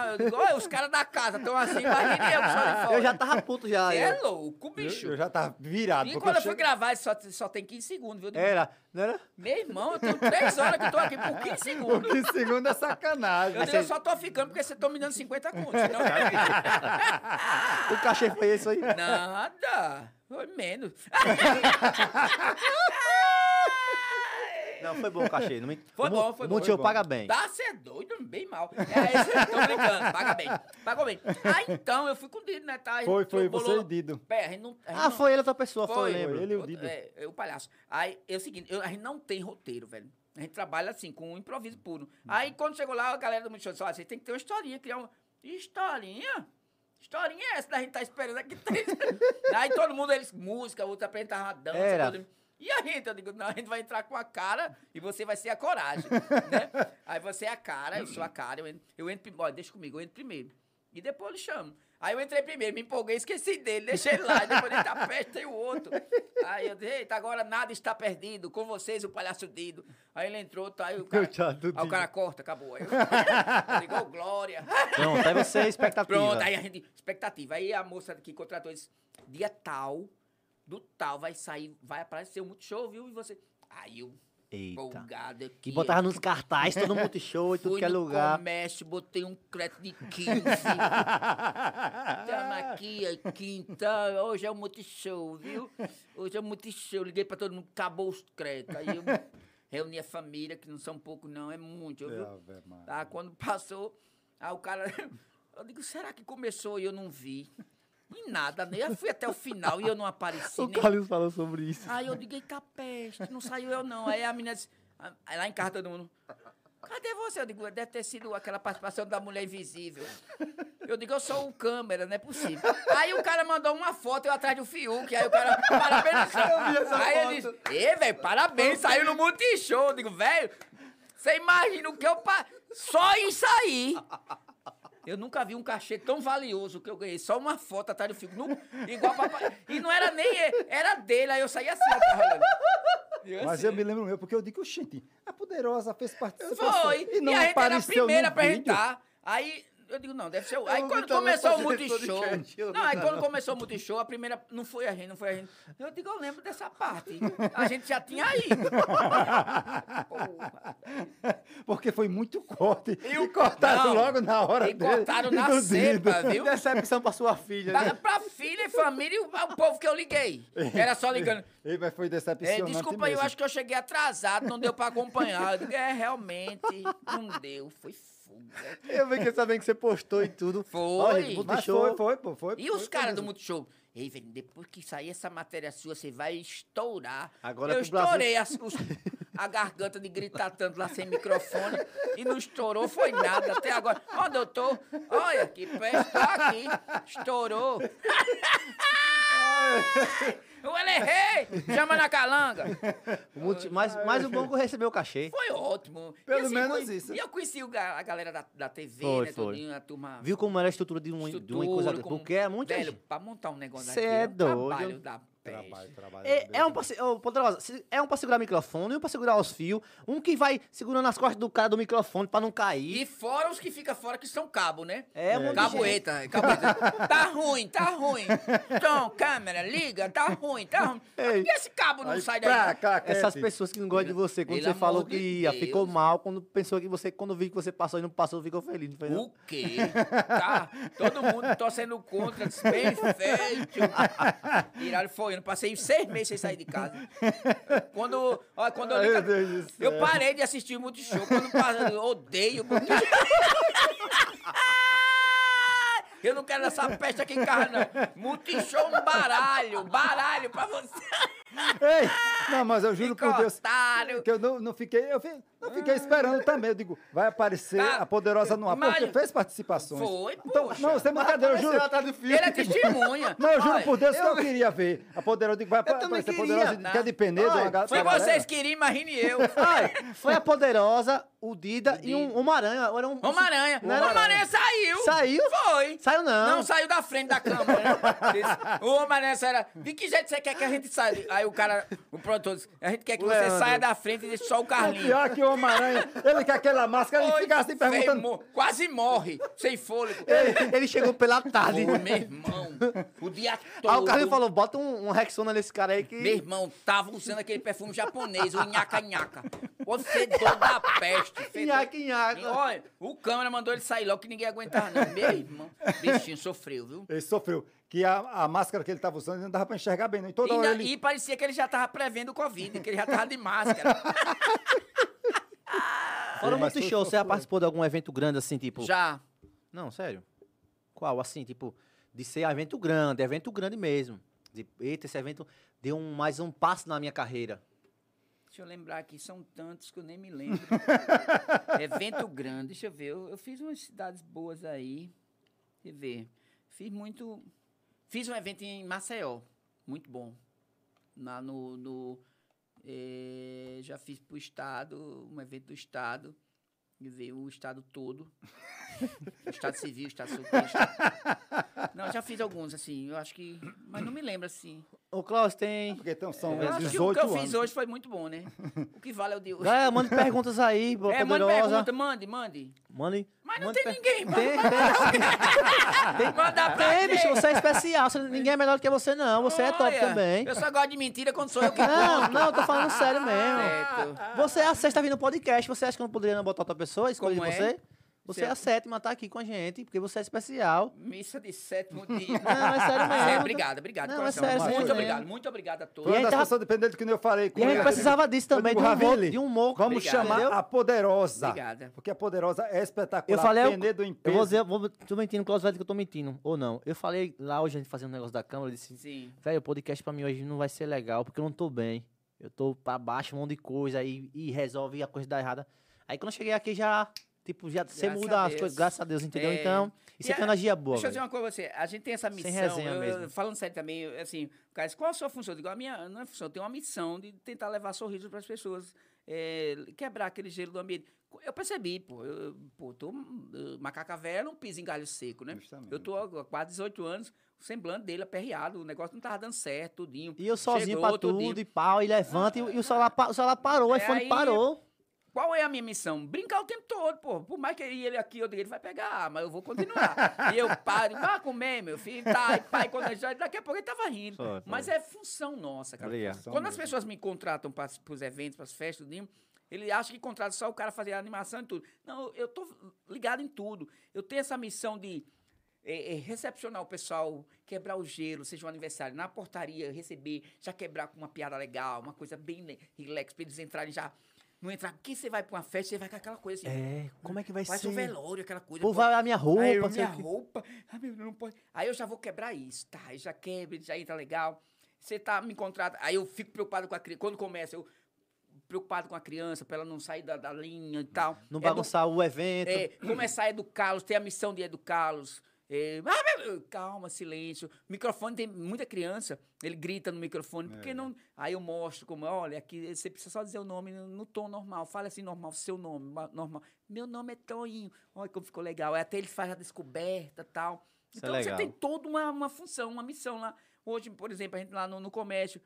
eu os caras da casa estão assim, imagina eu de fora. Eu já tava puto já. Você é eu. louco, bicho. Eu, eu já tava virado. E quando eu fui chego- gravar, só, só tem 15 segundos, viu? Era, não era? Meu irmão, eu tenho 3 horas que eu tô aqui por 15 Por segundos. 15 segundos é sacanagem. Eu, eu só tô ficando porque você tá me dando 50 contos. senão- O cachê foi esse aí. Nada. Foi menos. Não, foi bom o cachê. Não me... Foi o, bom, foi o bom, Multishow bom. paga bem. Tá, você é doido, bem mal. É, esse, tô brincando, paga bem. Pagou bem. Aí então, eu fui com o Dido, né? Tá, Foi, foi bolou- você e Dido. Pé, a gente não, a gente Ah, não- foi ele outra pessoa, foi, Foi, lembro. Ele e o Dido. É, é o palhaço. Aí é o seguinte, eu- a gente não tem roteiro, velho. A gente trabalha assim, com um improviso puro. Aí quando chegou lá, a galera do Multishow disse, olha, vocês tem que ter uma historinha, criar uma... Historinha? Historinha é essa da gente tá esperando aqui três... Aí todo mundo, eles, música, outro apresentava dança. Era. todo- E a gente, eu digo, não, a gente vai entrar com a cara e você vai ser a coragem, né? Aí você é a cara, eu sou a cara, eu entro, eu entro primeiro, olha, deixa comigo, eu entro primeiro. E depois eu chamo. Aí eu entrei primeiro, me empolguei, esqueci dele, deixei ele lá, e depois ele tá perto, tem o outro. Aí eu disse, eita, agora nada está perdido, com vocês o palhaço Dido. Aí ele entrou, tá, aí o cara, aí o cara corta, acabou. Aí eu, "Ô, Glória. Pronto, aí você é expectativa. Pronto, aí a gente, expectativa. Aí a moça que contratou disse, dia tal, do tal, vai sair, vai aparecer o Multishow, viu? E você... Aí eu, Eita. empolgado aqui. Que botava nos cartazes, todo Multishow e tudo que é lugar. comércio, botei um crédito de 15. Estamos aqui, quinta. Hoje é o Multishow, viu? Hoje é o Multishow. Liguei pra todo mundo, acabou os créditos. Aí eu reuni a família, que não são poucos, não, é muito, viu? Maria. Tá, quando passou, aí o cara. Eu digo, será que começou e eu não vi? E nada, né? Eu fui até o final e eu não apareci. O nem Carlos falou sobre isso. Aí eu digo, eita peste, não saiu eu não. Aí a menina disse, aí lá em casa todo mundo, cadê você? Eu digo, deve ter sido aquela participação da mulher invisível. Eu digo, eu sou o câmera, não é possível. Aí o cara mandou uma foto eu atrás do Fiuk, aí o cara, parabéns. Aí ele disse, ê, velho, parabéns, saiu no Multishow. Eu digo, velho, você imagina o que eu... Pa... Só isso aí... Eu nunca vi um cachê tão valioso que eu ganhei. Só uma foto atrás do Fiuk. Nu- igual papai. E não era nem ele, era dele. Aí eu saí assim, ó, tá rolando. Eu Mas assim. eu me lembro meu, porque eu digo, gente, a Poderosa fez participação. Foi. E não a gente era a primeira no a apresentar. Aí eu digo, não, deve ser o. Aí quando começou o Multishow. não aí quando começou o Multishow, a primeira. Não foi a gente, não foi a gente. Eu digo, eu lembro dessa parte. A gente já tinha ido. Porque foi muito corte. E E, o- cortaram não, logo na hora e dele. cortaram e na cepa, viu? Decepção pra sua filha, Pra, né? pra filha e família e o, povo que eu liguei. Era só ligando. Ei, mas foi É, decepcionante desculpa aí, eu mesmo. acho que eu cheguei atrasado, não deu pra acompanhar. Eu digo, é, realmente, não deu. Foi Eu fiquei sabendo que você postou e tudo. Foi. Olha, Mas foi, foi, pô, foi. E foi, os caras do. Multishow? Ei, velho, depois que sair essa matéria sua, você vai estourar. Agora eu estourei as, os- a garganta de gritar tanto lá sem microfone e não estourou, foi nada até agora. Ó, doutor, olha que peste, tá aqui, estourou. Eu errei! Chama na calanga! O multi- Mas, mas o bom é que eu recebi o cachê. Foi ótimo. Pelo E assim, menos foi- isso. E eu conheci a galera da, da TV, Foi, né? foi. Tudinho, a turma. Viu como era a estrutura de, um, de uma estrutura, coisa. como- Porque é muito. Velho, pra montar um negócio Cê daquele é um doido. trabalho da Trabalho, trabalho. É, é um pra, é um pra segurar o microfone, um pra segurar os fios, um que vai segurando as costas do cara do microfone pra não cair. E fora os que ficam fora, que são cabo, né? É, um de Caboeta, caboeta. tá ruim, tá ruim. Então, câmera, liga, tá ruim, tá ruim. Ei. E esse cabo não Aí, sai pra daí? cá, Essas pessoas que não gostam de você, quando Pelo você falou que ia, ficou Deus. mal, quando pensou que você, quando viu que você passou e não passou, ficou feliz, não foi não? O quê? Tá? Todo mundo torcendo contra, bem feito. Tiraram foi. Não passei seis meses sem sair de casa. Quando, ó, quando eu, Ai, li- eu parei de assistir muito show. Quando eu odeio. Multishow. Eu não quero essa peste aqui em casa, não. Multishow um baralho. Baralho pra você. Ei, não, mas eu juro por Deus Encostaram. que eu não, não fiquei, eu fi- não fiquei esperando também. Eu digo, vai aparecer Tá. a Poderosa no ar, porque fez participações. Foi, Então, poxa. não, sem brincadeira, eu juro. fio. Ele é testemunha. Não, eu juro Olha, por Deus que eu eu- queria ver. A Poderosa, eu digo, vai também aparecer queria, Poderosa, tá? que é de Penedo. Uma ga- Foi vocês que iriam, imagine eu. Ai, foi a Poderosa, o Dida e um Homem-Aranha. Era um, Homem-Aranha. Era- Homem-Aranha saiu. Saiu? Foi. Saiu não. Não saiu da frente da câmera. né? Disse, O Homem-Aranha era. De que jeito você quer que a gente saia? Aí o cara, o produtor disse: A gente quer que você saia da frente e deixe só o É Carlinhos. pior que o Homem-Aranha, ele com aquela máscara, ele Oi, fica assim perguntando. mo- quase morre, sem fôlego. Ele, ele chegou pela tarde. Ô, meu irmão, o dia todo. Aí o Carlinhos falou, bota um, um Rexona nesse cara aí que... Meu irmão, tava usando aquele perfume japonês, o nhaca-nhaca. O fedor da peste. fedor- Nhaca, nhaca. Olha, o câmera mandou ele sair logo que ninguém aguentava, não. Meu irmão, bichinho sofreu, viu? Ele sofreu. Que a, a máscara que ele estava usando não dava pra enxergar bem, não. E toda E, hora ele. e parecia que ele já tava prevendo o Covid, que ele já tava de máscara. Fora Mas muito foi show, você já participou de algum evento grande assim, tipo... Já. Não, sério. Qual? Assim, tipo, de ser evento grande, evento grande mesmo. De, eita, esse evento deu um, mais um passo na minha carreira. Deixa eu lembrar aqui, são tantos que eu nem me lembro. Evento grande, deixa eu ver. Eu, eu fiz umas cidades boas aí. Deixa eu ver. Fiz muito. Fiz um evento em Maceió, muito bom. Lá no. no eh, já fiz pro Estado, um evento do Estado. E veio o Estado todo. o Estado Civil, o Estado Sulista. Não, já fiz alguns, assim. Eu acho que. Mas não me lembro, assim. Ô, Klaus, tem... Porque então, são Eu acho que o 18 que eu anos. fiz hoje foi muito bom, né? O que vale é o de hoje. Galera, mande perguntas aí, boa É, mande poderosa. pergunta, mande, mande. Mande. Mas não mande tem per- ninguém, mano. Tem, tem. Mandar pra Tem, bicho, você é especial. você- ninguém é melhor do que você, não. Você é top Olha, também. Eu só gosto de mentira quando sou eu que Não, conto. não, eu tô falando sério mesmo. Certo. Você é a sexta vindo no podcast. Você acha que eu não poderia não botar outra pessoa? Escolher Como é? você? Você é a sétima, tá aqui com a gente, porque você é especial. Missa de sétimo dia. Não, é sério mesmo. É, obrigado, obrigado. Não, é sério, muito sério obrigado, mesmo. muito obrigado a todos. E aí pessoas dependendo do que eu falei com E a gente precisava disso também, de um humor, de um humor. Vamos Obrigado. chamar entendeu? a Poderosa. Obrigada. Porque a Poderosa é espetacular. Eu falei, eu, Penedo eu vou dizer, eu vou, tô mentindo, Klaus vai dizer que eu tô mentindo, ou não. Eu falei lá hoje, a gente fazendo um negócio da câmera, eu disse, Sim. velho, o podcast pra mim hoje não vai ser legal, porque eu não tô bem. Eu tô pra baixo, um monte de coisa, aí e resolve a coisa dar errada. Aí quando eu cheguei aqui já, tipo, já você muda as coisas, graças a Deus, entendeu? É. Então, isso E é que é a- energia boa, Deixa eu dizer uma coisa pra você. A gente tem essa Sem missão. resenha eu- mesmo. falando sério também, eu, assim, o cara qual a sua função? Eu digo, a minha não é função, eu tenho uma missão de tentar levar sorriso para as pessoas, é, quebrar aquele gelo do ambiente. Eu percebi, pô, eu, pô, tô, macaca velha não pisa em galho seco, né? Justamente. Eu tô há quase 18 anos, o semblante dele aperreado, o negócio não tava dando certo, tudinho. E eu sozinho Chegou, pra tudinho. tudo, e pau, e levanta, e, e o celular, o celular parou, o É, iPhone aí- parou. Qual é a minha missão? Brincar o tempo todo, pô. Por mais que ele aqui, eu digo, ele vai pegar, mas eu vou continuar. e eu paro, vá comer, meu filho, tá, e pai, quando já, daqui a pouco ele tava rindo. Mas é função nossa, cara. Função Quando as mesmo. pessoas me contratam para os eventos, para as festas, ele acha que contrata só o cara fazer a animação e tudo. Não, eu tô ligado em tudo. Eu tenho essa missão de é, é, recepcionar o pessoal, quebrar o gelo, seja um aniversário, na portaria, receber, já quebrar com uma piada legal, uma coisa bem relax, para eles entrarem já. Não entrar, porque você vai para uma festa, você vai com aquela coisa assim. É, como é que vai Faz ser? um velório, aquela coisa. Pô. vai a minha roupa, Aí minha roupa. Ah, meu, não pode. Aí eu já vou quebrar isso, tá? Aí já quebra, já entra legal. Você tá me contrata. Aí eu fico preocupado com a criança. Quando começa, eu preocupado com a criança, para ela não sair da, da linha e tal. Não É bagunçar o evento. é, começar a educá-los, ter a missão de educá-los. É, calma, silêncio. Microfone tem muita criança, ele grita no microfone, porque não. Aí eu mostro como, olha, aqui você precisa só dizer o nome no, no tom normal. Fala assim, normal, seu nome, ma- normal. Meu nome é Toninho. Olha como ficou legal. Aí até ele faz a descoberta tal. Isso é Então você legal. tem toda uma, uma função, uma missão lá. Hoje, por exemplo, a gente lá no, no comércio,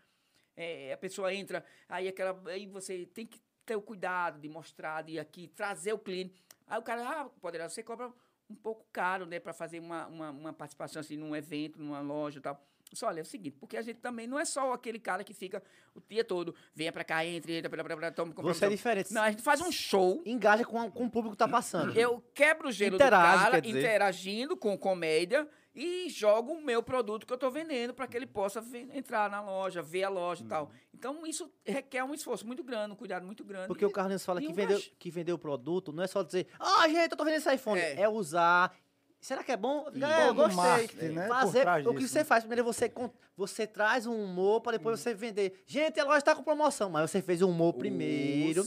é, a pessoa entra, aí, aquela, aí você tem que ter o cuidado de mostrar, de aqui, trazer o cliente. Aí o cara, ah, poderá, você cobra um pouco caro, né, para fazer uma, uma, uma participação assim num evento, numa loja e tal. Só olha, é o seguinte, porque a gente também não é só aquele cara que fica o dia todo, venha pra cá, entre, entra, blá, blá, blá, toma, compra, Você é diferente. Não, a gente faz um show Engaja com, com o público que tá passando. eu quebro o gelo Interage, do cara, interagindo com comédia e jogo o meu produto que eu tô vendendo para que ele possa entrar na loja, ver a loja e tal. Então isso requer um esforço muito grande, um cuidado muito grande. Porque E- o Carlinhos fala que um vendeu, que vendeu o produto, não é só dizer, ah, gente, eu tô vendendo esse iPhone. É, É. usar. Será que é bom? E É, eu gostei. marketing, né, Fazer, o que disso, você né? faz primeiro você, você traz um humor para depois você vender. Gente, a loja tá com promoção, mas você fez o humor primeiro.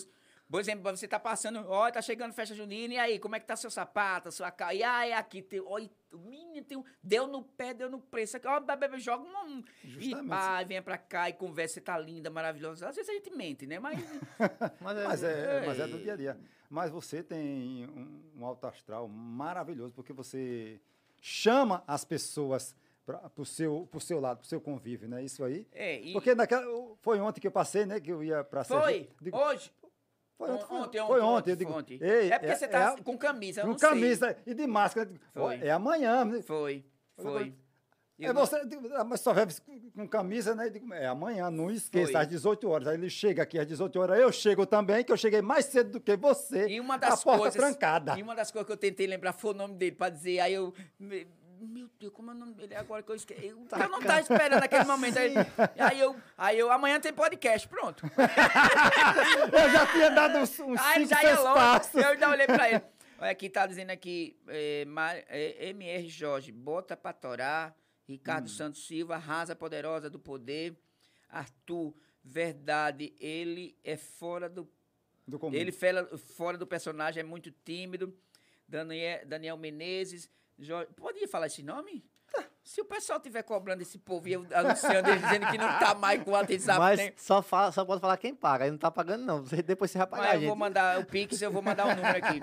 Por exemplo, você tá passando, ó, tá chegando festa junina, e aí, como é que tá seu sapato, sua calça? E aí, aqui, tem, o menino tem um, deu no pé, deu no preço, aqui, ó, bebê, joga um, e Justamente. pá, vem pra cá e conversa, você tá linda, maravilhosa. Às vezes a gente mente, né, mas... Mas é, Mas é, mas é Ei. do dia a dia. Mas você tem um, um alto astral maravilhoso, porque você chama as pessoas para o seu, pro seu lado, para o seu convívio, né? Isso aí. É, e Porque naquela, foi ontem que eu passei, né? Que eu ia para foi, hoje, Foi ontem, foi, ontem, foi ontem. Eu digo, ontem. Ei, É porque você tá é- com camisa, com sei. camisa e de máscara. Foi. É amanhã. né? Foi, foi. É não- você, ah, mas só vai com camisa, né? Digo, é amanhã, não esqueça, Foi. às 18 horas. Aí ele chega aqui às 18 horas, eu chego também, que eu cheguei mais cedo do que você. E uma a das porta coisas. trancada. E uma das coisas que eu tentei lembrar foi o nome dele, pra dizer, aí eu. Me- Meu Deus, como é o nome dele agora que eu esqueci? Eu, eu não tava esperando naquele momento. Aí, aí eu, aí eu, amanhã tem podcast, pronto. Eu já tinha dado uns, uns Aí cinco, já ia logo. Eu ainda olhei pra ele. Olha, aqui tá dizendo aqui, é, é, MR Jorge, bota pra torar. Ricardo Hum. Santos Silva, Rasa Poderosa do Poder. Arthur, verdade, ele é fora do Do comum. Ele fela- fora do personagem é muito tímido. Daniel, Daniel Menezes. Jorge, podia falar esse nome? Se o pessoal tiver cobrando esse povo e eu anunciando ele dizendo que não tá mais com o WhatsApp, Mas nem- só, fala, só pode falar quem paga. Aí não tá pagando, não. Você- Depois você vai pagar Mas eu gente. vou mandar o Pix, eu vou mandar o número aqui.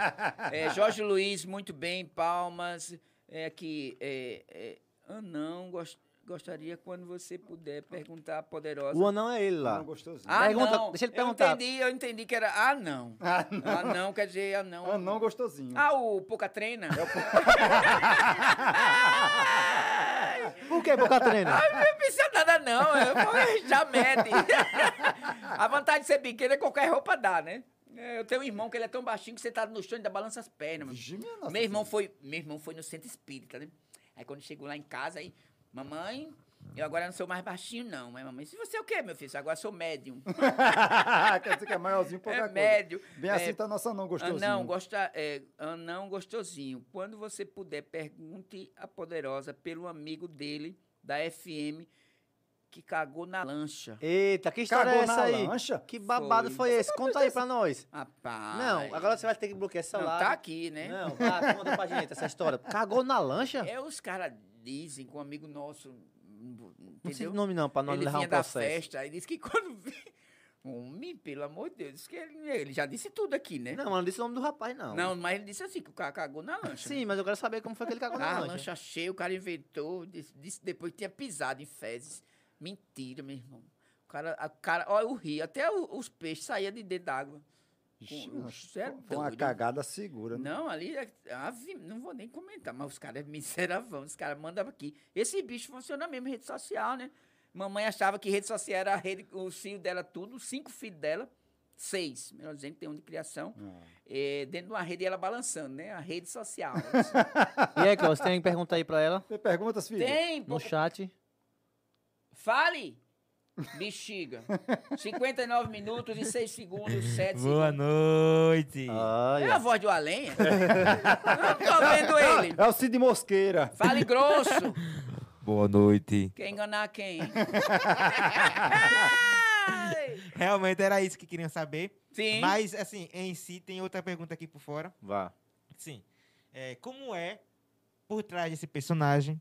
É, Jorge Luiz, muito bem, palmas. É aqui, é, é, Anão, gos- gostaria quando você puder perguntar a poderosa. O anão é ele lá. Não, gostosinho. Ah, Pergunta- não. deixa ele Eu perguntar. entendi, eu entendi que era ah, não. Ah, Ah, não, quer dizer ah, Ah, não gostosinho. Ah, o Pouca Treina? Por que, Boca Treina? Não precisa nada, não. Eu já mede. A vantagem de ser pequeno é qualquer roupa dá, né? É, Eu tenho um irmão que ele é tão baixinho que você tá no chão e ainda balança as pernas. mano. Vixe, minha nossa Meu irmão foi, meu irmão foi no centro espírita, né? Aí quando chegou lá em casa, aí, mamãe, eu agora não sou mais baixinho, não. Mas mamãe, se você é o quê, meu filho? Agora sou médium. Quer dizer que é maiorzinho por É coisa. médio. Bem É, assim tá nossa não gostosinho. Anão, gosta, é, anão gostosinho. Quando você puder, pergunte a Poderosa pelo amigo dele, da FM, que cagou na lancha. Eita, que história Cagou é essa na aí? lancha? Que babado foi, esse? Conta aí pra nós. Rapaz. Não, agora você vai ter que bloquear esse Não, celular. tá aqui, né? Não, tá, conta pra gente essa história. Cagou na lancha? É, os caras dizem que um amigo nosso. Não sei Entendeu? o nome não, pra não ele levar vinha um da processo. festa, aí disse que quando vi. Homem, pelo amor de Deus, disse que ele, ele já disse tudo aqui, né? Não, mas não disse o nome do rapaz, não. Não, mas ele disse assim, que o cara cagou na lancha. Sim, mas eu quero saber como foi que ele cagou na Ah, lancha. lancha cheia, o cara inventou, disse, disse depois que tinha pisado em fezes. Mentira, meu irmão. O cara, a cara olha o rio, até o- os peixes saíam de dentro d'água. Com- é foi uma cagada segura. né? Não, ali, é, ave- não vou nem comentar, mas os caras é miseravão, os caras mandam aqui. Esse bicho funciona mesmo em rede social, né? Mamãe achava que rede social era a rede, o filho dela tudo, cinco filhos dela, seis, melhor dizendo, tem um de criação, Ah. é, dentro de uma rede e ela balançando, né? A rede social. E aí, Cláudio, você tem pergunta aí pra ela? Tem perguntas, filho? tem, No pô, chat. fale, bexiga. 59 minutos e 6 segundos, 7 Boa segundos. noite. É a Olha. voz do Além? Não tô vendo ele. É o Cid Mosqueira. Fale grosso. Boa noite. Quer enganar quem? Ai! Realmente era isso que queriam saber. Sim. Mas, assim, em si, tem outra pergunta aqui por fora. Vá. Sim. É, como é por trás desse personagem?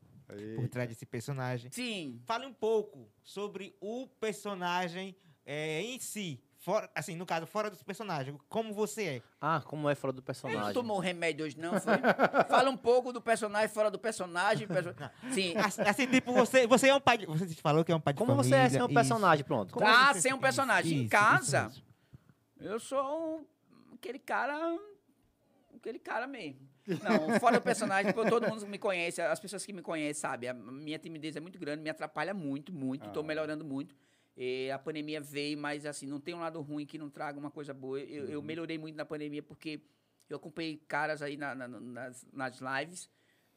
Por trás desse personagem. Sim. Fale um pouco sobre o personagem é, em si. Fora, assim, no caso, fora dos personagens. Como você é. Ah, como é fora do Ele não personagem. tomou remédio hoje, não, foi? Fala um pouco do personagem fora do personagem. perso- Sim. Assim, assim, tipo, você, você é um pai de, Você falou que é um pai de Como você família. é sem um isso. personagem, pronto. Como Tá você- sem um personagem. Em isso, casa, isso mesmo. Eu sou um- aquele cara. Aquele cara mesmo. Não, fora o personagem, pô, todo mundo me conhece, as pessoas que me conhecem sabem, a minha timidez é muito grande, me atrapalha muito, muito, estou Ah. melhorando muito. E a pandemia veio, mas assim, não tem um lado ruim que não traga uma coisa boa. Eu, eu melhorei muito na pandemia porque eu acompanhei caras aí na- na- nas, nas lives,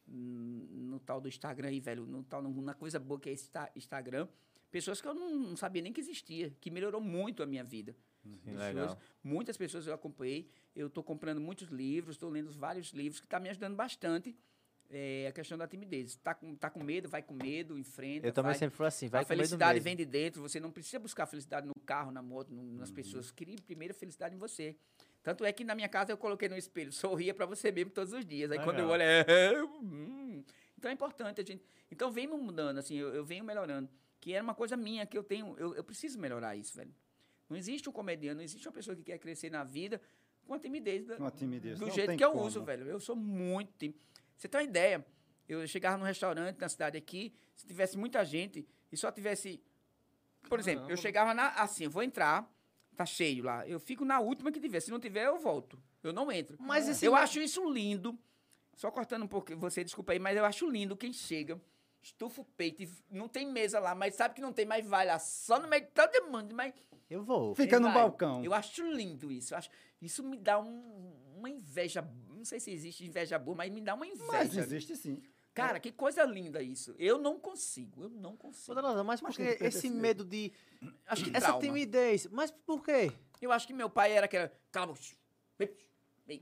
hum, no tal do Instagram aí, velho, no tal, na coisa boa que é esse Insta- Instagram. Pessoas que eu não, não sabia nem que existia, que melhorou muito a minha vida. Sim, legal. muitas pessoas eu acompanhei. Eu estou comprando muitos livros, estou lendo vários livros, que está me ajudando bastante. É, a questão da timidez. Tá com, tá com medo, vai com medo, enfrenta. Eu também vai. sempre fui assim, vai a com medo felicidade mesmo. vem de dentro. Você não precisa buscar felicidade no carro, na moto, no- nas pessoas. Crie primeiro a felicidade em você. Tanto é que na minha casa eu coloquei no espelho, sorria para você mesmo todos os dias. Aí quando eu Legal. olho, é, hum. então é importante a gente. Então vem mudando, assim, eu, eu venho melhorando. Que era uma coisa minha que eu tenho, eu, eu preciso melhorar isso, velho. Não existe um comediante, não existe uma pessoa que quer crescer na vida com a timidez da- Uma timidez. do não jeito que eu como. uso, velho. Eu sou muito. tim- Você tem uma ideia? Eu chegava num restaurante na cidade aqui, se tivesse muita gente e só tivesse. Por exemplo, eu Caramba. chegava na, assim, eu vou entrar, tá cheio lá. Eu fico na última que tiver. Se não tiver, eu volto. Eu não entro. Mas eu não- acho isso lindo. Só cortando um pouco, você desculpa aí, mas eu acho lindo quem chega, estufa o peito e não tem mesa lá, mas sabe que não tem, mas vai lá, só no meio de todo mundo, mas Eu vou. Fica no vai. balcão. Eu acho lindo isso. eu acho- isso me dá um- uma inveja. Não sei se existe inveja boa, mas me dá uma inveja. Mas existe sim. Cara, que coisa linda isso. Eu não consigo. Eu não consigo. Dona, mas por que esse medo de. Acho que Essa trauma. timidez? Mas por quê? Eu acho que meu pai era aquela. Cala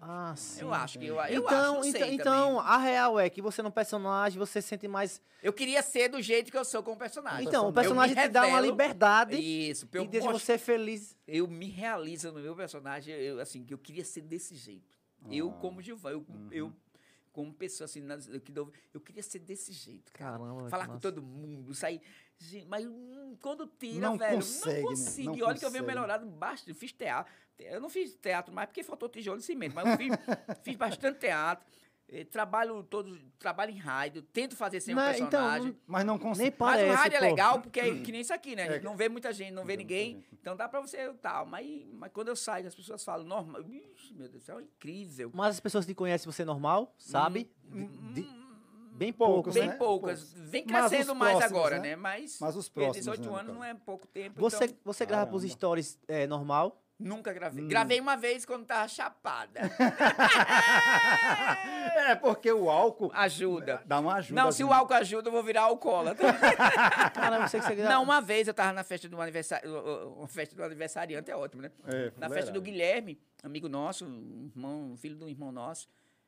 Ah, sim. Eu acho que eu, eu então, acho, então, então, a real é que você no personagem, você sente mais. Eu queria ser do jeito que eu sou com o personagem. Então, o Eu personagem te dá uma revelo- liberdade Isso, eu e deixa você feliz. eu me realizo no meu personagem, eu, assim, que eu queria ser desse jeito. Eu, Ah. como Gilvan, eu, eu como pessoa, assim, que dou- eu queria ser desse jeito, cara. Caramba, Falar com massa. todo mundo, sair. Gente, mas hum, quando tira, Não velho, consegue, né? não consigo. Não e olha que eu venho consegue. melhorado bastante. Fiz teatro. Eu não fiz teatro mais porque faltou tijolo e cimento, mas eu fiz, fiz bastante teatro. Eh, Trabalho todo, trabalho em rádio, tento fazer sem um então, personagem. não- Mas não Nem consegue. Mas parece. o rádio é pô. legal porque é que nem isso aqui, né? A gente É. não vê muita gente, não vê Não vê ninguém. gente. Então dá pra você tal. Mas, mas quando eu saio, as pessoas falam, normal. Ixi, meu Deus do céu, é incrível. Mas as pessoas te conhecem você normal, sabe? Hum, De- hum, bem poucos, Bem né? poucas. Vem crescendo mais próximos, agora, né? né? Mas, Mas os próximos, 18 né, no anos não é pouco tempo. Você, então você grava pros Caramba. stories é, normal? Nunca gravei. Hum. Gravei uma vez quando tava chapada. É, porque o álcool Ajuda. dá uma ajuda. Não, se o álcool ajuda, eu vou virar alcoólatra. Caramba, você que você. Não, uma vez eu tava na festa do aniversário. Uma festa do aniversariante é ótimo, né? É, Na festa do Guilherme, amigo nosso, irmão, filho do irmão nosso.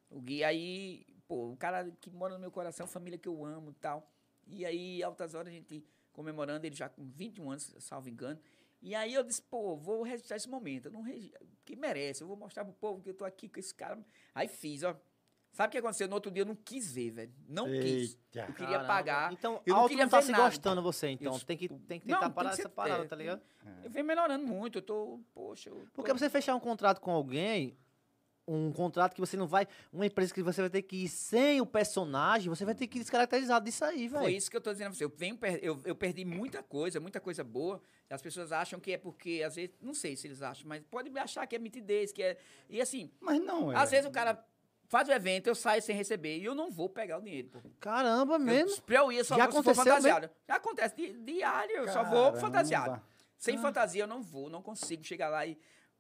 O Gui, aí, pô, o cara que mora no meu coração, família que eu amo e tal. E aí, altas horas, a gente comemorando, ele já com 21 anos, salvo engano. E aí eu disse, pô, vou registrar esse momento. Eu não regi... que merece, eu vou mostrar pro povo que eu tô aqui com esse cara. Aí fiz, ó. Sabe o que aconteceu? No outro dia eu não quis ver, velho. Não quis. Eita. Eu queria Caramba. pagar. Então, eu não alto queria não tá ver se nada. gostando você, então. Eu- tem que, tem que Não, tentar tem parar que essa parada, é, tá ligado? Eu venho melhorando muito, eu tô, poxa. Eu Porque tô- você fechar um contrato com alguém, um contrato que você não vai. Uma empresa que você vai ter que ir sem o personagem, você vai ter que ir descaracterizado disso aí, Foi velho. isso que eu tô dizendo pra você. Eu, venho eu, eu perdi muita coisa, muita coisa boa. As pessoas acham que é porque, às vezes, não sei se eles acham, mas pode me achar que é mitidez, que é. E assim, Mas não é. às vezes o cara faz o evento, eu saio sem receber e eu não vou pegar o dinheiro. Pô. Caramba, Eu, mesmo. pra eu ir, eu só Já vou se for aconteceu fantasiado. Já acontece di- diário, eu só vou Caramba. fantasiado. Sem fantasia eu não vou, não consigo chegar lá e.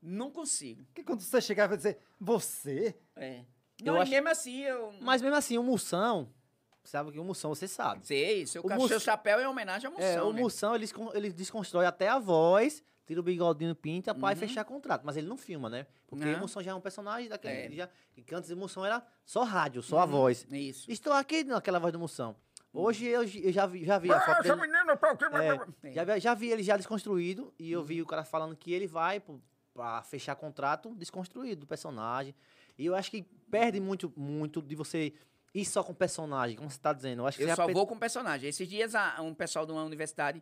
Não consigo. Porque quando você chegar e vai dizer, você? É. Eu Não, e acho- mesmo assim, eu. Mas mesmo assim, o Moção. Sabe que o Moção, você sabe. Sei, seu, O seu chapéu é homenagem à moção. É, o né? Moção, ele, ele desconstrói até a voz, tira o bigodinho, pinta, Uhum. fechar contrato. Mas ele não filma, né? Porque Não. o Moção já é um personagem daquele. É. Já, que antes o Moção era só rádio, só a voz. Isso. Estou aqui naquela voz do Moção. Hoje eu, eu já vi, já vi a Ah, foto essa dele. menina, pô, que- É, já, vi- já vi ele já desconstruído e eu vi o cara falando que ele vai pô, pra fechar contrato desconstruído do personagem. E eu acho que perde muito, muito de você ir só com o personagem, como você tá dizendo. Eu acho que Eu só vou com personagem. Esses dias, um pessoal de uma universidade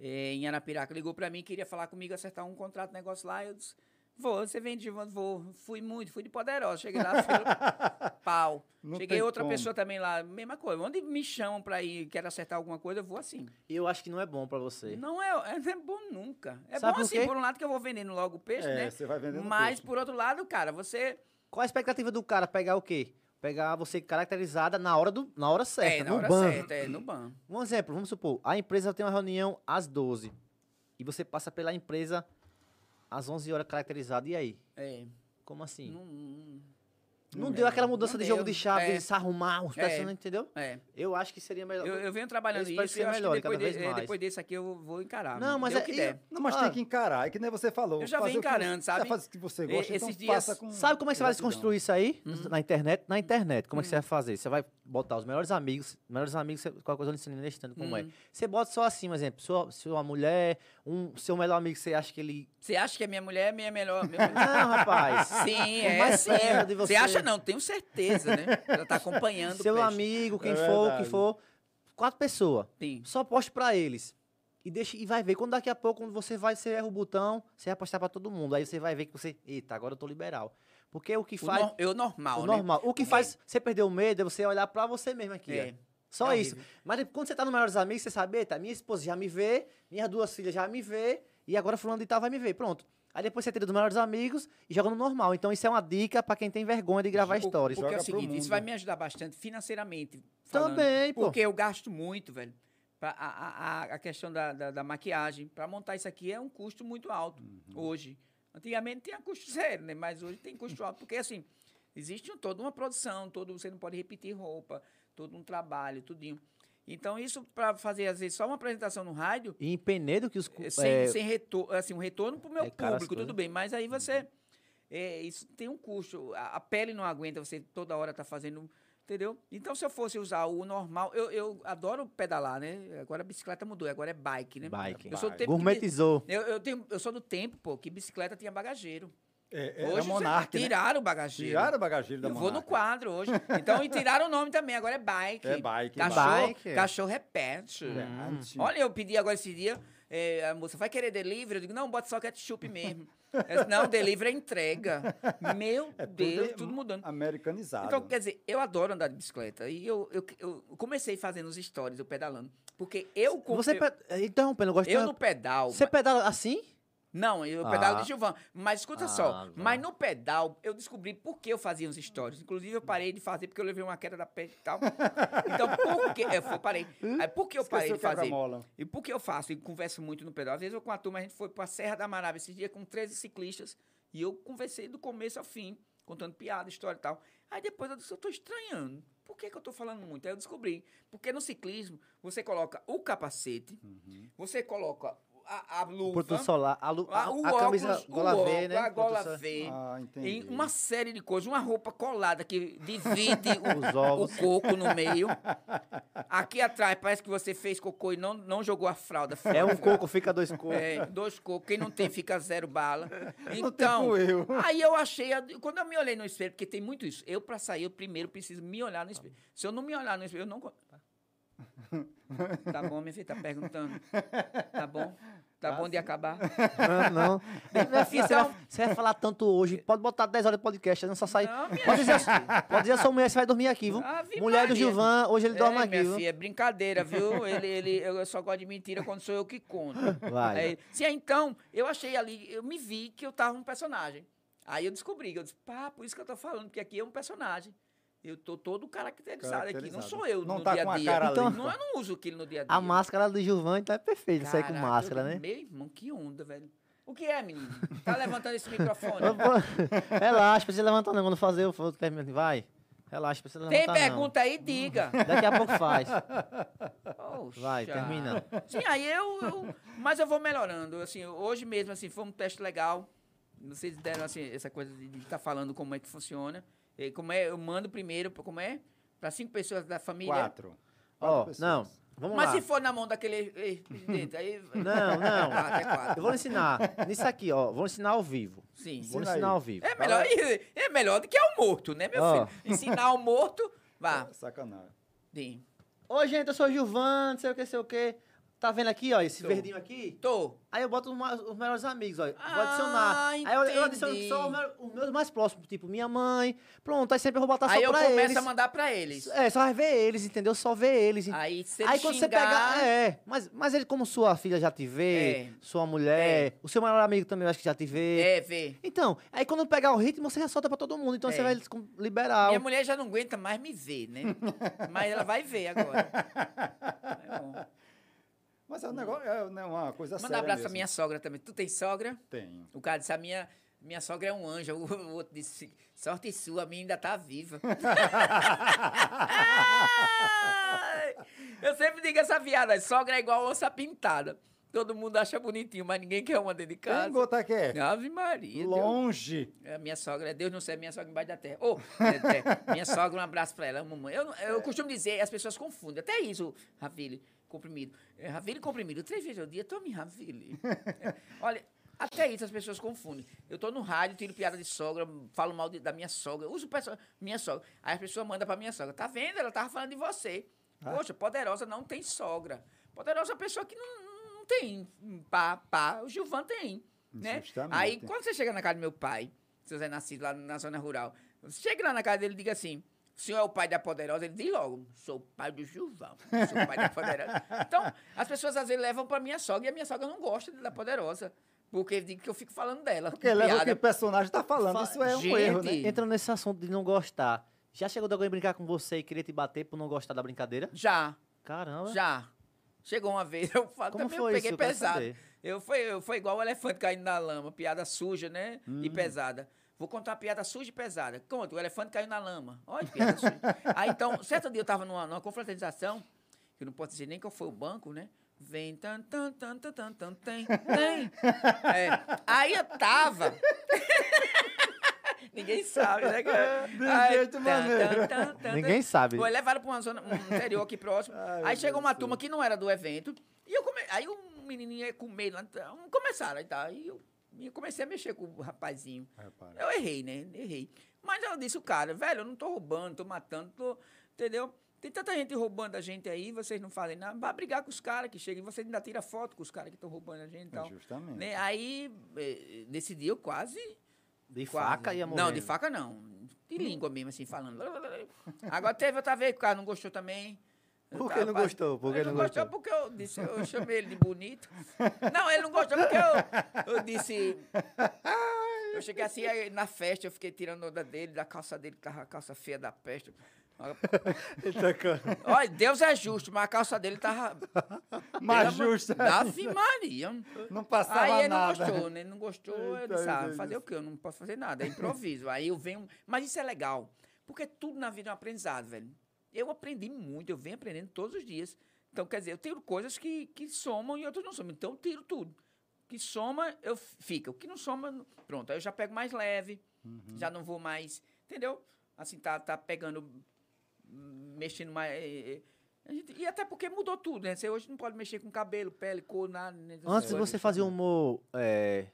eh, em Arapiraca ligou pra mim, queria falar comigo, acertar um contrato, negócio lá. Eu disse, vou, você vende? Vou. Fui muito, fui de poderosa. Cheguei lá, fui pau. Não Cheguei outra como. pessoa também lá, mesma coisa. Onde me chamam pra ir, quero acertar alguma coisa, eu vou assim. Eu acho que não é bom pra você. Não é, é, não é bom nunca. É Sabe bom por assim, quê? por um lado que eu vou vendendo logo o peixe, É, né? você vai vendendo Mas, peixe. por outro lado, cara, você... Qual a expectativa do cara pegar o quê? Pegar você caracterizada na hora, do, na hora certa, é, na no hora banco. certa, é, no banco. Um exemplo, vamos supor, a empresa tem uma reunião às 12 e você passa pela empresa às 11 horas caracterizado. E aí? É, Como assim? não, não- Não, não deu é, aquela mudança não de jogo de chave, É. de se arrumar, os É. personagens, entendeu? é. Eu acho que seria melhor. Eu, eu venho trabalhando isso que e eu acho que melhore depois, de- é, mais. depois desse aqui eu vou encarar. Não, mas é- o que e- der. Não, mas Ah. tem que encarar. É que nem você falou. Eu já venho que encarando, sabe? Faz o que você E- gosta, então esses dias- faça com Sabe como é que você vai desconstruir isso aí? Uhum. Na internet? Na internet. Como é que você vai fazer? Você vai botar os melhores amigos. Melhores amigos, qualquer coisa eu ensino nesse tanto como é. Uhum. Você bota só assim, um exemplo. Sua, sua mulher, um seu melhor amigo, você acha que ele. Você acha que a minha mulher é minha melhor... Não, rapaz. Sim, é mais sim. perto de Você você. acha não, tenho certeza, né? Ela tá acompanhando o seu amigo, quem É for, o que verdade. for. Quatro pessoas. Sim. Só poste pra eles. E, deixa, e vai ver. Quando daqui a pouco, quando você vai, você erra o botão, você vai postar pra todo mundo. Aí você vai ver que você. Eita, agora eu tô liberal. Porque o que O, faz. nor- eu normal, o né? normal. O que Porque- faz você perder o medo é você olhar pra você mesmo aqui. É. Só É isso. horrível. Mas quando você tá no Melhores Amigos, você sabe, eita, minha esposa já me vê, minhas duas filhas já me vê, e agora fulano de tal vai me ver. Pronto. Aí depois você tira dos Melhores Amigos e joga no normal. Então isso é uma dica pra quem tem vergonha de gravar Por- stories. Porque é o seguinte, isso vai me ajudar bastante financeiramente. falando, Também, pô. Porque eu gasto muito, velho. Pra, a, a, a- questão da, da, da maquiagem, para montar isso aqui é um custo muito alto Uhum. hoje. Antigamente tinha custo zero, né? Mas hoje tem custo alto, porque assim, existe toda uma produção, todo, você não pode repetir roupa, todo um trabalho, tudinho. Então, isso para fazer, às vezes, só uma apresentação no rádio, E em Penedo que os. é, sem, é, sem retorno, assim, um retorno para o meu é público, tudo bem. Mas aí você. é, isso tem um custo. A, a pele não aguenta você toda hora tá fazendo. Entendeu? Então, se eu fosse usar o normal, eu, eu adoro pedalar, né? Agora a bicicleta mudou, agora é bike, né? Bike. Eu sou do tempo que Gourmetizou. eu, eu, tenho, eu sou do tempo, pô, que bicicleta tinha bagageiro. É, é Hoje a você- Monark, né? tiraram o bagageiro. Tiraram o bagageiro da Eu vou no quadro hoje. Então, e tiraram o nome também, agora é bike. É bike, Cachorro, bike. cachorro repete. Verdade. Olha, eu pedi agora esse dia, eh, a moça, vai querer delivery? Eu digo, não, bota só ketchup mesmo. Eu disse, não, delivery é entrega. Meu É Deus, tudo tudo, mudando. Americanizado. Então, quer dizer, eu adoro andar de bicicleta. E eu, eu, eu comecei fazendo os stories, eu pedalando. Porque eu... Você. eu, pe- Interrompendo, eu gosto eu de. no pedal... Você pedala assim? Não, eu Ah. pedalo de Gilvan. Mas escuta Ah, só, mas no pedal eu descobri por que eu fazia os stories. Inclusive eu parei de fazer porque eu levei uma queda da pele e tal. Então por que eu parei? Aí, por que eu parei de fazer? E por que eu faço? E converso muito no pedal. Às vezes eu com a turma, a gente foi pra Serra da Maraba esse dia com 13 ciclistas e eu conversei do começo ao fim, contando piada, história e tal. Aí depois eu disse, eu tô estranhando. Por que, que eu tô falando muito? Aí eu descobri. Porque no ciclismo, você coloca o capacete, Uhum. você coloca a, a O luva, protetor solar. A, lu- a, a, o a camisa óculos, gola o V, né? a gola V, Ah, entendi. em uma série de coisas, uma roupa colada que divide Os o, ovos. o coco no meio. Aqui atrás parece que você fez cocô e não, não jogou a fralda. É um coco, fica dois cocos. É, dois cocos. Quem não tem fica zero bala. Então, eu. aí eu achei, quando eu me olhei no espelho, porque tem muito isso, eu pra sair, eu primeiro preciso me olhar no espelho. Se eu não me olhar no espelho, eu não... Tá bom, minha filha, tá perguntando. Tá bom? Tá bom de acabar? Não, não. Minha filha, você, vai, você vai falar tanto hoje. Pode botar 10 horas de podcast, não só sair. Não, Pode dizer, pode dizer a sua mulher, você vai dormir aqui, viu? Ave mulher do Maria. Gilvan, hoje ele dorme é, aqui, minha viu? filha, é brincadeira, viu? Ele, ele, eu só gosto de mentira quando sou eu que conto. Vai. Aí, sim, então, eu achei ali, eu me vi que eu tava um personagem. Aí eu descobri, eu disse, pá, por isso que eu tô falando, porque aqui é um personagem. Eu tô todo caracterizado, aqui, não Caracterizado. sou eu Não no tá dia a dia. Então- não, eu não uso aquilo no dia a dia. A máscara do Gilvan, então é perfeito sair com máscara, né? Meu irmão, que onda, velho. O que é, menino? Tá levantando esse microfone? Relaxa, precisa levantar não. Quando fazer, eu terminar. Vai. Relaxa, precisa levantar Tem não. pergunta aí? Diga. Daqui a pouco faz. Vai, termina. Sim, aí eu, eu- Mas eu vou melhorando. Assim, hoje mesmo, assim, foi um teste legal. Vocês deram, assim, essa coisa de estar falando como é que funciona. Como é, eu mando primeiro, como é? Para cinco pessoas da família. Quatro. Ó, pessoas. não, vamos Mas lá. se for na mão daquele presidente, aí. Não, não. Quatro. Eu vou ensinar. Nisso aqui, ó. Vou ensinar ao vivo. Sim. Vou Ensina ensinar aí. ao vivo. É melhor, é melhor do que ao morto, né, meu Ó. filho? Ensinar o morto. Vá. Sacanagem. Sim. Ô, gente, eu sou o Gilvan, não sei o que, sei o que. Tá vendo aqui, ó, esse Tô. verdinho aqui? Tô. Aí eu boto os, ma- os melhores amigos, ó. Vou Ah, adicionar. Aí eu, eu adiciono só os meus, os meus mais próximos, tipo minha mãe. Pronto, aí sempre eu vou botar aí só eu pra começo eles. a mandar pra eles. É, só ver eles, entendeu? Só ver eles. Aí se Aí quando xingar, você pega. É, mas, mas ele, como sua filha já te vê, É. sua mulher, o seu maior amigo também eu acho que já te vê. É, vê. Então, aí quando pegar o ritmo, você já solta pra todo mundo. Então É. você vai liberar. Minha mulher já não aguenta mais me ver, né? Mas ela vai ver agora. É bom. Mas é um negócio, é né, uma coisa Manda um séria abraço pra minha sogra também. Tu tem sogra? Tenho. O cara disse, a minha, minha sogra é um anjo. O, outro disse, sorte sua, a minha ainda tá viva. Eu sempre digo essa piada, sogra é igual onça pintada. Todo mundo acha bonitinho, mas ninguém quer uma dentro de Quem casa. botar que é? Ave Maria. Deus. Longe. É, minha sogra, Deus não sei, minha sogra embaixo da terra. Ô, é, é, minha sogra, um abraço pra ela, mamãe. Eu, eu costumo dizer, as pessoas confundem. Até isso, Ravile, comprimido. É, Ravile comprimido, três vezes ao dia, tome Ravile. É, olha, até isso as pessoas confundem. Eu tô no rádio, tiro piada de sogra, falo mal de- da minha sogra, uso perso- minha sogra. Aí a pessoa manda pra minha sogra, tá vendo? Ela tava falando de você. Ah. Poxa, poderosa não tem sogra. Poderosa é uma pessoa que não, não tem pá, pá. O Gilvan tem, né? Justamente. Aí, quando você chega na casa do meu pai, seu Zé Nascido, lá na zona rural, você chega lá na casa dele e diga assim, o senhor é o pai da poderosa? Ele diz logo, sou o pai do Gilvão, sou o pai da poderosa. Então, as pessoas às vezes levam pra minha sogra e a minha sogra não gosta da poderosa, porque ele diz que eu fico falando dela. Porque leva o que o personagem tá falando. Fa- Isso é um Gente, erro, né? Entrando nesse assunto de não gostar. Já chegou de alguém brincar com você e querer te bater por não gostar da brincadeira? Já, Caramba. já. Chegou uma vez, eu falo, Como também foi eu peguei isso? Pesado. Eu foi, eu foi igual o elefante caindo na lama, piada suja, né? E Hum. pesada. Vou contar uma piada suja e pesada. Conta, o elefante caiu na lama. Olha que piada suja. Aí então, certo dia eu tava numa, numa confraternização, que eu não posso dizer nem qual foi o banco, né? Vem, tan, tan, tan, tan, tan, tan, tem, tem. É. Aí eu tava. Ninguém sabe, né? cara? De Aí, jeito tan, maneiro. tan, tan, tan, Ninguém sabe. foi levaram para uma zona um interior aqui próximo. Ai, aí chegou Deus uma turma que não era do evento. E eu come... aí um menininho ia com medo. lá, então, Começaram aí tá. Aí eu, eu comecei a mexer com o rapazinho. Repara. Eu errei, né? Errei. Mas eu disse o cara, velho, eu não tô roubando, tô matando, tô. Entendeu? Tem tanta gente roubando a gente aí, vocês não fazem nada. Vai brigar com os caras que chegam, você ainda tira foto com os caras que estão roubando a gente e É, tal. justamente. Né? Aí, eh, nesse dia eu quase De Quase. faca ia morrer. Não, de faca não. De língua mesmo, assim, falando. Agora teve outra vez que o cara não gostou também. Por que tava não gostou? Por ele não não gostou? porque eu disse, eu chamei ele de bonito. Não, ele não gostou porque eu, eu disse. Eu cheguei assim aí na festa, eu fiquei tirando onda dele, da calça dele, que tava a calça feia da peste. Olha, Deus é justo, mas a calça dele tava. Mais justa. Ave Maria. Não passava Aí ele não nada. gostou, né? Ele não gostou, disse, ah, Deus. fazer o quê? Eu não posso fazer nada, é improviso. Aí eu venho. Mas isso é legal, porque tudo na vida é um aprendizado, velho. Eu aprendi muito, eu venho aprendendo todos os dias. Então, quer dizer, eu tiro coisas que, que somam e outras não somam. Então, eu tiro tudo. O que soma, eu fica. O que não soma, pronto. Aí eu já pego mais leve, Uhum. já não vou mais. Entendeu? Assim, tá, tá pegando. mexendo mais. eh, a gente- e até porque mudou tudo, né? Você hoje não pode mexer com cabelo, pele, cor, nada. né? Antes você fazia humor, é,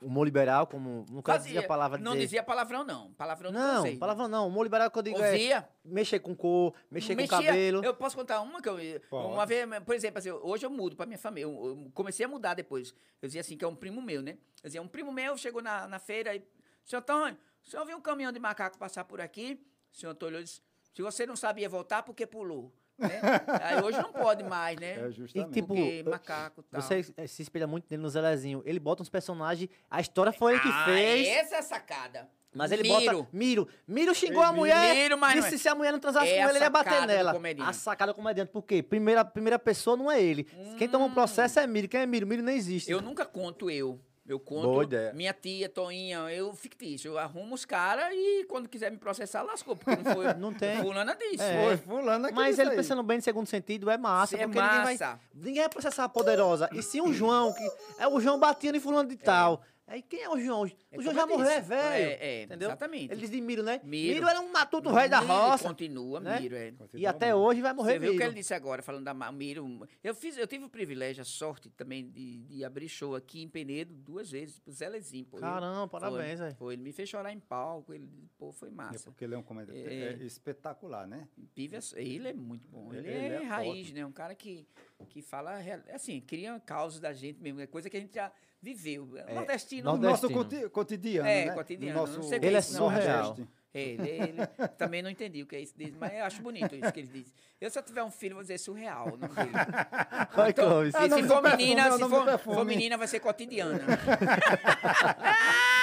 humor liberal, como no caso dizia a palavra Não dizer- dizia palavrão, não. Palavrão não, Não, palavra não. Humor liberal que eu digo é Ouvia. mexer com cor, mexer com Mexia- cabelo. Eu posso contar uma que eu. Pode. Uma vez, por exemplo, assim, hoje eu mudo pra minha família. Eu, eu comecei a mudar depois. Eu dizia assim, que é um primo meu, né? Eu dizia, um primo meu chegou na, na feira e. Senhor Antônio, o senhor viu um caminhão de macaco passar por aqui? O senhor Antônio disse, se você não sabia voltar, por que pulou? Né? Aí hoje não pode mais, né? É justamente. tipo, Porque macaco e tal. Você eh, se espelha muito nele no Zelezinho. Ele bota uns personagens, a história foi ele que ah, fez, Essa é a sacada. mas ele Miro. bota Miro. Miro xingou a mulher, Miro, mas não disse é. se a mulher não transasse É com ele, ele ia bater nela. A sacada do comediante. Por quê? Primeira, primeira pessoa não é ele. Quem toma um processo é Miro. Quem é Miro? Miro nem existe. Eu nunca conto eu. Eu conto Boa ideia. minha tia, Toinha, eu fictício. Eu arrumo os caras e quando quiser me processar, lascou. Porque não foi. Não tem. Fulana disse. É. Foi fulano aqui Mas disse ele aí. pensando bem no segundo sentido é massa, É porque ninguém vai, massa. ninguém vai processar a poderosa. E sim o João, que é o João batendo em fulano de tal. Aí quem é o João? O É João já eu morreu, é velho. É, é, entendeu? exatamente. Ele diz de Miro, né? Miro. Miro era um matuto velho da Miro roça. Continua, né? Miro, é. E até hoje vai morrer Você viu o que ele disse agora, falando da Miro. Eu, fiz, eu tive o privilégio, a sorte também de, de abrir show aqui em Penedo duas vezes, pro Zé Lezinho. pô. Ele- Caramba, foi- parabéns, velho. Foi, ele me fez chorar em palco, ele, pô, foi É massa. porque ele é um comediante É. é espetacular, né? Vive ele é muito bom. Ele, Ele é, é raiz, forte. né? Um cara que, que fala, assim, cria causas da gente mesmo. É coisa que a gente já viveu. É, Nordestino. No Nordestino. nosso coti- cotidiano, É, né? cotidiano, No nosso não sei Ele é não, surreal. É, Ele, ele também não entendi o que é isso, dele, mas eu acho bonito isso que ele diz. Eu, se eu tiver um filho, vou dizer surreal o nome dele. Vai, Clóvis. Ah, E se for menina, é se for, for menina, vai ser cotidiana.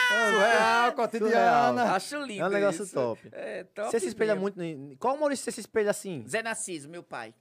Surreal, cotidiana. Acho lindo. É um negócio isso. top. É, top. Você se espelha mesmo. muito. em- Qual humorista você se espelha assim? Zé Narciso, meu pai.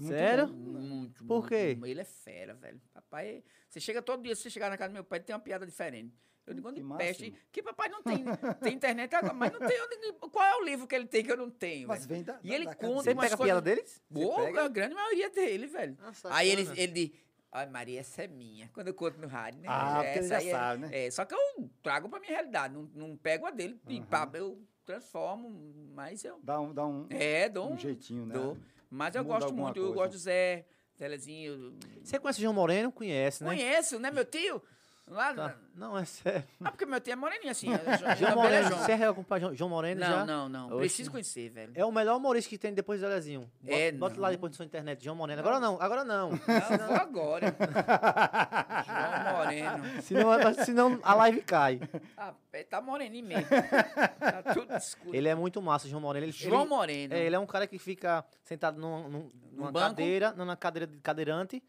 Sério? Muito. Por muito, quê? Ele é fera, velho. Papai, você chega todo dia, se você chegar na casa do meu pai, tem uma piada diferente. Eu digo, onde Que peste, máximo. que papai não tem, tem internet agora, mas não tem onde, qual é o livro que ele tem que eu não tenho, Mas velho? vem da, E da- ele da conta Você pega a piada deles? Boa, a grande maioria dele, velho. Nossa, Aí ele, ele diz, ai Maria, essa é minha. Quando eu conto no rádio, né? Ah, porque ele Essa já aí é- sabe, né? É, só que eu trago pra minha realidade, não, não pego a dele e pá, eu transformo, mas eu... Dá um, dá um, É, dou um um, jeitinho, né? dou. Mas eu Muda gosto muito, eu coisa. gosto do Zé, Telezinho. Você conhece o João Moreno? Conhece, né? Conheço, né, meu tio? Lá, Tá. Não, é sério. Ah, porque meu tio é moreninho assim. é João Moreno, você é acompanha João, João Moreno Não, já? não, não. Oxe. Preciso conhecer, velho. É o melhor humorista que tem depois do Zelezinho. Bota, É, bota não. lá depois na sua internet, João Moreno. Agora não, agora não. Não, vou agora. João Moreno. senão, senão a live cai. Ah, é, tá moreninho mesmo. Tá tudo escuro. Ele é muito massa, João Moreno. Ele, João ele, Moreno. é, ele é um cara que fica sentado num, num- numa banco? cadeira, numa cadeira de cadeirante.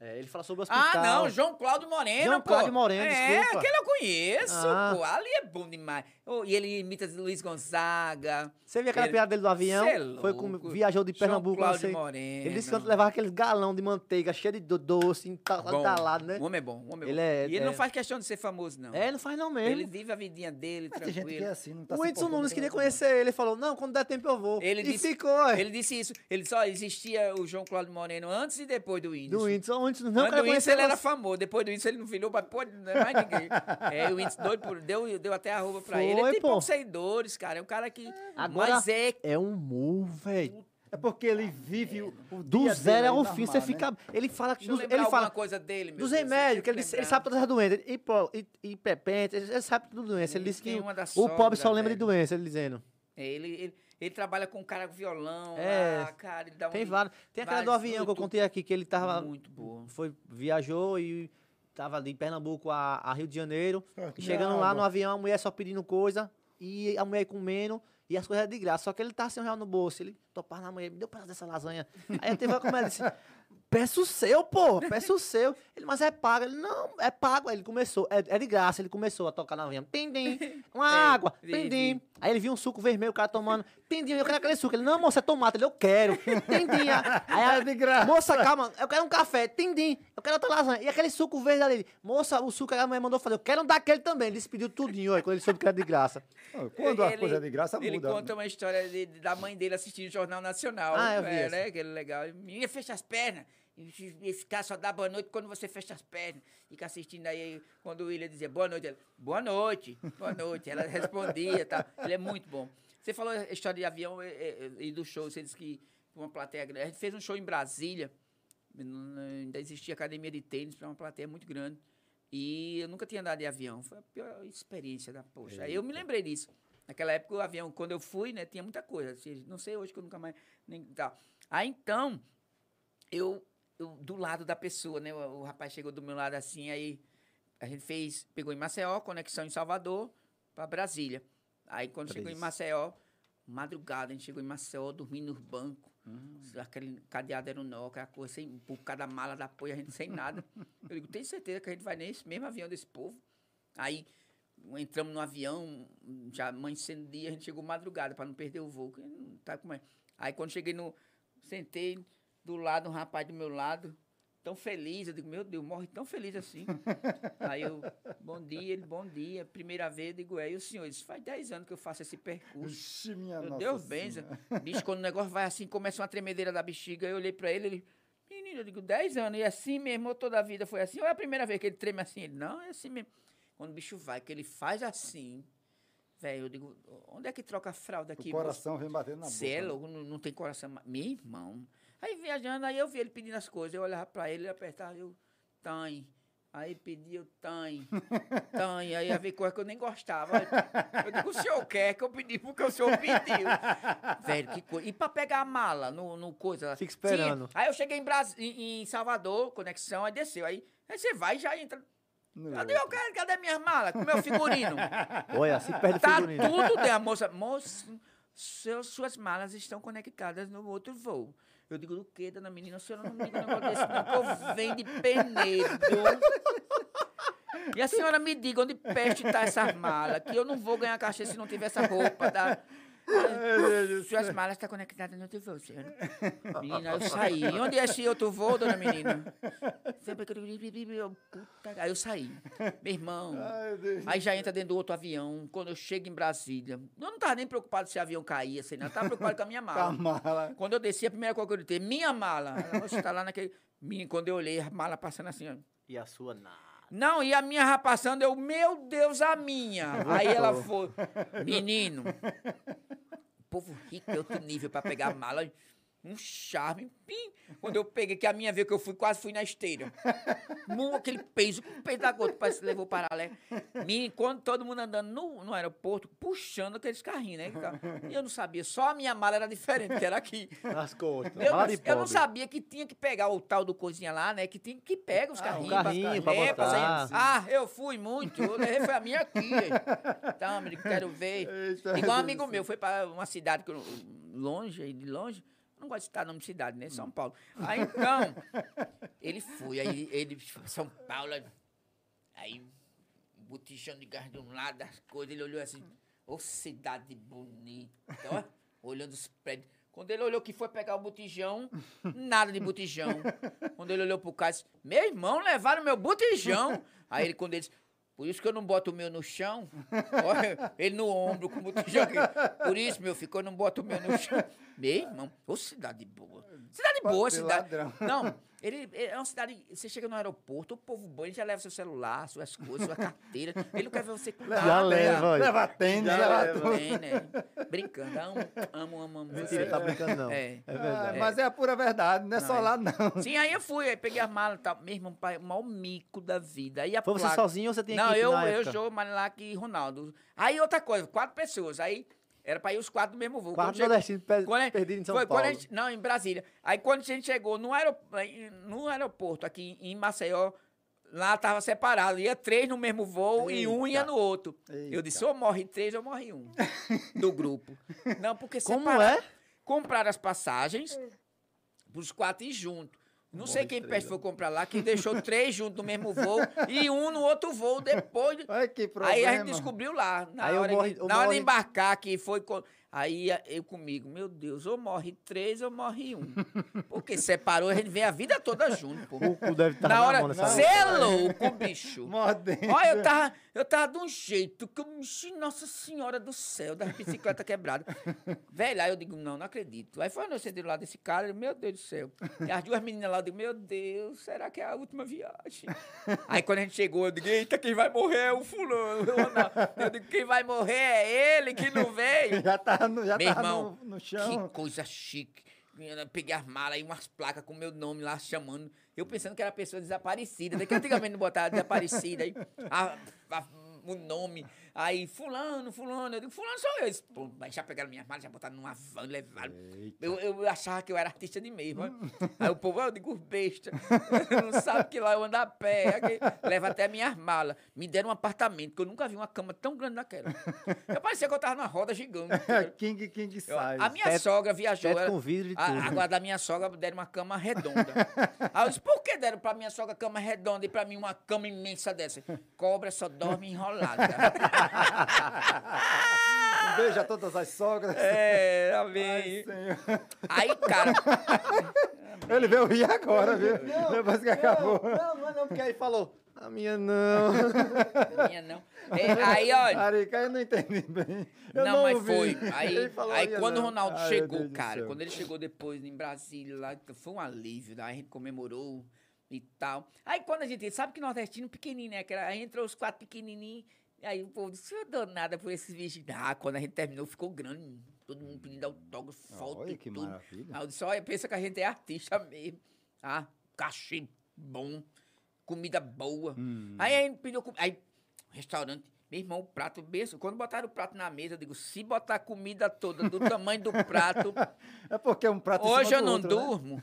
É, ele fala sobre o hospital. Ah, não, João Cláudio Moreno, João pô. Cláudio Moreno, é, desculpa. aquele eu conheço, Ah. pô. Ali é bom demais. Oh, e ele imita Luiz Gonzaga. Você viu aquela Ele- piada dele do avião? Cê é Foi com, viajou de Pernambuco. João. Cláudio Moreno. Ele disse que levava aqueles galão de manteiga cheio de do- doce, Bom, entalado, né? O homem é bom, o homem é Ele bom. é- e ele é- não faz questão de ser famoso, não. É, ele não faz não mesmo. Ele vive a vidinha dele, Mas tem gente tranquilo. que é assim, não tá o importando Nunes queria conhecer ele. Ele falou, não, quando der tempo eu vou. Ele e disse- ficou. Ele disse isso. Ele só existia o João Cláudio Moreno antes e depois do Whindersson. Do Whindersson, o Whindersson não Antes do conhecer ele era famoso. Depois do Whindersson ele não virou pra pô, não é mais ninguém. é, o Whindersson doido por... Deu, deu até arroba pra ele. Ele Foi, tem pô. poucos seguidores, cara. É um cara que... Agora- Mas é... É humor, velho. É porque ele vive o, o Do dia zero ao fim, você né? fica... Ele fala... Dos, ele alguma fala coisa dele, meu dos remédios, que ele, eu ele sabe todas as doenças. Hipo, hi- hiperpente, ele ele sabe tudo doença. Ele Ele disse que o pobre só lembra de doença, ele dizendo. É, ele, ele, ele trabalha com um cara com violão É, lá, cara. Ele dá um... Tem vários. Tem aquela do avião que eu contei aqui, que ele tava... Muito boa. Foi, viajou e tava ali em Pernambuco a, a Rio de Janeiro. Ah, E chegando lá no avião, a mulher só pedindo coisa e a mulher comendo e as coisas de graça. Só que ele tava sem um real no bolso. Ele topava na mulher, me deu um pedaço dessa lasanha. Aí teve uma comédia disse: Peço o seu, pô, peço o seu. Ele, mas é pago. Ele, não, é pago. Aí ele começou, é, é de graça. Ele começou a tocar na avião. Tim-dim, uma É, água, vi. Aí ele viu um suco vermelho, o cara tomando. Tim-dim, eu quero aquele suco. Ele, não, moça, é tomate. Ele, eu quero. Tim-dim. Aí a, É de graça. Moça, calma, eu quero um café. Tim-dim, eu quero outra lasanha. E aquele suco verde ali. Moça, o suco que a mulher mandou fazer. Eu quero um daquele também. Ele despediu tudinho, olha, quando ele soube que era de graça. Quando a Ele- coisa é de graça, Ele muda. conta uma história de- da mãe dele assistindo o Jornal Nacional. Ah, eu vi é, né? Aquele legal. Menina, fecha as pernas. E Esse cara só dá boa noite quando você fecha as pernas. Fica assistindo aí, quando o William dizia boa noite, ela, boa noite, boa noite. Ela respondia e tal. Ele é muito bom. Você falou a história de avião e, e- e do show, você disse que uma plateia grande. A gente fez um show em Brasília, ainda existia academia de tênis para uma plateia muito grande. E eu nunca tinha andado de avião. Foi a pior experiência da poxa. Aí eu me lembrei disso. Naquela época o avião, quando eu fui, né, tinha muita coisa. assim, não sei hoje que eu nunca mais. Nem, tá. Aí então, eu, eu do lado da pessoa, né? O, o rapaz chegou do meu lado assim, aí a gente fez, pegou em Maceió, conexão em Salvador para Brasília. Aí quando chegou em Três. Maceió, madrugada, a gente chegou em Maceió, dormindo nos bancos. Aquele cadeado era um nó, aquela coisa sem, por cada mala da apoio, a gente sem nada. Eu digo, tem certeza que a gente vai nesse mesmo avião desse povo? Aí entramos no avião, já amanhecendo dia, a gente chegou madrugada para não perder o voo. não Tá como é. Aí quando cheguei no. Sentei do lado, um rapaz do meu lado, tão feliz. Eu digo, meu Deus, morre tão feliz assim. Aí eu, bom dia, ele, bom dia. Primeira vez, eu digo, é, e o senhor? Isso faz 10 anos que eu faço esse percurso. Ixi, minha Meu nossa Deus benza. Bicho, quando o negócio vai assim, começa uma tremedeira da bexiga, eu olhei pra ele, ele. menino, eu digo, 10 anos, e assim mesmo, toda a vida foi assim, ou é a primeira vez que ele treme assim? Ele, não, é assim mesmo. Quando o bicho vai, que ele faz assim, velho, eu digo, onde é que troca a fralda aqui? O coração vem batendo na boca. Você é né? louco, não, não tem coração. Meu irmão. Aí viajando, aí eu vi ele pedindo as coisas, eu olhava pra ele, ele apertava, eu, tem. Aí pedia, eu tem, tem. Aí ia ver coisa que eu nem gostava. Eu digo, o senhor quer que eu pedi porque o senhor pediu. Velho, que coisa. E pra pegar a mala no, no coisa? Fica esperando. Aí eu cheguei em, Bras... em, em Salvador, conexão, aí desceu. Aí, aí você vai e já entra. Cadê, eu quero, cadê minhas malas? Com meu figurino? Olha, se perde Tá figurino. tudo dentro. A moça, moça, seus, suas malas estão conectadas no outro voo. Eu digo, do quê, dona menina? A senhora não me diga um negócio desse, não, que eu venho de Penedo. E a senhora me diga onde peste tá essas malas, que eu não vou ganhar cachê se não tiver essa roupa. Tá? Suas malas estão conectadas no outro voo, senhora. Menina, eu saí. E onde é esse outro voo, dona menina? Sempre que eu... Puta... Aí eu saí. Meu irmão... Aí já entra dentro do outro avião. Quando eu chego em Brasília, eu não tava nem preocupado se o avião caía, sei não. Eu tava preocupado com a minha Com a mala. mala. Quando eu desci, a primeira coisa que eu gritei, minha mala. Ela, Você tá lá naquele. Menino, quando eu olhei, a mala passando assim, ó. E a sua nada. Não, e a minha passando, eu, meu Deus, a minha. Aí ela foi, menino, povo rico é outro nível pra pegar mala. Um charme, pim. Quando eu peguei, que a minha veio que eu fui, quase fui na esteira. Mu, aquele peso, com o peso da gota, parece que levou paralelo. Menino, quando todo mundo andando no, no aeroporto, puxando aqueles carrinhos, né? E eu não sabia, só a minha mala era diferente, que era aqui. Nas costas. Eu, não, eu não sabia que tinha que pegar o tal do coisinha lá, né? Que tinha que pega os Ah, carrinhos. um carrinho pra é, botar. sair. Ah, eu fui muito. Eu levei, foi a minha aqui. Então, menino, quero ver. Eita, Igual um amigo meu, foi para uma cidade eu- longe, de longe. Não gosto de citar nome de cidade, né? São Paulo. Aí então, ele foi, aí ele, São Paulo, aí, botijão de gás de um lado, as coisas, ele olhou assim, ô cidade bonita, ó, olhando os prédios. Quando ele olhou que foi pegar o botijão, nada de botijão. Quando ele olhou pro cara, disse, meu irmão, levaram meu botijão. Aí ele, quando ele disse, por isso que eu não boto o meu no chão. Olha, ele no ombro com o botijão aqui. Por isso, meu filho, que eu não boto o meu no chão. Meu irmão, ô cidade boa. Cidade boa, de cidade. ladrão. Não, ele, ele é uma cidade. Você chega no aeroporto, o povo bom, ele já leva seu celular, suas coisas, sua carteira. Ele não quer ver você com Já nada. leva, olha. Leva tênis, Já leva leva. tudo. Tem, né? Brincando. Amo, amo, amo, amo. Mentira, você. tá brincando não. É. É verdade. mas é a pura verdade, não é Não, só é. lá, não. Sim, aí eu fui, aí peguei as malas e tal. Meu irmão, pai, o maior mico da vida. Aí a Foi você placa- sozinho ou você tem Não, equipe eu, na eu, época? João, Marilac e Ronaldo. Aí outra coisa, quatro pessoas. Aí era pra ir os quatro do mesmo voo. Quatro nordestinos perdidos em São foi quando a Paulo. gente- não, em Brasília. Aí quando a gente chegou no, aerop- no aeroporto aqui em Maceió, lá tava separado. Ia três no mesmo voo e um ia Eita. no outro. Eu Eita. disse, ou morre três ou morre um. do grupo. Não, porque Como separaram- é? Compraram as passagens pros quatro ir junto. Não sei quem peste foi comprar lá, que deixou três juntos no mesmo voo e um no outro voo depois. Olha que problema. Aí a gente descobriu lá, na Aí hora, morre- na hora de embarcar, que foi. Aí eu comigo, meu Deus, ou morre três ou morre um. Porque separou, a gente vem a vida toda junto, pô. O cu deve estar Na na, hora, mão nessa você é louco, bicho. Mordendo. Olha, eu tava, eu tava de um jeito que eu mexi, Nossa Senhora do céu, da bicicleta quebrada. Velho, aí eu digo, não, não acredito. Aí foi a noite do lado desse cara, eu, meu Deus do céu. E as duas meninas lá, eu digo, meu Deus, será que é a última viagem? Aí quando a gente chegou, eu digo, eita, quem vai morrer é o fulano. Eu, digo, quem vai morrer é ele que não veio. Já tava no, já Meu tava irmão, no, no Que chão. coisa chique. Peguei as malas e umas placas com meu nome lá chamando. Eu pensando que era pessoa desaparecida, né? Que antigamente não botava desaparecida. Aí, a- a- o nome. Aí, fulano, fulano. Eu digo, fulano sou eu. Eles, pô, já pegaram minhas malas, já botaram numa van e levaram. Eu, eu achava que eu era artista de mesmo. né? Aí o povo, eu digo, besta. não sabe que lá eu ando a pé. aqui, leva até minhas malas. Me deram um apartamento, que eu nunca vi uma cama tão grande naquela. Eu parecia que eu tava numa roda gigante. King, King Eu- size. a minha Teto- sogra viajou. teto ela- com vidro e a- tudo. Agora, da minha sogra, deram uma cama redonda. Aí eu disse, por que deram pra minha sogra cama redonda e pra mim uma cama imensa dessa? Cobra só dorme enrolada. Um beijo a todas as sogras. é, Ai, amém. Senhor. Aí, cara, Ele veio rir agora, viu? Depois que acabou. Não, não, é não, porque aí falou. A minha não. A minha não. É, aí, olha. Arica, eu não entendi bem. Eu não, não, mas ouvi. foi. Aí, aí quando o não. Ronaldo Ai, chegou, cara, quando ele chegou depois em Brasília, lá, foi um alívio, daí a gente comemorou e tal. Aí quando a gente, sabe que nordestino pequenininho, né? Que era- Aí entrou os quatro pequenininhos, aí o povo disse, eu dou nada por esses bichos. Ah, quando a gente terminou, ficou grande, todo mundo pedindo autógrafo, foto Olha que tudo. maravilha. Aí eu disse, olha, pensa que a gente é artista mesmo. Ah, cachê bom, comida boa. Hum. Aí a gente pediu comida. Aí, restaurante, meu irmão, o prato besta. Quando botaram o prato na mesa, eu digo, se botar a comida toda do tamanho do prato, É porque é um prato hoje eu não outro, né? durmo.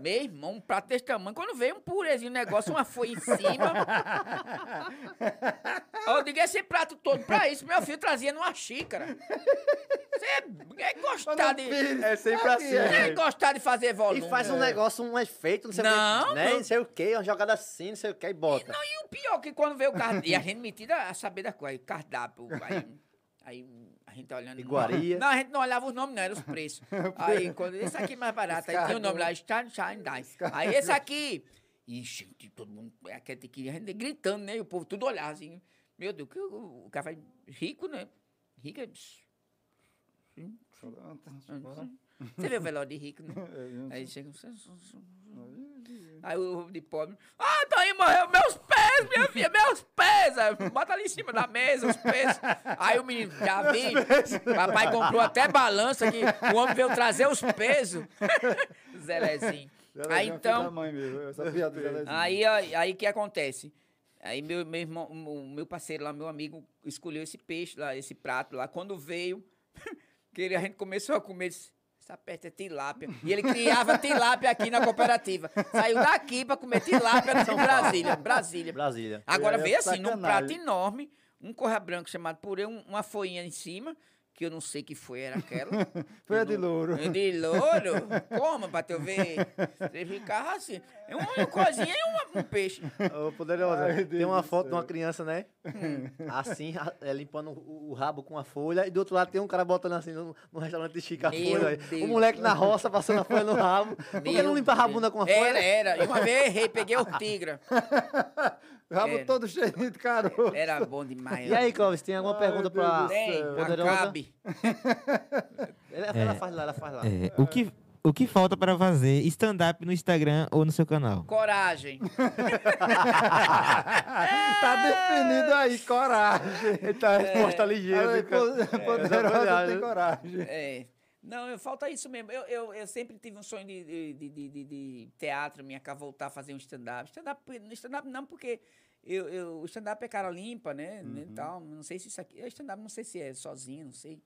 Meu irmão, um prato desse tamanho. Quando veio um purezinho, um negócio, uma folha em cima. eu digo, esse prato todo pra isso, meu filho trazia numa xícara. Você é, é gostar de. É sempre assim, É gostar de fazer E volume. faz um negócio, um efeito, não sei o Não, que, né? não. Não sei o que, uma jogada assim, não sei o que, e bota. Não, e o pior que quando veio o cardápio. E a gente metida a saber da coisa, cardápio. Aí, aí a gente olhando. Iguaria. Não, a gente não olhava os nomes, não, eram os preços. Aí, quando esse aqui é mais barato, aí tinha o nome lá, Shine Die. Aí esse aqui. E, gente, todo mundo. Aquele que a gente gritando, né? E o povo tudo olhava assim. Meu Deus, que o, o cara vai. Rico, né? Rico é. Você vê o velório de rico, né? Aí chega. Aí o de pobre. Ah, tá aí, morreu meus pés, minha filha, meus pés. Aí, Bota ali em cima da mesa os pés. Aí o menino, já vi. Papai comprou até balança que o homem veio trazer os pesos. Aí então. Mesmo, eu sabia do Zelezinho. Aí, aí, aí o que acontece? Aí meu, meu irmão, o meu parceiro lá, meu amigo, escolheu esse peixe lá, esse prato lá. Quando veio, que ele- a gente começou a comer, disse, essa peste é tilápia. E ele criava tilápia aqui na cooperativa. Saiu daqui pra comer tilápia em Brasília. Brasília. Brasília. Agora É veio assim, num prato enorme, um corra branco chamado purê, um- uma folhinha em cima, que eu não sei que foi, era aquela. Foi a de louro. É De louro? Como, pra tu ver? Você ficava assim. É uma coisinha e um peixe. Ô, Poderosa, Ai, tem Deus uma foto de uma criança, né? Assim, ra- é, limpando o, o rabo com a folha. E do outro lado tem um cara botando assim no, no restaurante de Chica a Meu folha. aí. Deus. O moleque na roça passando a folha no rabo. Por que Meu não limpava a Deus. bunda com a Era, folha? era. E uma vez eu errei, peguei ortigra. Rabo É. todo cheio de caroço. Era bom demais. E aí, Clóvis, tem alguma Ai, pergunta. Poderosa? acabe. Ela, ela faz lá, ela faz lá. É, o, que, o que falta para fazer stand-up no Instagram ou no seu canal? Coragem. tá definido aí, coragem. A resposta ligeira. Do cara. po- Poderosa verdade. tem coragem. É. Não, eu- falta isso mesmo. Eu, eu, eu sempre tive um sonho de, de, de, de- de- teatro, minha cara voltar a fazer um stand-up. Stand-up stand não, porque eu, eu, o stand-up é cara limpa, né? né, Uhum. tal. Não sei se isso aqui. é Stand-up não sei se é sozinho, não sei.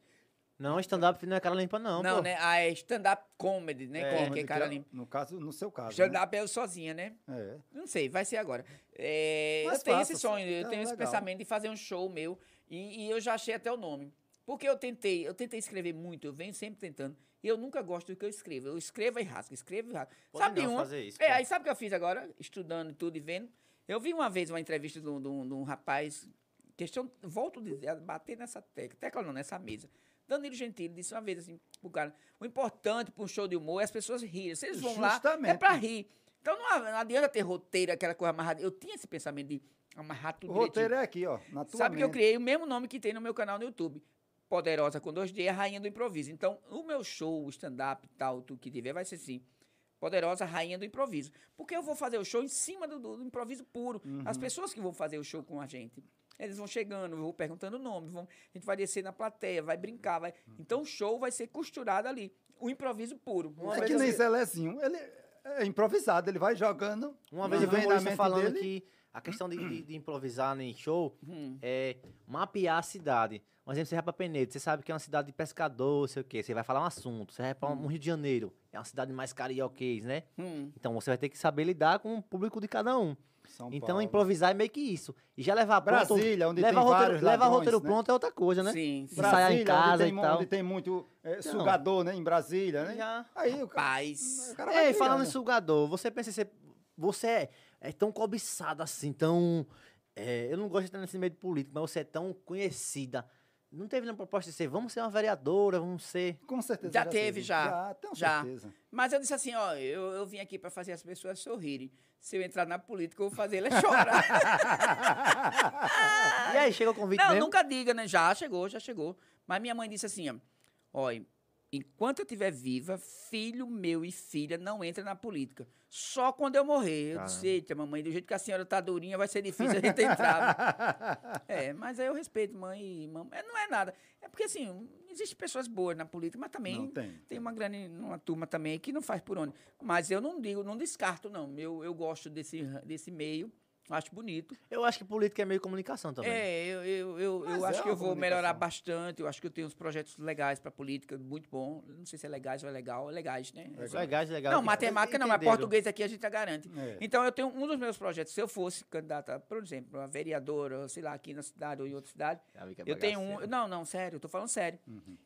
Não, stand-up não é cara limpa, não. Não, pô. né? Ah, é stand-up comedy, né? É, que, que é Comedy, cara é, limpa. No caso, no seu caso. né? Stand-up é eu sozinha, né? É. Não sei, vai ser agora. É, Mas eu tenho esse sonho, eu é tenho esse legal. pensamento de fazer um show meu e, e eu já achei até o nome. Porque eu tentei, eu tentei escrever muito, eu venho sempre tentando. E eu nunca gosto do que eu escrevo. Eu escrevo e rasgo, escrevo e rasgo. Pode sabe não uma? fazer isso, é, aí sabe o que eu fiz agora? Estudando e tudo e vendo. Eu vi uma vez uma entrevista de um, de um- de um rapaz, questão, volto a dizer, bater nessa tecla, tecla não, nessa mesa. Danilo Gentili disse uma vez assim pro cara, o importante para um show de humor é as pessoas rirem. Se eles vão lá, é Justamente. pra rir. Então não, não adianta ter roteiro, aquela coisa amarrada. Eu tinha esse pensamento de amarrar tudo O roteiro direitinho. é aqui, ó. Na tua Sabe que eu mente. criei o mesmo nome que tem no meu canal no YouTube. Poderosa com 2D, a rainha do improviso. Então, o meu show, o stand-up e tal, tudo que tiver, vai ser assim. Poderosa Rainha do Improviso. Porque eu vou fazer o show em cima do, do- improviso puro. As pessoas que vão fazer o show com a gente, eles vão chegando, eu vou perguntando o nome, vão- a gente vai descer na plateia, vai brincar. Vai, Então o show vai ser costurado ali. O improviso puro. Uma É que nem Zelezinho. Ele é improvisado, ele vai jogando. Uma vez eu vi um falando dele. que a questão de, de- de improvisar em show Hum. é mapear a cidade. Por exemplo, você vai pra Penedo, você sabe que é uma cidade de pescador, sei o quê. Você vai falar um assunto. Você vai pra um Rio de Janeiro, é uma cidade mais carioquês, né? Hum. Então você vai ter que saber lidar com o público de cada um. São então Paulo. improvisar é meio que isso. E já levar pronto. Brasília, onde levar tem roteiro, vários levar ladrões, roteiro né? pronto é outra coisa, né? Sim, sim. Ensaiar em Brasília, casa onde tem, e tal. onde tem muito é, Então. sugador, né? Em Brasília, né? Já. Aí o ca- Paz. o cara Ei, falando em sugador, você pensa em ser. Você é, tão cobiçada assim, tão. é, eu não gosto de estar nesse meio político, mas você é tão conhecida não teve nenhuma proposta de ser, vamos ser uma vereadora, vamos ser. Com certeza. Já teve, teve. já. Já, tenho Já. certeza. Mas eu disse assim, ó, eu, eu vim aqui para fazer as pessoas sorrirem. Se eu entrar na política, eu vou fazer elas chorar. E aí, chega o convite Não, mesmo? nunca diga, né? Já chegou, já chegou. Mas minha mãe disse assim, ó, olha, enquanto eu estiver viva, filho meu e filha não entra na política. Só quando eu morrer. Eu disse, eita, mamãe, do jeito que a senhora tá durinha, vai ser difícil a gente entrar. é, mas aí eu respeito mãe e mamãe. Não é nada. É porque, assim, existem pessoas boas na política, mas também Não tem. tem uma grande uma turma também que não faz por onde. Mas eu não digo, não descarto, não. Eu, eu gosto desse, desse meio, acho bonito. Eu acho que política é meio comunicação também. É, eu, eu, eu, eu é acho que uma eu vou melhorar bastante. Eu acho que eu tenho uns projetos legais para política, muito bom. Não sei se é legais ou é legal. É legais, né? Legais, legal. Não, matemática não, mas português aqui a gente já garante. É. Então, eu tenho um dos meus projetos, se eu fosse candidata, por exemplo, a vereadora, sei lá, aqui na cidade ou em outra cidade, que é eu tenho um. Não, não, sério, eu tô falando sério.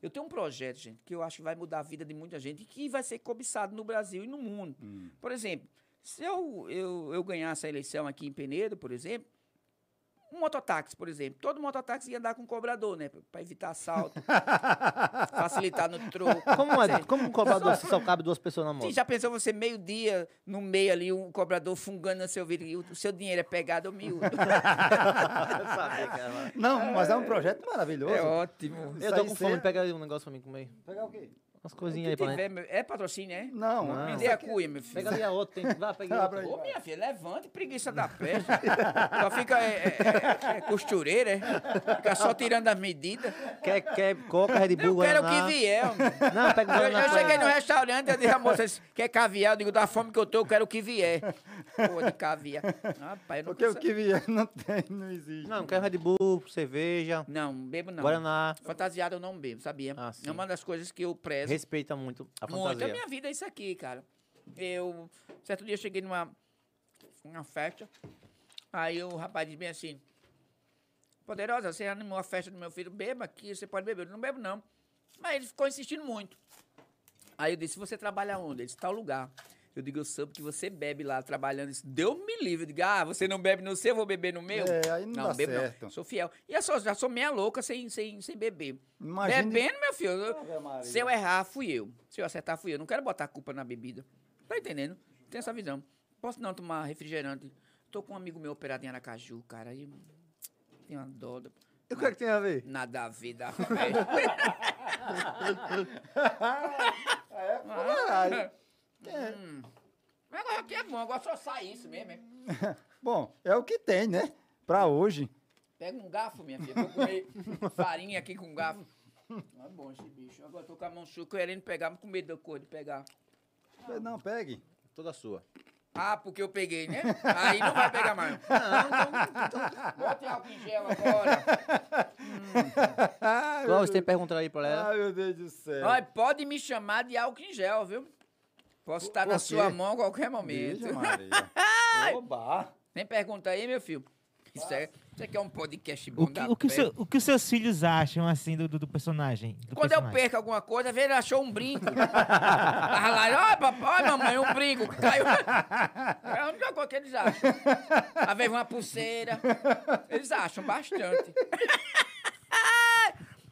Eu tenho um projeto, gente, que eu acho que vai mudar a vida de muita gente e que vai ser cobiçado no Brasil e no mundo. Por exemplo, se eu, eu, eu ganhasse a eleição aqui em Penedo, por exemplo, um mototáxi, por exemplo. Todo mototáxi ia andar com cobrador, né? Para evitar assalto, facilitar no troco. Como, é, como um cobrador se só cabe duas pessoas na moto? Sim, já pensou você meio-dia, no meio ali, um cobrador fungando no seu vidro e o seu dinheiro é pegado, miúdo. Era. Não, mas é um projeto maravilhoso. É ótimo. Eu tô com fome, pega aí um negócio pra mim comer. Pegar o quê? Umas coisinhas aí pra mim. tiver, meu- é patrocínio, é? Não, Não. Me dê a cuia, meu filho. Pega ali a outra, tem que. Vai, pega outra. Ô, minha filha, levante, preguiça da peste. só fica é, é, é, é costureira, é? Fica só tirando as medidas. Quer, quer coca, Red Bull, Eu quero o que vier. homem. Não, pega o Eu, eu cheguei no restaurante, eu disse a moça, quer caviar? Eu digo, da fome que eu tô, eu quero o que vier. Pô, de caviar. Rapaz, eu não Porque o que vier não tem, não existe. Não, quero Red Bull, cerveja, Não, bebo não. Guaraná. Fantasiado eu não bebo, sabia? Ah, sim. é uma das coisas que eu prezo. Respeita muito a Muito. A fantasia. minha vida é isso aqui, cara. Eu, certo dia, eu cheguei numa uma festa, aí o rapaz disse bem assim, Poderosa, você animou a festa do meu filho, beba aqui, você pode beber. Eu não bebo não. Mas ele ficou insistindo muito. Aí eu disse, você trabalha onde? Ele disse, tal lugar. Eu digo, eu soube que você bebe lá trabalhando. Ele disse, Deus me livre. Eu digo, ah, você não bebe no seu, eu vou beber no meu? É, aí não dá bebo certo. não. Sou fiel. E eu sou, já sou meia louca sem, sem, sem beber. Imagine- Bebendo, meu filho. eu- se eu errar, fui eu. Se eu acertar, fui eu. Não quero botar a culpa na bebida. Tá entendendo? Tem essa visão. Posso não tomar refrigerante. Tô com um amigo meu operado em Aracaju, cara. Aí tem uma dó. E o que é que tem a ver? Nada a ver da É, caralho. Hum. Mas agora aqui é bom, agora só sai isso mesmo. hein? Bom, é o que tem, né? Pra hoje. Pega um garfo, minha filha. Vou comer farinha aqui com garfo. É bom esse bicho. Agora tô com a mão suja querendo pegar, mas com medo da cor de pegar. Não, pegue. Toda sua. Ah, porque eu peguei, né? Aí não vai pegar mais. Não, então, então bote álcool em gel agora. Ai, Clóvis, meu tem pergunta aí pra ela? Ai, meu Deus do céu. Olha, pode me chamar de álcool em gel, viu? Posso estar na sua mão a qualquer momento. Veja, Maria. Oba. Nem pergunta aí, meu filho. Isso, é, isso aqui é um podcast bom O que, da o, que seu- o que os seus filhos acham, assim, do, do, do personagem? do Quando eu personagem? perco alguma coisa, vê, ele achou um brinco. Tava lá, ai, papai, mamãe, um brinco caiu. É a única coisa que eles acham. Às vezes uma pulseira. Eles acham bastante.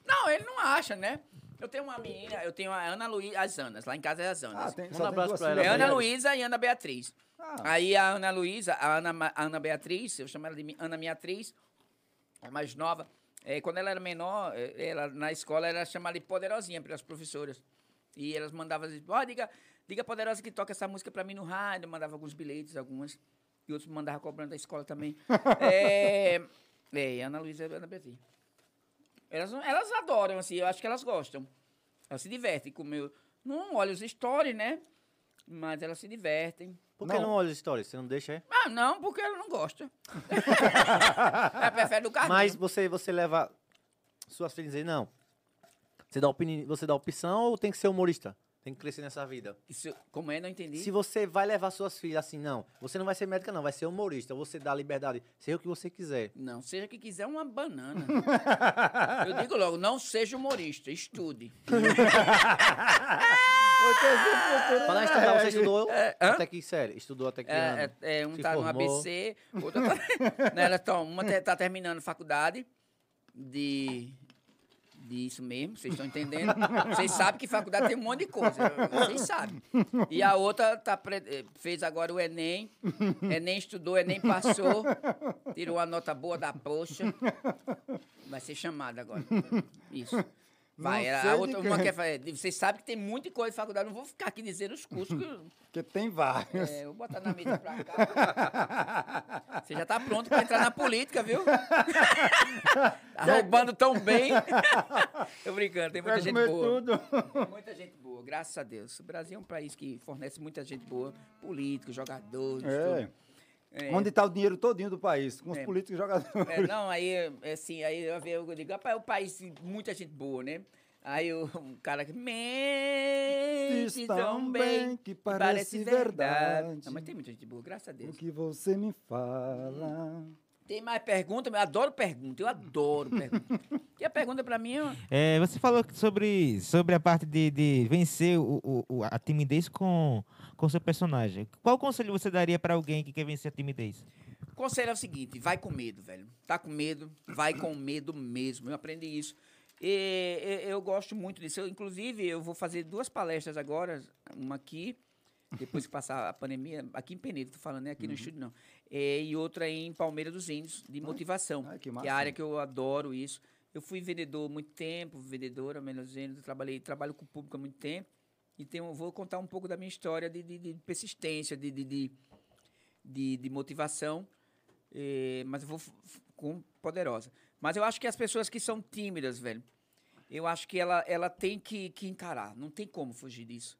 Não, ele não acha, né? Eu tenho uma menina, eu tenho a Ana Luísa, as Anas, lá em casa é as Anas. Ah, tem, um abraço pra ela, É. Ana Luísa e Ana Beatriz. Ah. Aí a Ana Luísa, a Ana, a Ana Beatriz, eu chamo ela de Ana Beatriz, a mais nova. É, quando ela era menor, é, ela, na escola, ela chamava de Poderosinha pelas professoras. E elas mandavam, assim, ó, diga, diga Poderosa que toca essa música pra mim no rádio. Mandava alguns bilhetes, algumas. E outros mandavam cobrando da escola também. é, é, Ana Luísa e Ana Beatriz. Elas, elas adoram, assim, eu acho que elas gostam. Elas se divertem com o meu... Não olha os stories, né? Mas elas se divertem. Por que Não. não olha as histórias? Você não deixa, é? Ah, não, porque ela não gosta. ela prefere do carrinho. Mas você, você leva suas filhas e dizer, não. Você dá, opini... você dá opção ou tem que ser humorista? Tem que crescer nessa vida. Isso, como é? Não entendi. Se você vai levar suas filhas assim, não. Você não vai ser médica, não. Vai ser humorista. Você dá liberdade. Seja o que você quiser. Não, seja que quiser uma banana. Eu digo logo, não seja humorista, estude. Falar estudar, você estudou É, até que série? Estudou até que? É, é, é, um tá no formou. ABC, outra tá, né, uma tá terminando faculdade de Disso mesmo, vocês estão entendendo? Vocês sabem que faculdade tem um monte de coisa. Vocês sabem. E a outra tá, eh, fez agora o Enem. Enem estudou, Enem passou. Tirou a nota boa da poxa. Vai ser chamada agora. Isso. Vai, a outra, uma quer fazer. Vocês sabem que tem muita coisa de faculdade. Não vou ficar aqui dizendo os cursos. Que, Porque tem vários. é, vou botar na mesa pra cá. Você já tá pronto pra entrar na política, viu? tá roubando tão bem. Tô brincando, tem muita Vai gente boa. tudo. Tem muita gente boa, graças a Deus. O Brasil é um país que fornece muita gente boa, políticos, jogadores, É. tudo. É. Onde está o dinheiro todinho do país? Com os É. políticos e jogadores. É, não, aí, é assim, aí eu, vejo- eu digo, rapaz, é um país muita gente boa, né? Aí o um cara que mente tão bem, que parece verdade. Não, mas tem muita gente boa, graças a O Deus. que você me fala. Tem mais pergunta? Eu adoro pergunta, eu adoro pergunta. Porque a pergunta pra mim é... É, você falou sobre, sobre a parte de, de vencer o, o- o- a timidez com com seu personagem. Qual conselho você daria para alguém que quer vencer a timidez? O conselho é o seguinte, vai com medo, velho. Tá com medo, vai com medo mesmo. Eu aprendi isso. E, eu gosto muito disso. Eu, inclusive, eu vou fazer duas palestras agora, uma aqui, depois que passar a pandemia, aqui em Penedo, tô falando, né? Aqui no estúdio não. É, e outra em Palmeira dos Índios, de motivação. ai, que que é massa. a área que eu adoro isso. Eu fui vendedor há muito tempo, vendedora, menos vendedor, trabalhei, trabalho com o público há muito tempo. Então, eu vou contar um pouco da minha história de, de- de persistência, de, de, de, de- motivação, eh, mas eu vou com poderosa. Mas eu acho que as pessoas que são tímidas, velho, eu acho que ela, ela tem que, que encarar, não tem como fugir disso.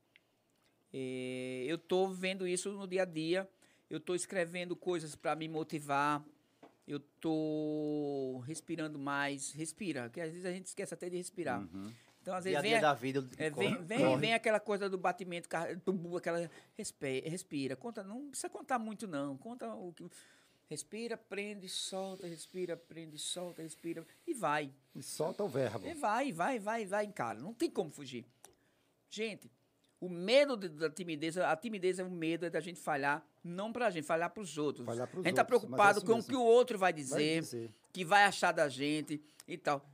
Eh, eu estou vendo isso no dia a dia, eu estou escrevendo coisas para me motivar, eu estou respirando mais, respira, porque às vezes a gente esquece até de respirar. Então, às Dia vezes a vem, dia da vida. é, vem, vem, vem aquela coisa do batimento, car- tum, aquela respira, respira, conta, não precisa contar muito não, conta o que respira, prende, solta, respira, prende, solta, respira e vai. E solta o verbo. E vai, vai, vai, vai, cara, não tem como fugir. Gente, o medo da timidez, a timidez é o medo da gente falhar, não pra gente, falhar pros outros. Falhar pros a gente tá outros, é preocupado isso com o que o outro vai Vai dizer, dizer. que vai achar da gente e tal.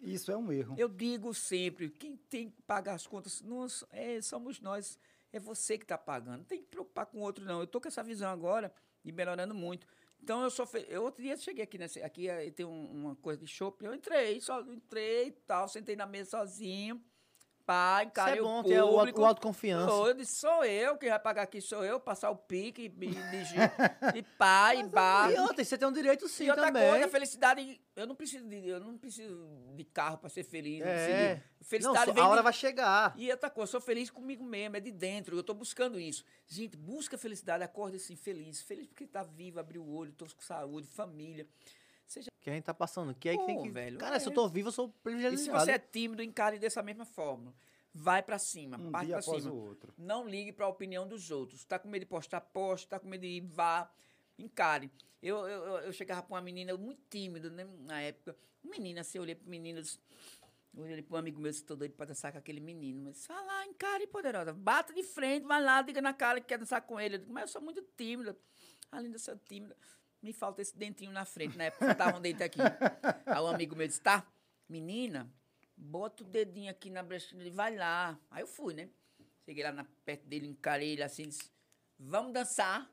Isso é um erro. Eu digo sempre, quem tem que pagar as contas nós, é, somos nós. É você que está pagando. Não tem que preocupar com o outro, não. Eu tô com essa visão agora e melhorando muito. Então eu sou. Fe... Eu outro dia cheguei aqui nesse. Aqui eh, tem um- uma coisa de shopping. Eu entrei, só entrei e tal, sentei na mesa sozinho. Pá, Isso encarei é bom, o é o, público. o autoconfiança. Sou, eu disse, sou eu, quem vai pagar aqui sou eu, passar o pique e, de, e pá, e bar. E outra, você tem um direito sim E outra também. coisa, felicidade. Eu não preciso de, eu não preciso de carro para ser feliz. não É. de- Não, Felicidade só- vem a hora de- vai chegar. E outra coisa, eu sou feliz comigo mesmo, é de dentro. Eu tô buscando isso. Gente, busca felicidade, acorde assim, feliz. Feliz porque tá vivo, abriu o olho, tô com saúde, família. Seja, Que a gente tá passando. Que aí que tem Pô, que. velho, Cara, se eu é. tô vivo, eu sou e se privilegiado. você é tímido, encare dessa mesma forma. Vai pra cima, Um parte pra após cima. o outro. Não ligue para a opinião dos outros. Tá com medo de postar, poste. Tá com medo de ir, vá. Encare. Eu, eu, eu- chegava pra uma menina muito tímida, né? Na época. Menina, assim, eu olhei disse- Eu olhei pra um amigo meu, tô doido pra dançar com aquele menino. Mas vai lá, encare, poderosa. Bata de frente, vai lá, diga na cara que quer dançar com ele. Eu digo, mas eu sou muito tímida. Além de ser tímida, me falta esse dentinho na frente. Na época faltava um dente aqui. Aí um amigo meu disse, tá, menina, bota o dedinho aqui na brechinha e vai lá. Aí eu fui, né? Cheguei lá na, perto dele, encarei ele assim, disse, vamos dançar.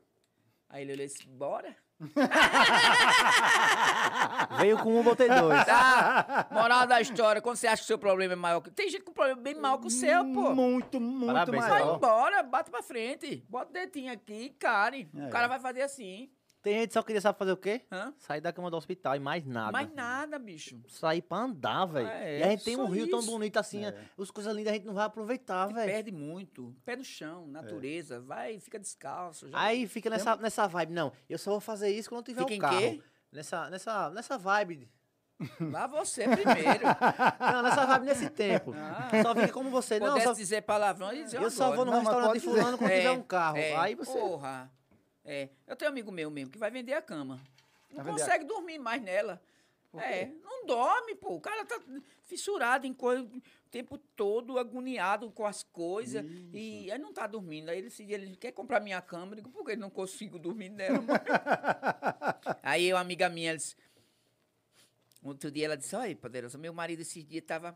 Aí ele olhou e disse, bora. Veio com um, botei dois. Tá, moral da história, quando você acha que o seu problema é maior que... Tem gente com problema bem maior que o seu, pô. Muito, muito Parabéns, Vai maior. embora, bate pra frente. Bota o dedinho aqui, encare. É. O cara vai fazer assim. Tem gente que só queria saber fazer o quê? Hã? Sair da cama do hospital e mais nada. Mais nada, bicho. Sair pra andar, velho. É, e a gente tem só um rio tão isso. bonito assim, É. as coisas lindas a gente não vai aproveitar, velho. Perde muito. Pé no chão, natureza. Vai, fica descalço. joga- Aí fica nessa, nessa vibe. Não, eu só vou fazer isso quando tiver Fica um em carro. quê? Nessa, nessa, nessa vibe. Lá você primeiro. Não, nessa vibe nesse tempo. Ah. Só fica como você. Não, só, dizer palavrão, eu, dizia eu só agora. vou no Não, restaurante de fulano quando É, tiver um carro. é, Aí você. Porra. É. Eu tenho um amigo meu mesmo que vai vender a cama. Não Vai vender a- consegue dormir mais nela. É, não dorme, pô. O cara tá fissurado em coisa o tempo todo, agoniado com as coisas. E aí não tá dormindo. Aí ele, se- ele quer comprar minha cama. Eu digo, por que eu não consigo dormir nela? mãe?" aí uma amiga minha ela disse. Outro dia ela disse, olha, poderosa, meu marido esse dia estava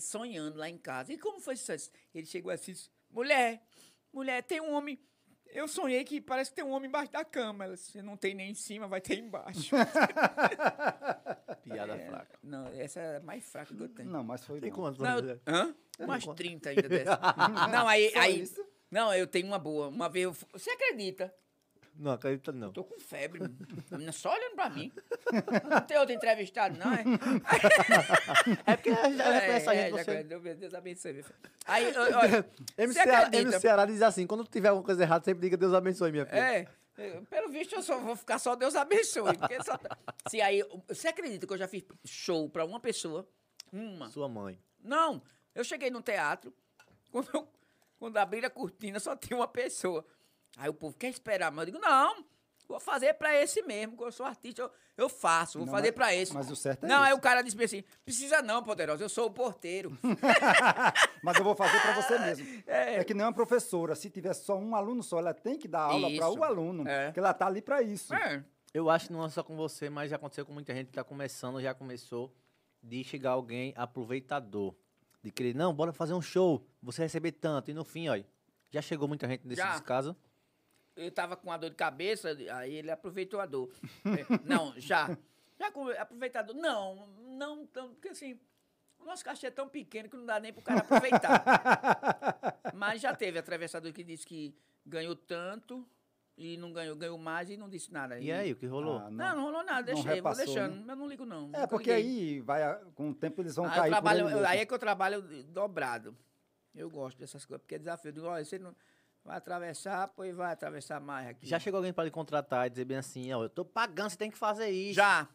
sonhando lá em casa. E como foi isso? Ele chegou assim, mulher, mulher, tem um homem... Eu sonhei que parece que tem um homem embaixo da cama. Ela disse, não tem nem em cima, vai ter embaixo. Piada É, fraca. Não, essa é a mais fraca que eu tenho. Não, mas foi Tem quantos? Não, eu, hã? Umas 30 ainda dessa. Não, aí... Só aí isso? Não, eu tenho uma boa. Uma vez eu... Você acredita? Não, acredita não. Tô com febre. A menina só olhando pra mim. Não tem outro entrevistado, não, é? É porque já É, reconhece a é, gente, já você... conhece. Deus, Deus abençoe. Aí, olha, MC, Ceará, acredita? MC Ceará diz assim, quando tiver alguma coisa errada, sempre diga Deus abençoe, minha filha. É, é, pelo visto eu só vou ficar só Deus abençoe. Porque só, se aí, você acredita que eu já fiz show pra uma pessoa? Uma. Sua mãe. Não, eu cheguei no teatro, quando, eu, quando abri a cortina só tinha uma pessoa. Aí o povo quer esperar, mas eu digo, não, vou fazer pra esse mesmo, que eu sou artista, eu, eu faço, vou Não, fazer pra esse. mas o certo é Não, aí esse. o cara disse assim, precisa não, poderosa, eu sou o porteiro. Mas eu vou fazer para você mesmo. É. É. que nem uma professora. Se tiver só um aluno só, ela tem que dar aula para o aluno. É. Porque ela tá ali para isso. É. Eu acho que não é só com você, mas já aconteceu com muita gente que tá começando, já começou, de chegar alguém aproveitador. De querer, não, bora fazer um show, você receber tanto. E no fim, ó, já chegou muita gente nesse Já. descaso. Eu tava com uma dor de cabeça, aí ele aproveitou a dor. É, não, já. Já com aproveitador. Não, não tão, porque assim, o nosso cachê é tão pequeno que não dá nem pro cara aproveitar. Mas já teve atravessador que disse que ganhou tanto e não ganhou, ganhou mais e não disse nada. E aí, o que rolou? Ah, Não, não rolou nada, não deixei, vou repassou, deixando. né? Eu não ligo, não. É, porque liguei. aí, vai, com o tempo, eles vão Aí, cair trabalho, aí é que eu trabalho dobrado. Eu gosto dessas coisas, porque é desafio. Eu digo, olha, você não vai atravessar, pois vai atravessar mais aqui. Já chegou alguém pra lhe contratar e dizer bem assim, ó, eu tô pagando, você tem que fazer isso. Já.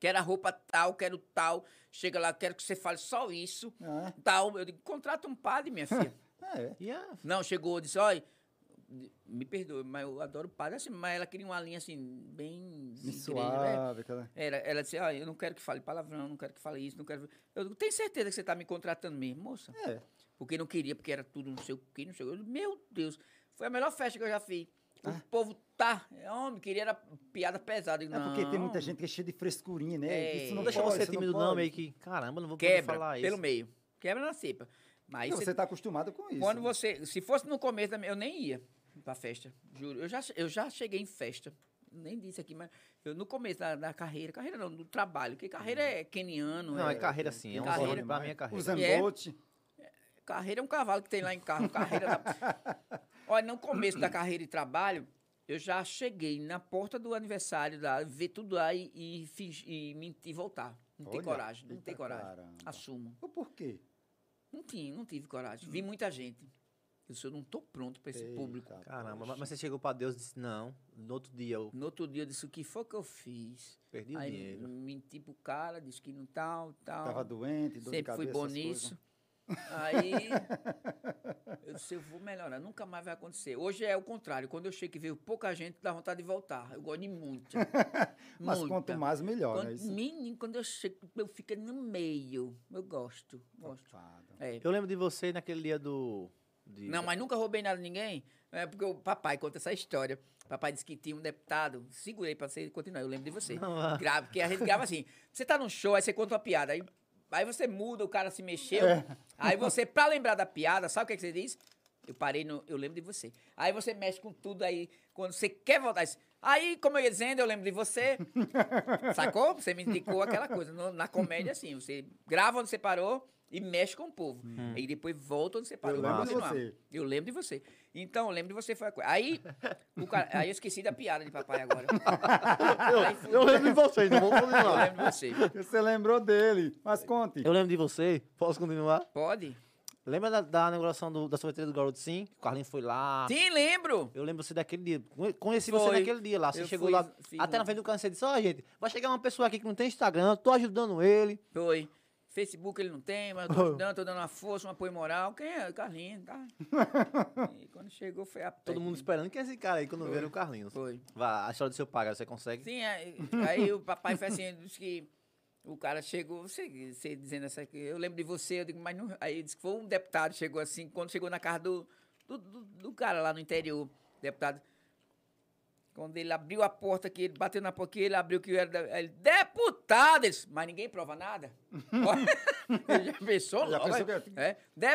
Quero a roupa tal, quero tal. Chega lá, quero que você fale só isso. Ah, Tal. Eu digo, contrata um padre, minha filha. é. A- Não, chegou, disse, olha, me perdoe, mas eu adoro padre. Assim, mas ela queria uma linha assim, bem. De igreja, né? suave. Era, ela disse, olha, eu não quero que fale palavrão, não quero que fale isso, não quero. Eu digo, tem certeza que você está me contratando mesmo, moça? É. Porque não queria, porque era tudo não sei o que, não sei o que. Meu Deus, foi a melhor festa que eu já fiz. O Ah. povo tá, é homem, queria era piada pesada. Digo, É porque tem muita "Não." gente que é cheia de frescurinha, né? É. Isso Não não deixa pode, você tímido não, meio que, caramba, não vou poder Quebra falar pelo isso. meio. Quebra na cepa. Mas cê- você está acostumado com isso. quando você. Se fosse no começo da minha- eu nem ia pra festa. Juro. Eu já, eu já cheguei em festa. Nem disse aqui, mas eu, no começo da, da carreira, carreira não, do trabalho, porque carreira é keniano. Não, é é, carreira sim, é um carreira. sonho pra mim é carreira. O E é? Zambote. Carreira é um cavalo que tem lá em carro. Carreira da... Olha, no começo da carreira e trabalho, eu já cheguei na porta do aniversário, lá, ver tudo lá e, e, fingi- e mentir e voltar. Não tem coragem, não tem coragem. caramba. Assumo. Mas Por quê? Não tinha, não tive coragem. Vi muita gente. Eu disse, eu não tô pronto para esse Eita, público. Caramba, poxa. mas- você chegou pra Deus e disse, não, no outro dia eu No outro dia eu disse, o que foi que eu fiz? perdi o Aí dinheiro. menti pro cara, disse que não tal, tal. Tava doente, dor de Sempre fui cabeça, bom essas nisso. coisas. Aí eu disse, eu vou melhorar, nunca mais vai acontecer. Hoje é o contrário, quando eu chego e vejo pouca gente, dá vontade de voltar. Eu gosto de muito. Mas muita. quanto mais, melhor, Quando, né? Isso. menino, quando eu chego, eu fico no meio. Eu gosto, gosto. É. Eu lembro de você naquele dia do... de- Não, mas nunca roubei nada de ninguém. É porque o papai conta essa história. Papai disse que tinha um deputado. Segurei pra você continuar, eu lembro de você. Não. Grave, porque a gente grava assim. Você tá num show, aí você conta uma piada. Aí, aí você muda, o cara se mexeu. É. Aí você, pra lembrar da piada, sabe o que, que você diz? Eu parei no. Eu lembro de você. Aí você mexe com tudo aí. Quando você quer voltar. Aí, como eu ia dizendo, eu lembro de você. Sacou? Você me indicou aquela coisa. No- na comédia, assim, você grava onde você parou e mexe com o povo. E depois volta onde você parou. Eu lembro de continuar. você. Eu lembro de você. Então, eu lembro de você foi a coisa. Aí, o cara, aí eu esqueci da piada de papai agora. Eu, eu lembro de você, não vou Eu continuar. lembro de você. Você lembrou dele. Mas conte. Eu lembro de você, posso continuar? Pode? Lembra da, da inauguração do, da sorveteria do Garoto Sim? O Carlinhos foi lá. Sim, lembro. Eu lembro você daquele dia. Conhe- Conheci você Foi. naquele dia lá. Você Eu chegou fui, lá, até na frente do canto, você disse, ó, gente, vai chegar uma pessoa aqui que não tem Instagram, tô ajudando ele. Foi. Facebook ele não tem, mas eu tô ajudando, tô dando uma força, um apoio moral. Quem é? Carlinhos, tá? E quando chegou foi a Todo mundo esperando quem é esse cara aí quando viram o Carlinhos. Foi. Vá, a história do seu pai, você consegue? Sim, aí, aí o papai foi assim, disse que o cara chegou, você, você dizendo essa aqui, eu lembro de você, eu digo, mas não. Aí disse que foi um deputado, chegou assim, quando chegou na casa do, do, do- do cara lá no interior, deputado. Quando ele abriu a porta, que ele bateu na porta, que ele abriu que eu era da- ele, deputado! Ele disse, mas ninguém prova nada. ele já pensou Já logo. pensou é, que- é, ele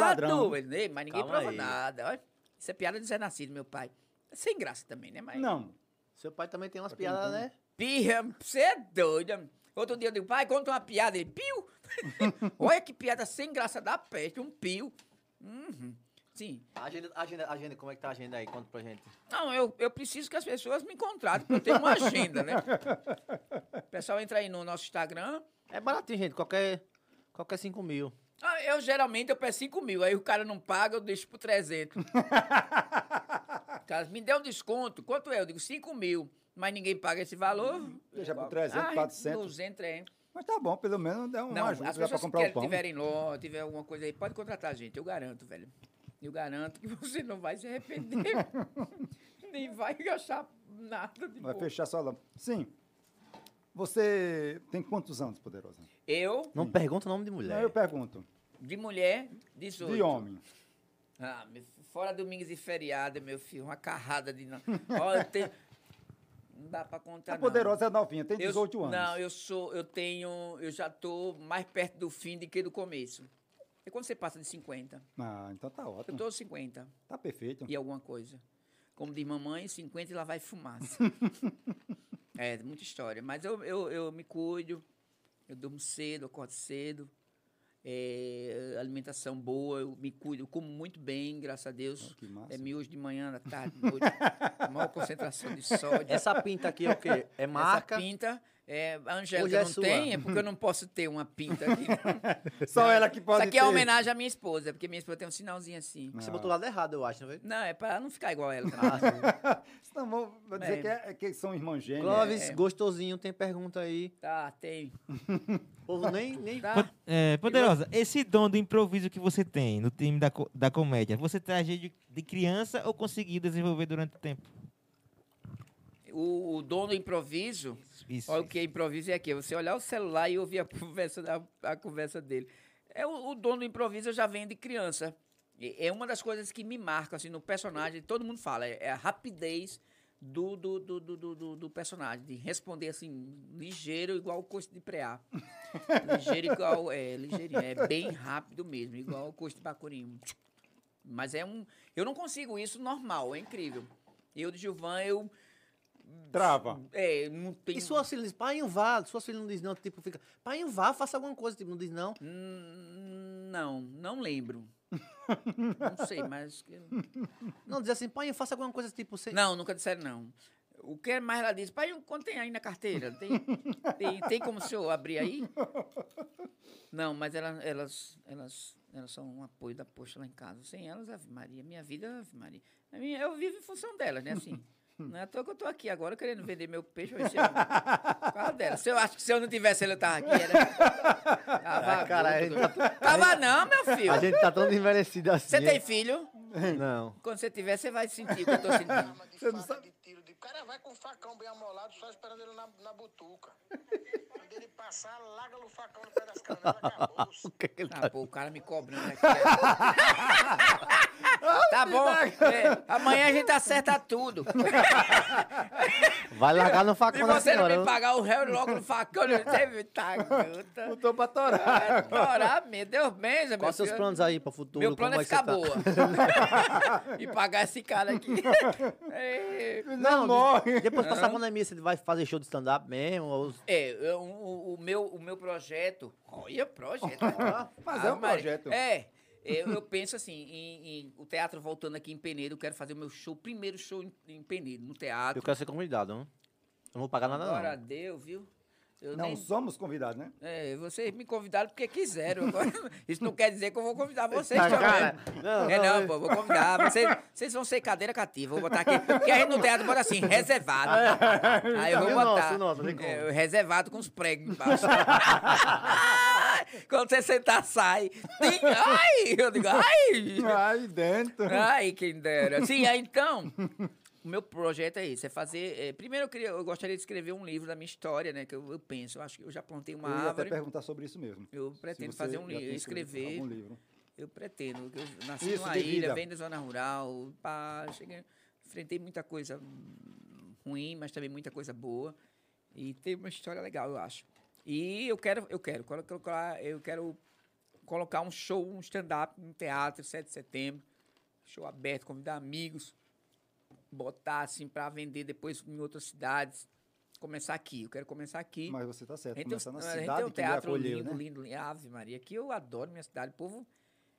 ladrão. deputado! Ele, "Ei, mas ninguém Calma prova aí. nada. Olha, Isso é piada de Zé Nascido, meu pai. Sem graça também, né? Mas, Não. Seu pai também tem umas piadas, né? Pirra, você é doido. Outro dia eu digo, pai, conta uma piada. Ele, piu. Olha que piada sem graça da peste, um pio. Uhum. Sim. A agenda, agenda, agenda, como é que tá a agenda aí? Conta pra gente. Não, eu, eu preciso que as pessoas me contratem, porque eu tenho uma agenda, né? O pessoal entra aí no nosso Instagram. É baratinho, gente. Qualquer, qualquer 5 mil. Ah, eu geralmente eu peço 5 mil, aí o cara não paga, eu deixo por 300. Cara, me deu um desconto. Quanto é? Eu digo 5 mil. Mas ninguém paga esse valor. Deixa por Igual- 300, Ai, 400. 200, 300. Mas tá bom, pelo menos dá uma Não, ajuda que comprar o pão. tiverem loja, tiver alguma coisa aí, pode contratar a gente, eu garanto, velho. Eu garanto que você não vai se arrepender. Nem vai gastar nada de Vai boa. fechar sua lâmpada. Sim. Você tem quantos anos, Poderosa? Eu, Não pergunta o nome de mulher. Não, eu pergunto. de mulher, 18. De homem. Ah, meu filho, fora domingos e feriado, meu filho, uma carrada de... não- Olha, tenho... Não dá pra contar, A não. Poderosa é novinha, tem Eu- 18 anos. Não, eu sou, eu tenho, eu já tô mais perto do fim do que do começo. É quando você passa de 50. Ah, então tá Eu ótimo. tô 50 Tá perfeito. e alguma coisa. Como diz mamãe, 50 e lá vai fumaça. é, muita história. Mas eu, eu, eu me cuido, eu durmo cedo, acordo cedo. É, alimentação boa, eu me cuido, eu como muito bem, graças a Deus. Oh, que massa. É miojo de manhã, da tarde, de noite. maior concentração de sódio. Essa pinta aqui é o quê? É marca? Essa pinta, é, a Angélica é não sua. tem, é porque eu não posso ter uma pinta aqui. Só ela que pode Isso aqui é ter. homenagem à minha esposa, porque minha esposa tem um sinalzinho assim. Você botou o lado errado, eu acho, não foi? Não, é pra não ficar igual ela também. Ah. Senão vou dizer É. que, é, que são irmãos gêmeos. Clóvis, é. gostosinho, tem pergunta aí. Tá, tem. O povo nem... nem... Tá. É, Poderosa, esse dom do improviso que você tem no time da, da comédia, você traz de, de criança ou conseguiu desenvolver durante o tempo? O, o dom do improviso, Isso. olha o que é improviso é aqui. Você olhar o celular e ouvir a conversa, da- a, conversa dele. É o, o dom do improviso eu já venho de criança. É uma das coisas que me marcam assim, no personagem. Todo mundo fala, é, é a rapidez do, do, do, do, do- do, do personagem. De responder assim, ligeiro, igual o coice de preá. ligeiro igual, é, ligeirinho. É bem rápido mesmo, igual o coice de bacurinho. Mas é um... Eu não consigo isso normal, é incrível. Eu de Gilvan, eu... Trava. É, não tem. E sua filha diz, pai, vá. Sua filha não diz não, tipo, fica, pai, vá, faça alguma coisa, tipo, não diz não. Hum, Não, não lembro. Não sei, mas. Não, diz assim, pai, faça alguma coisa, tipo, você... Não, nunca disseram não. O que mais ela disse? Pai, quanto tem aí na carteira? Tem, tem, tem como o senhor abrir aí? Não, mas ela- elas, elas, elas são um apoio da poxa lá em casa. Sem elas, Ave Maria. Minha vida, Ave Maria. Minha- Eu vivo em função delas, né? Assim. Não é à toa que eu tô aqui agora querendo vender meu peixe. Vai ser dela. Se eu acho que se eu não tivesse ela, eu tava aqui. Era... Tava, Ah, cara, a gordo. gente tava não, meu filho. A gente tá tão envelhecido assim. Você tem filho? Não. Quando você tiver, você vai sentir o que eu tô sentindo. Arma de Você não faca, sabe- de tiro, de... O cara vai com o facão bem amolado, só esperando ele na, na butuca. Quando ele passar, larga o facão no pé das canelas, acabou. Ah, tá... pô, o cara me cobrando aqui. tá bom. É, amanhã a gente acerta tudo. Vai largar no Se facão da você não me pagar o réu logo no facão, não teve tá, gota. Botou pra torar. Torar, meu Deus, benza, meu Quais seus planos aí pro futuro? Meu plano Como é ficar ser boa. e pagar esse cara aqui. É, Não, morre. Depois de passar a pandemia, você vai fazer show de stand-up mesmo? Ou... É, eu- o, o meu, o meu projeto. Olha, projeto. Mas é um Maria. projeto. É. Eu, eu penso assim, em, em- o teatro voltando aqui em Penedo, eu quero fazer o meu show, primeiro show em, em Penedo, no teatro. Eu quero ser convidado, não? Eu não vou pagar nada, Agora não. deu, viu? Eu Não nem- somos convidados, né? é, vocês me convidaram porque quiseram. Isso não quer dizer que eu vou convidar vocês também. não, é não, não, pô, vou convidar. Vocês, vocês vão ser cadeira cativa. Vou botar aqui. Porque a gente no teatro bota assim, reservado. Aí eu vou botar. nosso, nosso, é, reservado com os pregos embaixo. Quando você sentar, sai. Tem- ai! Eu digo, ai! Aí dentro. Ai, quem dera. Sim, aí então, o meu projeto é esse, é fazer... é, primeiro, eu, queria, eu gostaria de escrever um livro da minha história, né? Que eu, eu penso, eu acho que eu já plantei uma Eu ia até árvore. perguntar sobre isso mesmo. Eu pretendo fazer um livro, escrever. Algum livro. Eu pretendo. Eu nasci Isso, numa ilha, vida. venho da zona rural, pá, cheguei, enfrentei muita coisa ruim, mas também muita coisa boa. E tem uma história legal, eu acho. E eu quero, eu quero, colo- colocar, eu quero colocar um show, um stand-up no teatro, 7 de setembro. Show aberto, convidar amigos, botar assim para vender depois em outras cidades. Começar aqui, eu quero começar aqui. Mas você tá certo. Começar na a gente tem cidade um teatro acolheu, lindo, né? lindo, lindo. Ave Maria, que eu adoro minha cidade. O povo,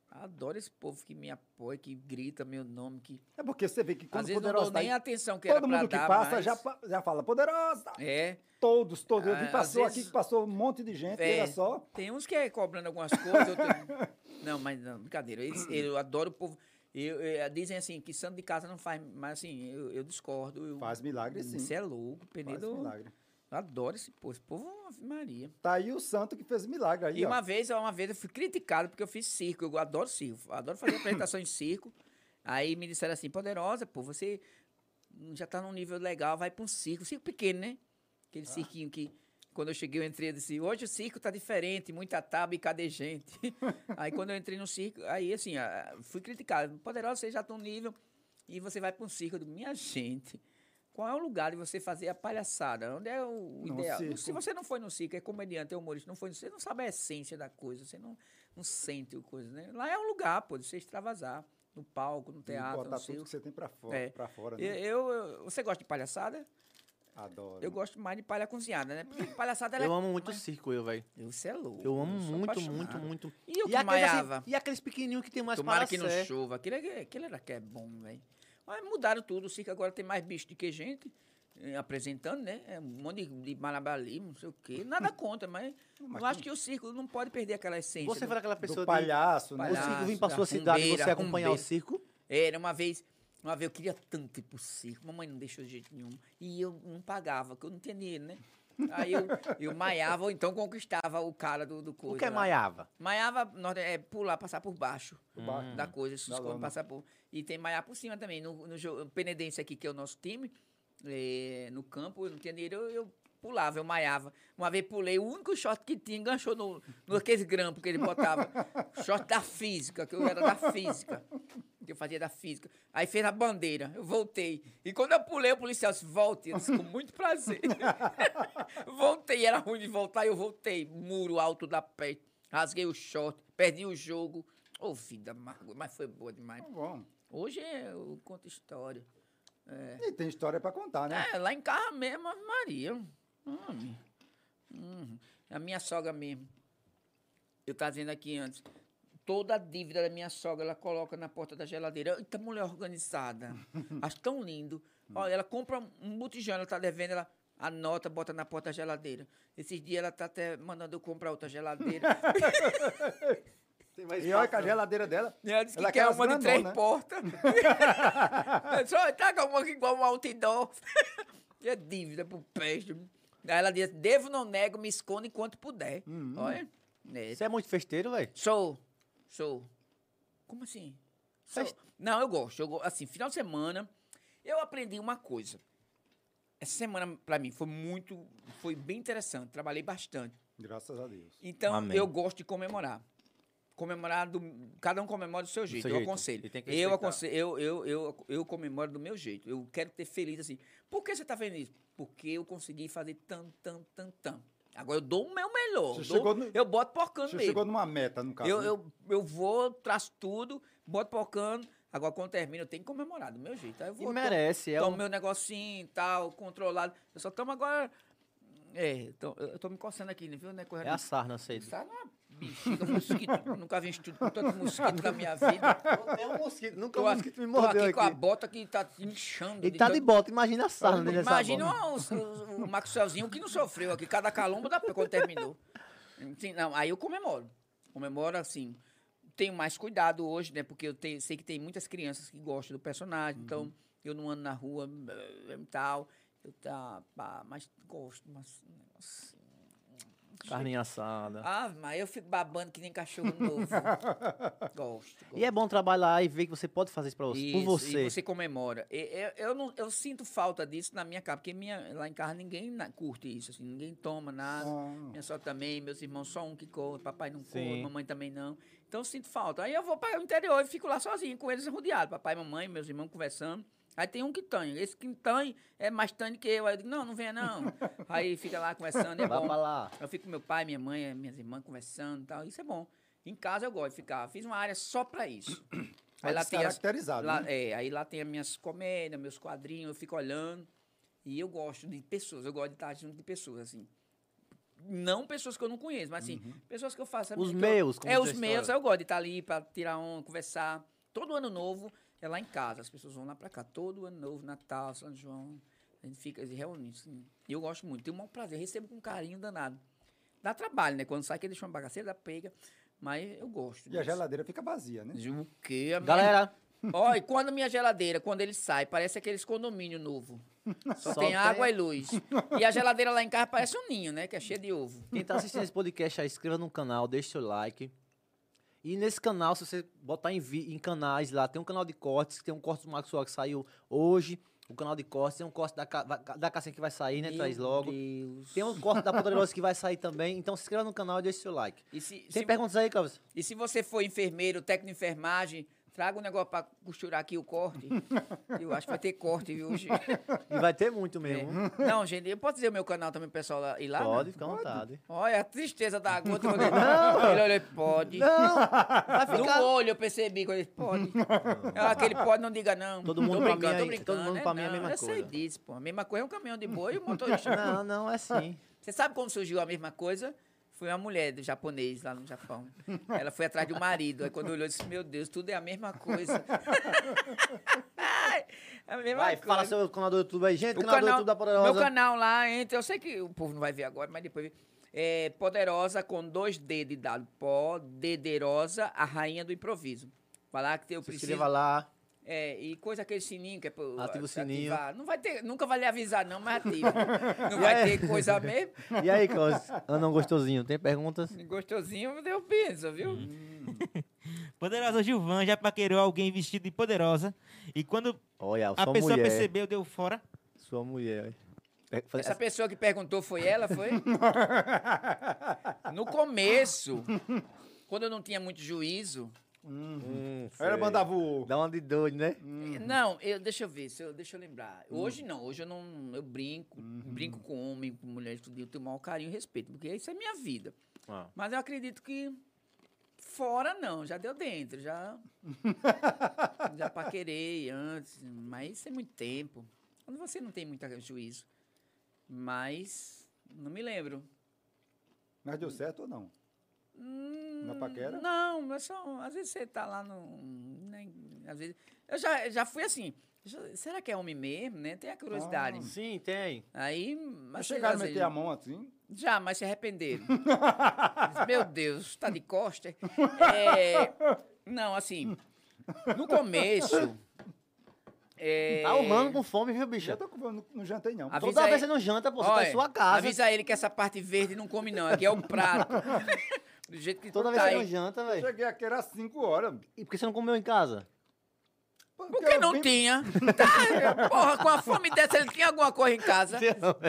adoro esse povo que me apoia, que grita meu nome, que É porque você vê que às quando vezes não Poderosa dou tá nem aí, atenção que todo mundo que dar, passa mas- já, já fala, poderosa! É, Todos, todos. Eu vi, Ah, às passou aqui vezes- que passou um monte de gente, É. era só. tem uns que é cobrando algumas coisas, outros... Não, mas não, brincadeira. Eles- eu adoro o povo... Eu, eu- dizem assim, que santo de casa não faz... Mas assim, eu, eu discordo. Eu, Faz milagre, sim. Você é louco, Faz Penedo... milagre. Eu adoro esse povo. Esse povo, Ave Maria. Tá aí o santo que fez milagre aí, E ó. uma vez, uma vez eu fui criticado porque eu fiz circo. Eu adoro circo. Adoro fazer apresentação em circo. Aí me disseram assim, poderosa, pô, você já tá num nível legal, vai pra um circo. Circo pequeno, né? Aquele cirquinho que, quando eu cheguei, eu entrei e disse, hoje o circo tá diferente, muita tábua e cadê gente? aí quando eu entrei no circo, aí assim, fui criticado. Poderosa, você já tá num nível e você vai pra um circo. Eu digo, minha gente... Qual é o lugar de você fazer a palhaçada? Onde é o No ideal? circo. Se você não foi no circo, é comediante, é humorista, não foi no circo, você não sabe a essência da coisa, você não, não sente o coisa, né? Lá é um lugar, pô, de você extravasar. No palco, no E teatro, botar no tudo que você tem pra fora, É. pra fora né? eu- eu- você gosta de palhaçada? Adoro. Eu gosto mais de palha cozinhada, né? Porque palhaçada Eu é- amo muito mas- circo, eu, velho. Você é louco. Eu amo muito, apaixonado. muito, muito. E eu que aqueles, maiava? e aqueles pequenininhos que tem mais Tomara para que não ser. chova. Aquilo, é, aquilo era que é bom, velho. Mas mudaram tudo. O circo agora tem mais bicho do que gente eh, apresentando, né? É um monte de, de malabarismo, não sei o quê. Nada contra, mas, eu acho que o circo não pode perder aquela essência. Você do- foi aquela Do pessoa de... palhaço, O né? Palhaço. circo vir pra da sua cidade e você acompanhar o circo? Era uma vez, uma vez eu queria tanto ir pro circo, mamãe não deixou de jeito nenhum. E eu não pagava, porque eu não tinha dinheiro, né? Aí eu, eu maiava ou então conquistava o cara do, do coisa. O que é lá. maiava? Maiava é pular, passar por baixo baixo. da coisa, se esconde, passar por. E tem maiar por cima também. No, no jogo, Penedense aqui, que é o nosso time, eh, no campo, eu não tinha dinheiro, eu, eu pulava, eu maiava. Uma vez pulei, o único short que tinha, enganchou no, no aqueles grampos que ele botava. short da física, que eu era da física. Que eu fazia da física. Aí fez a bandeira, eu voltei. E quando eu pulei, o policial disse, volte. Eu disse, com muito prazer. voltei, era ruim de voltar, eu voltei. Muro alto da pé. Rasguei o short, perdi o jogo. Ô, vida amarga, mas foi boa demais. Tá bom. Hoje é, eu conto história. E tem história pra contar, né? É, lá em casa mesmo, Ave Maria. Hum, hum. A minha sogra mesmo. Eu estava dizendo aqui antes. Toda a dívida da minha sogra ela coloca na porta da geladeira. Eita, mulher organizada. Acho tão lindo. Olha, ela compra um botijão, ela tá devendo, ela anota, bota na porta da geladeira. Esses dias ela tá até mandando eu comprar outra geladeira. E olha que a geladeira dela. E ela disse que Ela quer uma de três grandonas. portas. Olha, taca uma aqui igual um outdoor. E é dívida pro peixe. Aí ela diz, devo, não nego, me escondo enquanto puder. Uhum. Olha. É. Você é muito festeiro, velho? Sou. Sou. Como assim? Sou. Não, eu gosto. Eu, go- assim, final de semana, eu aprendi uma coisa. Essa semana, pra mim, foi muito... Foi bem interessante. Trabalhei bastante. Graças a Deus. Então, Amém. eu gosto de comemorar. Comemorar do. Cada um comemora do seu jeito. seu eu jeito. aconselho. Eu aconselho, eu, eu, eu, eu comemoro do meu jeito. Eu quero ter feliz assim. Por que você tá feliz? Porque eu consegui fazer tan, tan, tan, tan. Agora eu dou o meu melhor. Você dou- no- Eu boto porcando Você mesmo. chegou numa meta, no caso. eu, né? eu, eu vou, traço tudo, boto porcando. Agora, quando termina, eu tenho que comemorar do meu jeito. Aí eu E vou, to- merece. É tomo um... meu negocinho e tal, controlado. Eu só tomo agora. É, tô- eu tô me coçando aqui, né, viu? Né, correndo É a sarna, sei. Sabe uma bexiga, um mosquito. Nunca vi estudo com tanto mosquito na minha vida. Tem um mosquito, nunca Tô, um aqui, mosquito me tô mordeu aqui com a aqui. bota que tá inchando. Ele tá de bota, imagina a sarna dele Imagina o, o, o Maxwellzinho que não sofreu aqui, cada calombo da quando terminou. Assim, não, aí eu comemoro. Comemoro assim. Tenho mais cuidado hoje, né? Porque eu tenho- sei que tem muitas crianças que gostam do personagem, então eu não ando na rua eh, e tal. Eu tá, pá, mas gosto, mas. nossa, Carninha assada. Ah, mas eu fico babando que nem cachorro novo. gosto, gosto. E é bom trabalhar e ver que você pode fazer isso pra você, por Isso, você. E você comemora. E- Eu, eu, não, eu sinto falta disso na minha casa, porque minha, lá em casa ninguém curte isso, assim, ninguém toma nada. Ah. Minha sogra também, meus irmãos, só um que come, papai não come, mamãe também não. Então eu sinto falta. Aí eu vou para o interior e fico lá sozinho com eles rodeados, papai, mamãe, meus irmãos conversando. Aí tem um que. Esse que é mais tane que eu. Aí eu digo, não, não venha não. Aí fica lá conversando, é Vai bom. pra lá. Eu fico com meu pai, minha mãe, minhas irmãs conversando e tal. Isso é bom. Em casa eu gosto de ficar. Fiz uma área só pra isso. Aí lá tem as, lá, né? é, aí lá tem as minhas comédias, meus quadrinhos, eu fico olhando. E eu gosto de pessoas, eu gosto de estar junto de pessoas, assim. Não pessoas que eu não conheço, mas assim, pessoas que eu faço. Os que eu- meus, como É, os meus, eu gosto de estar ali pra tirar um, conversar. Todo ano novo é lá em casa, as pessoas vão lá pra cá. Todo ano novo, Natal, São João. A gente fica se reúne. Assim. E eu gosto muito, tenho um maior prazer, recebo com carinho danado. Dá trabalho, né? Quando sai que deixa uma bagaceira, dá pega. Mas eu gosto. E a disso. geladeira fica vazia, né? O quê? A Galera, Ó, e quando a minha geladeira, quando ele sai, parece aqueles condomínio novo. Só, Só tem tem- água e luz. E a geladeira lá em casa parece um ninho, né? Que é cheio de ovo. quem tá assistindo esse podcast aí, inscreva no canal, deixa seu like. E nesse canal, se você botar em, vi- em canais lá, tem um canal de cortes, tem um corte do Max Suar que saiu hoje, o canal de cortes, tem um corte da, Ca- da, Cassinha que vai sair, né? Traz Meu logo. Deus. Tem um corte da Poderosa que vai sair também. Então se inscreva no canal e deixe seu like. E se, Tem se- perguntas aí, Cláudio? e se você for enfermeiro, técnico de enfermagem, traga um negócio pra costurar aqui o corte. Eu acho que vai ter corte, viu, hoje. E vai ter muito mesmo. Não, gente, eu posso dizer o meu canal também, pessoal lá, ir lá? não? Pode, fica à vontade. Olha, a tristeza da gota. quando ele- Ele olhou, pode. Não! Vai No ficar. olho eu percebi quando ele pode. Ela, aquele pode, não diga não. Todo mundo pra mim brincando, todo mundo né? pra mim é a Não, mesma eu sei coisa. disso, pô. A mesma coisa é um caminhão de boi e o motorista. Não, não, é assim. Você sabe como surgiu a mesma coisa? Foi uma mulher do japonês lá no Japão. Ela foi atrás um marido. Aí quando olhou, disse: Meu Deus, tudo é a mesma coisa. a mesma Vai, coisa. fala seu canal do YouTube aí. Gente, O canal, do YouTube da Poderosa. meu canal lá, entra. Eu sei que o povo não vai ver agora, mas depois. É Poderosa com dois D de dado. Poderosa, a rainha do improviso. Vai lá que eu Se preciso. inscreva lá. É, e coisa aquele sininho que é pra Ativa o ativar. sininho. Não vai ter, nunca vai lhe avisar, não, mas ativa. Não vai ter coisa mesmo. E aí, Cláudio? Anão gostosinho, tem perguntas? Gostosinho, eu penso, viu? Poderosa Gilvan já paquerou alguém vestido de poderosa. E quando Olha, a pessoa mulher. percebeu, deu fora. Sua mulher. É, Essa pessoa que perguntou foi ela, foi? No começo, quando eu não tinha muito juízo. Hum, Era sei. mandar voou. Dá uma de doido, né? Não, eu, deixa eu ver, se eu, deixa eu lembrar. Hoje não, hoje eu não. Eu brinco, brinco com homem, com mulher, tudo, eu tenho o maior carinho e respeito, porque isso é minha vida. Ah. Mas eu acredito que fora não, já deu dentro, já. já paquerei antes, mas isso é muito tempo. Quando você não tem muito juízo. Mas não me lembro. Mas deu certo ou não? Na Hum, paquera? Não, mas só, às vezes você tá lá no. né, às vezes, eu já, já fui assim. já- será que é homem mesmo, né? Tem a curiosidade. Ah. Sim, tem. Aí. Mas chegaram a meter a mão assim? Já, mas se arrependeram. Meu Deus, tá de costa. É, não, assim, no começo. É, Tá humano com fome, viu, bicho? Já tô com não, não jantei, não. Avisa Toda aí- vez você não janta, pô, você tá olha, em sua casa. Avisa ele que essa parte verde não come, não. Aqui é o prato. Do jeito que Toda tu vez tá você não aí. janta, velho. Cheguei aqui, era 5 horas. E por que você não comeu em casa? Porque não tinha. Tá, porra, com a fome dessa, ele tinha alguma coisa em casa.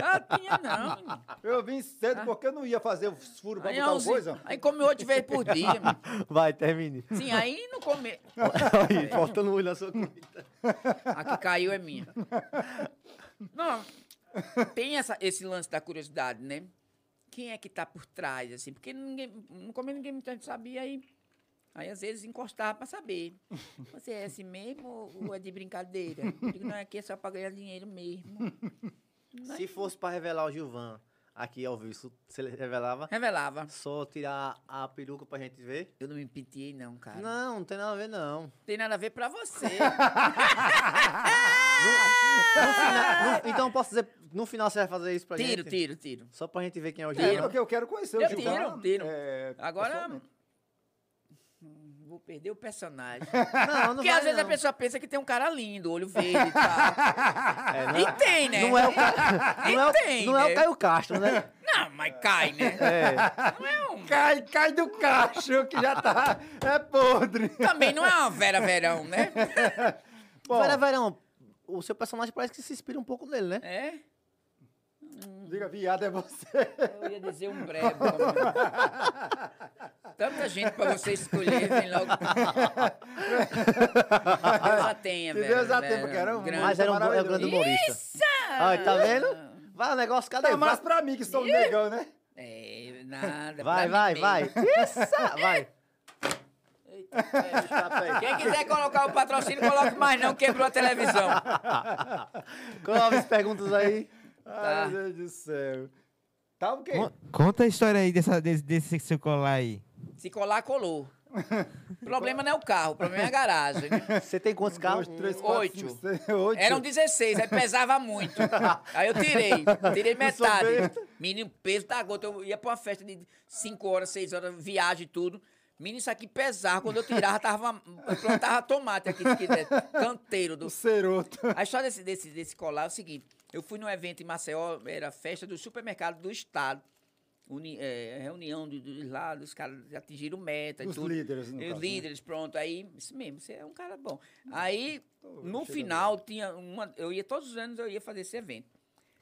Ah, tinha não. Eu vim cedo porque eu não ia fazer os furos pra Aí, botar onze- coisa. aí come oito vezes por dia. mano. Vai, termine. Sim, aí não come. Aí, faltando olho na sua comida. A que caiu é minha. Não, tem essa, esse lance da curiosidade, né? Quem é que tá por trás, assim? Porque ninguém, no começo ninguém gente sabia, aí, aí às vezes encostava pra saber. Você é assim mesmo ou é de brincadeira? Eu digo, não, aqui é só pra ganhar dinheiro mesmo. Se fosse pra revelar o Gilvan aqui ao vivo, você revelava Revelava. só tirar a peruca pra gente ver? Eu não me penteei, não, cara. Não Não, tem nada a ver, não. tem nada a ver pra você. No final- no- então eu posso dizer, no final você vai fazer isso pra tiro, gente? tiro, tiro. Só pra gente ver quem é o Tiro. Gilvan. Porque eu quero conhecer o Eu Gilvan. tiro, tiro. é, Agora. Vou perder o personagem. Não, não Porque vai, às vezes não. a pessoa pensa que tem um cara lindo, olho verde e tal. É, não, E é, tem, né? não é o, Ca... E não é o, tem, não é né? o Caio Castro, né? Não, mas cai, né? É. Não é um... Cai, cai do cacho, que já tá. É podre. Também não é uma Vera Verão, né? Bom, Vera Verão, o seu personagem parece que se inspira um pouco nele, né? É? Diga, viado, é você. Eu ia dizer um breve. Tanta gente pra você escolher, vem logo. Eu já tenha, velho. Deus a tenha, porque era um- grande. Mas era um, é um grande humorista. Olha, tá vendo? Vai o negócio, cadê? Tá mais pra mim, que sou um negão, né? É, nada. vai, pra vai. mim vai. Isso, vai. Quem quiser colocar o patrocínio, coloque mais não, quebrou a televisão. Coloca as perguntas aí. Tá. Ai, meu Deus do céu. Tá o quê? Con- Conta a história aí dessa, desse, desse seu colar aí. Se colar, colou. O problema não é o carro, o problema é a garagem. né? Você tem quantos carros? Dois, três, quatro, Oito. cinco, seis, oito. Eram 16, aí pesava muito. Aí eu tirei, tirei metade. Menino, peso da gota. Eu ia pra uma festa de 5 horas, 6 horas, viagem e tudo. Menino, isso aqui pesava. Quando eu tirava, tava, eu plantava tomate aqui, aqui dentro, canteiro. Do... O ceroto. A história desse, desse, desse colar é o seguinte: eu fui num evento em Maceió, era festa do supermercado do Estado. Uni, é, reunião dos do, lá, os caras atingiram meta Os tudo. líderes, no E caso, Os né? líderes, pronto. Aí, isso mesmo, você é um cara bom. Aí, no final, tinha uma. Eu ia todos os anos, eu ia fazer esse evento.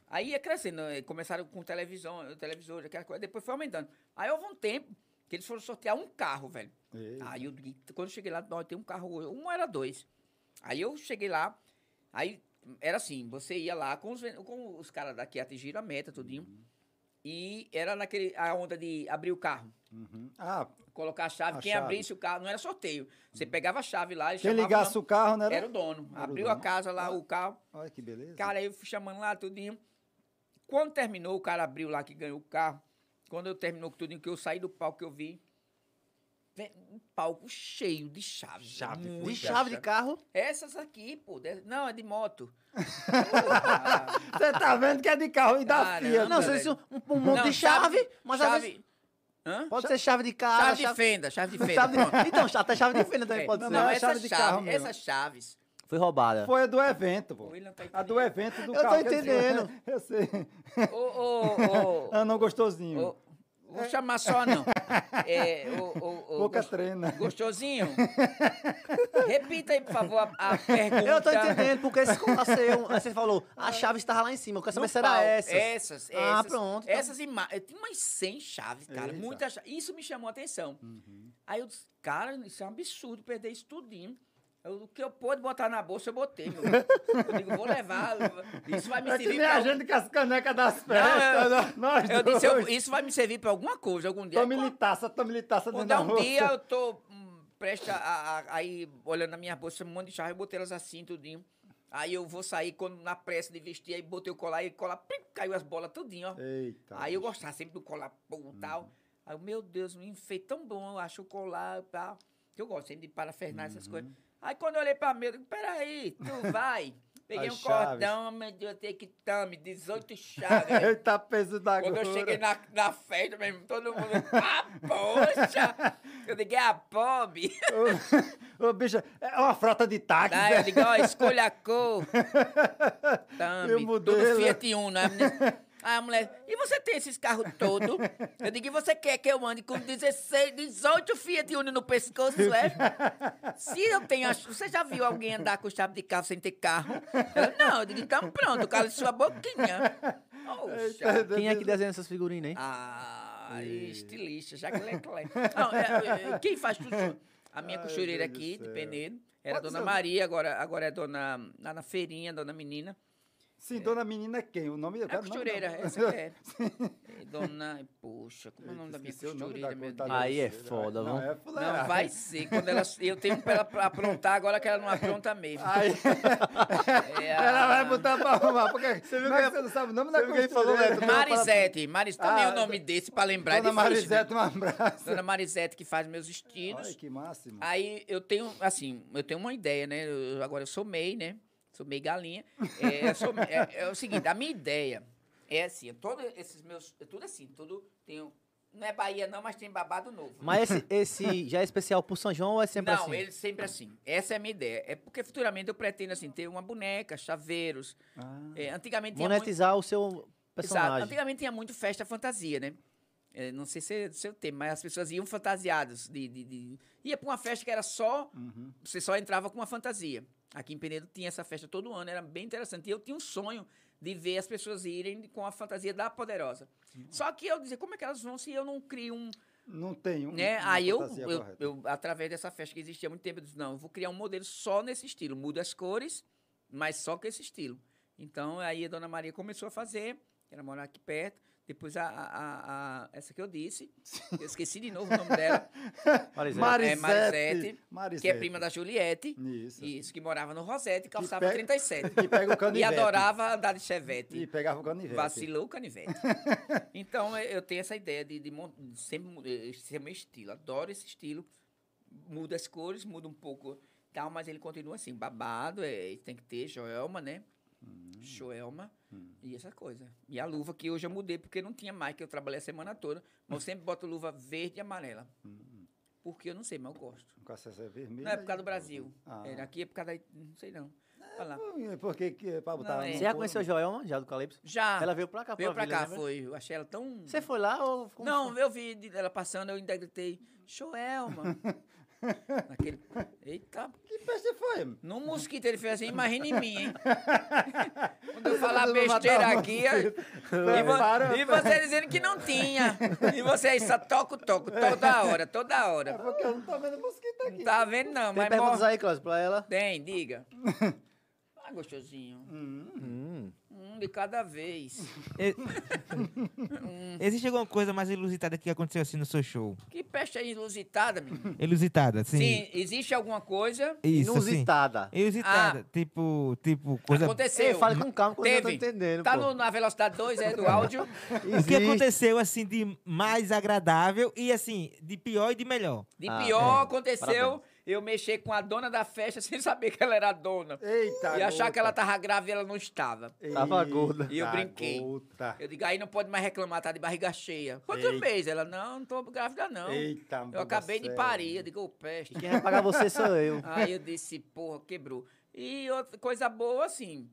Aí ia crescendo, eh, começaram com televisão, televisor, aquela coisa, depois foi aumentando. Aí houve um tempo que eles foram sortear um carro, velho. Aí eu, quando eu cheguei lá, nós tem um carro, um era dois. Aí eu cheguei lá, aí era assim, você ia lá com os, com os caras daqui atingiram a meta, tudinho. E era naquele, a onda de abrir o carro. Uhum. Ah, Colocar a chave, A quem chave. abrisse o carro, não era sorteio. Você pegava a chave lá e quem ligasse não- o carro, né? Era o dono. Era o Abriu dono. a casa lá, o carro. Olha que beleza. Cara, aí eu fui chamando lá tudinho. Quando terminou, o cara abriu lá que ganhou o carro. Quando eu terminou com tudinho, que eu saí do palco que eu vi. Um palco cheio de chaves. Chave, De chave de carro. Essas aqui, pô. de- Não, é de moto. Você tá vendo que é de carro e da Fiat. Não, você disse um, um monte Não, de chave, mas às chave, vezes Hã? pode ser chave de carro. Chave de fenda, chave de fenda. chave de... Então, até chave de fenda também É, pode não, ser. Não, é essas chave de carro chaves, mesmo. essas chaves. Foi roubada. Foi a do evento, pô. Tá A do evento do Eu tô carro. quer dizer, entendendo. Eu sei. Ô, ô, ô, Ah, não, gostosinho. ô, Vou chamar só, não. É, o, o, o, Boca gos- treina. Gostosinho? Repita aí, por favor, a, a pergunta. Eu tô entendendo, porque esse aí você falou, a chave estava lá em cima, eu quero saber se era essas. Essas, Ah, essas. pronto, então. Essas imagens. Tinha umas 100 chaves, cara. Muitas chaves. Isso me chamou a atenção. Uhum. Aí eu disse, cara, isso é um absurdo perder isso tudinho. Eu- o que eu pude botar na bolsa, eu botei, meu. Eu digo, vou levar. Isso vai me É que servir nem pra a gente com as canecas das Não, eu- festas. nós- Eu disse, eu- isso vai me servir pra alguma coisa algum dia. Tome Quando- litaça, tome litaça dentro Quando da é um bolsa. dia eu tô hum, prestes a, aí olhando na minha bolsa, um monte de chave, eu botei elas assim, tudinho. Aí eu vou sair, quando na pressa de vestir, aí botei o colar e colar, plim, caiu as bolas tudinho, ó. Eita. aí eu gostava sempre do colar pô, e tal. Aí, eu, meu Deus, me enfeite tão bom, eu acho o colar e tal. Que eu gosto sempre de parafernar essas coisas. Aí quando eu olhei pra mim, eu digo, peraí, tu vai. Peguei As um chaves. cordão, meu Deus, eu tenho que tame, 18 chaves. Eita, peso da Quando eu cheguei na, na festa mesmo, todo mundo, ah, poxa! Eu digo, é a Bob. Ô, ô, bicha, é uma frota de táxi. Aí eu né? digo, ó, escolha a cor. Tame, o tudo modelo? Fiat Uno. Menina- aí a mulher, e você tem esses carros todos? Eu digo, e você quer que eu ande com 16, 18 Fiat Uno no pescoço, é? Se eu tenho, a- você já viu alguém andar com chave de carro sem ter carro? Ela, não, eu digo, então pronto, cala sua boquinha. Poxa. Quem é que desenha essas figurinhas, hein? Ah, estilista, Jacques Leclerc. Não, é, é, quem faz tudo? A minha Ai, costureira aqui, de. Penedo, era Quantos Dona anos? Maria, agora, agora é Dona... Lá na feirinha, Dona Menina. Sim, dona menina é quem? O nome É a costureira, essa que é. É, Dona... Poxa, como é o nome da minha costureira, da meu Deus? Aí é foda, Não, é fuleiragem. Não, vai ser. Quando ela, eu tenho pra ela aprontar, agora que ela não apronta mesmo. Aí, É a- ela vai botar pra arrumar. Porque você viu que- você não sabe o nome da ele falou, costureira? Neto? Marisete. Maris, também Ah, o nome desse pra lembrar é Dona difícil, né? Marisete, um abraço. Dona Marisete que faz meus vestidos. Ai, que máximo. Aí eu tenho, assim, eu tenho uma ideia, né? Eu- agora eu sou MEI, né? Sou MEI galinha. É, sou- é- é o seguinte, a minha ideia é assim, todos esses meus. é Tudo assim, tudo tem. Não é Bahia, não, mas tem babado novo. Mas esse, esse já é especial pro São João ou é sempre não, assim? ele sempre assim. Essa é a minha ideia. É porque futuramente eu pretendo, assim, ter uma boneca, chaveiros. Ah, É, antigamente tinha muito- Monetizar o seu Exato. personagem. Antigamente tinha muito festa fantasia, né? É, não sei se é do seu tempo, mas as pessoas iam fantasiadas. De, de, de- Ia pra uma festa que era só. uhum. Você só entrava com uma fantasia. Aqui em Penedo tinha essa festa todo ano, era bem interessante. E eu tinha um sonho de ver as pessoas irem com a fantasia da Poderosa. Só que eu dizia, como é que elas vão se eu não crio um, Não tem um, né? Aí eu, eu, eu, através dessa festa que existia há muito tempo, eu disse, não, eu vou criar um modelo só nesse estilo. Muda as cores, mas só com esse estilo. Então, aí a Dona Maria começou a fazer, ela mora aqui perto. Depois a, a, a- essa que eu disse, eu esqueci de novo o nome dela, Marisete. Marisete, Marisete, que é prima da Juliette. Isso. Isso, que morava no Rosete, calçava pega- 37. E pega o E canivete. adorava andar de chevette. E pegava o canivete. Vacilou o canivete. então, eu- eu tenho essa ideia de, de, de sempre eh, ser meu estilo. Adoro esse estilo. Muda as cores, muda um pouco tal, mas ele continua assim, babado, é, tem que ter joelma, né? Hum. Joelma e essa coisa. E a luva que hoje eu mudei, porque não tinha mais, que eu trabalhei a semana toda. Mas eu sempre boto luva verde e amarela. Hum. Porque eu não sei, mas eu gosto. Com a cessa vermelha. Não é por causa do Brasil. Ah. É, aqui é por causa da... Não sei não. Lá. Por- Porque que, pra botar Não, é. Você já conheceu Joelma, já do Calypso? Já. Ela veio pra cá, veio pra Vila, cá, lembra? foi. Eu achei ela tão... Você foi lá ou... como Não, foi? eu vi ela passando, eu ainda gritei, Joelma. Naquele. Eita, Que peste foi? no mosquito ele fez assim, imagina em mim, hein? Quando eu falar matar besteira aqui, e, vo- e você dizendo que não tinha. E você aí só toca o toco, toda hora, toda É hora. porque eu não tô vendo mosquito aqui. Não tá vendo, não, Tem mas perguntas morre. aí, Cláudio, pra ela? Tem, diga. Ah, gostosinho. Hum. Um de cada vez. E- Existe alguma coisa mais ilusitada que aconteceu assim no seu show? Que peste é inusitada, menino. Ilusitada, sim. Sim, existe alguma coisa. Isso. Inusitada. Inusitada. Tipo, tipo, coisa. Aconteceu. Ei, fale com calma, que eu não tô entendendo, Tá pô. no- na velocidade 2, é do áudio. O que aconteceu, assim, de mais agradável e, assim, de pior e de melhor? De Ah, pior é. aconteceu Parabéns. Eu mexer com a dona da festa sem saber que ela era a dona. Eita, e achar que ela gota. tava grávida e ela não estava. Tava gorda. E eu brinquei. gota. Eu digo, aí não pode mais reclamar, tá de barriga cheia. Quantos meses? Ela, não, não tô grávida, não. Eita, eu acabei de parir. Eu digo, ô, peste. Quem vai pagar você sou eu. Aí eu disse, porra, quebrou. E outra coisa boa, assim,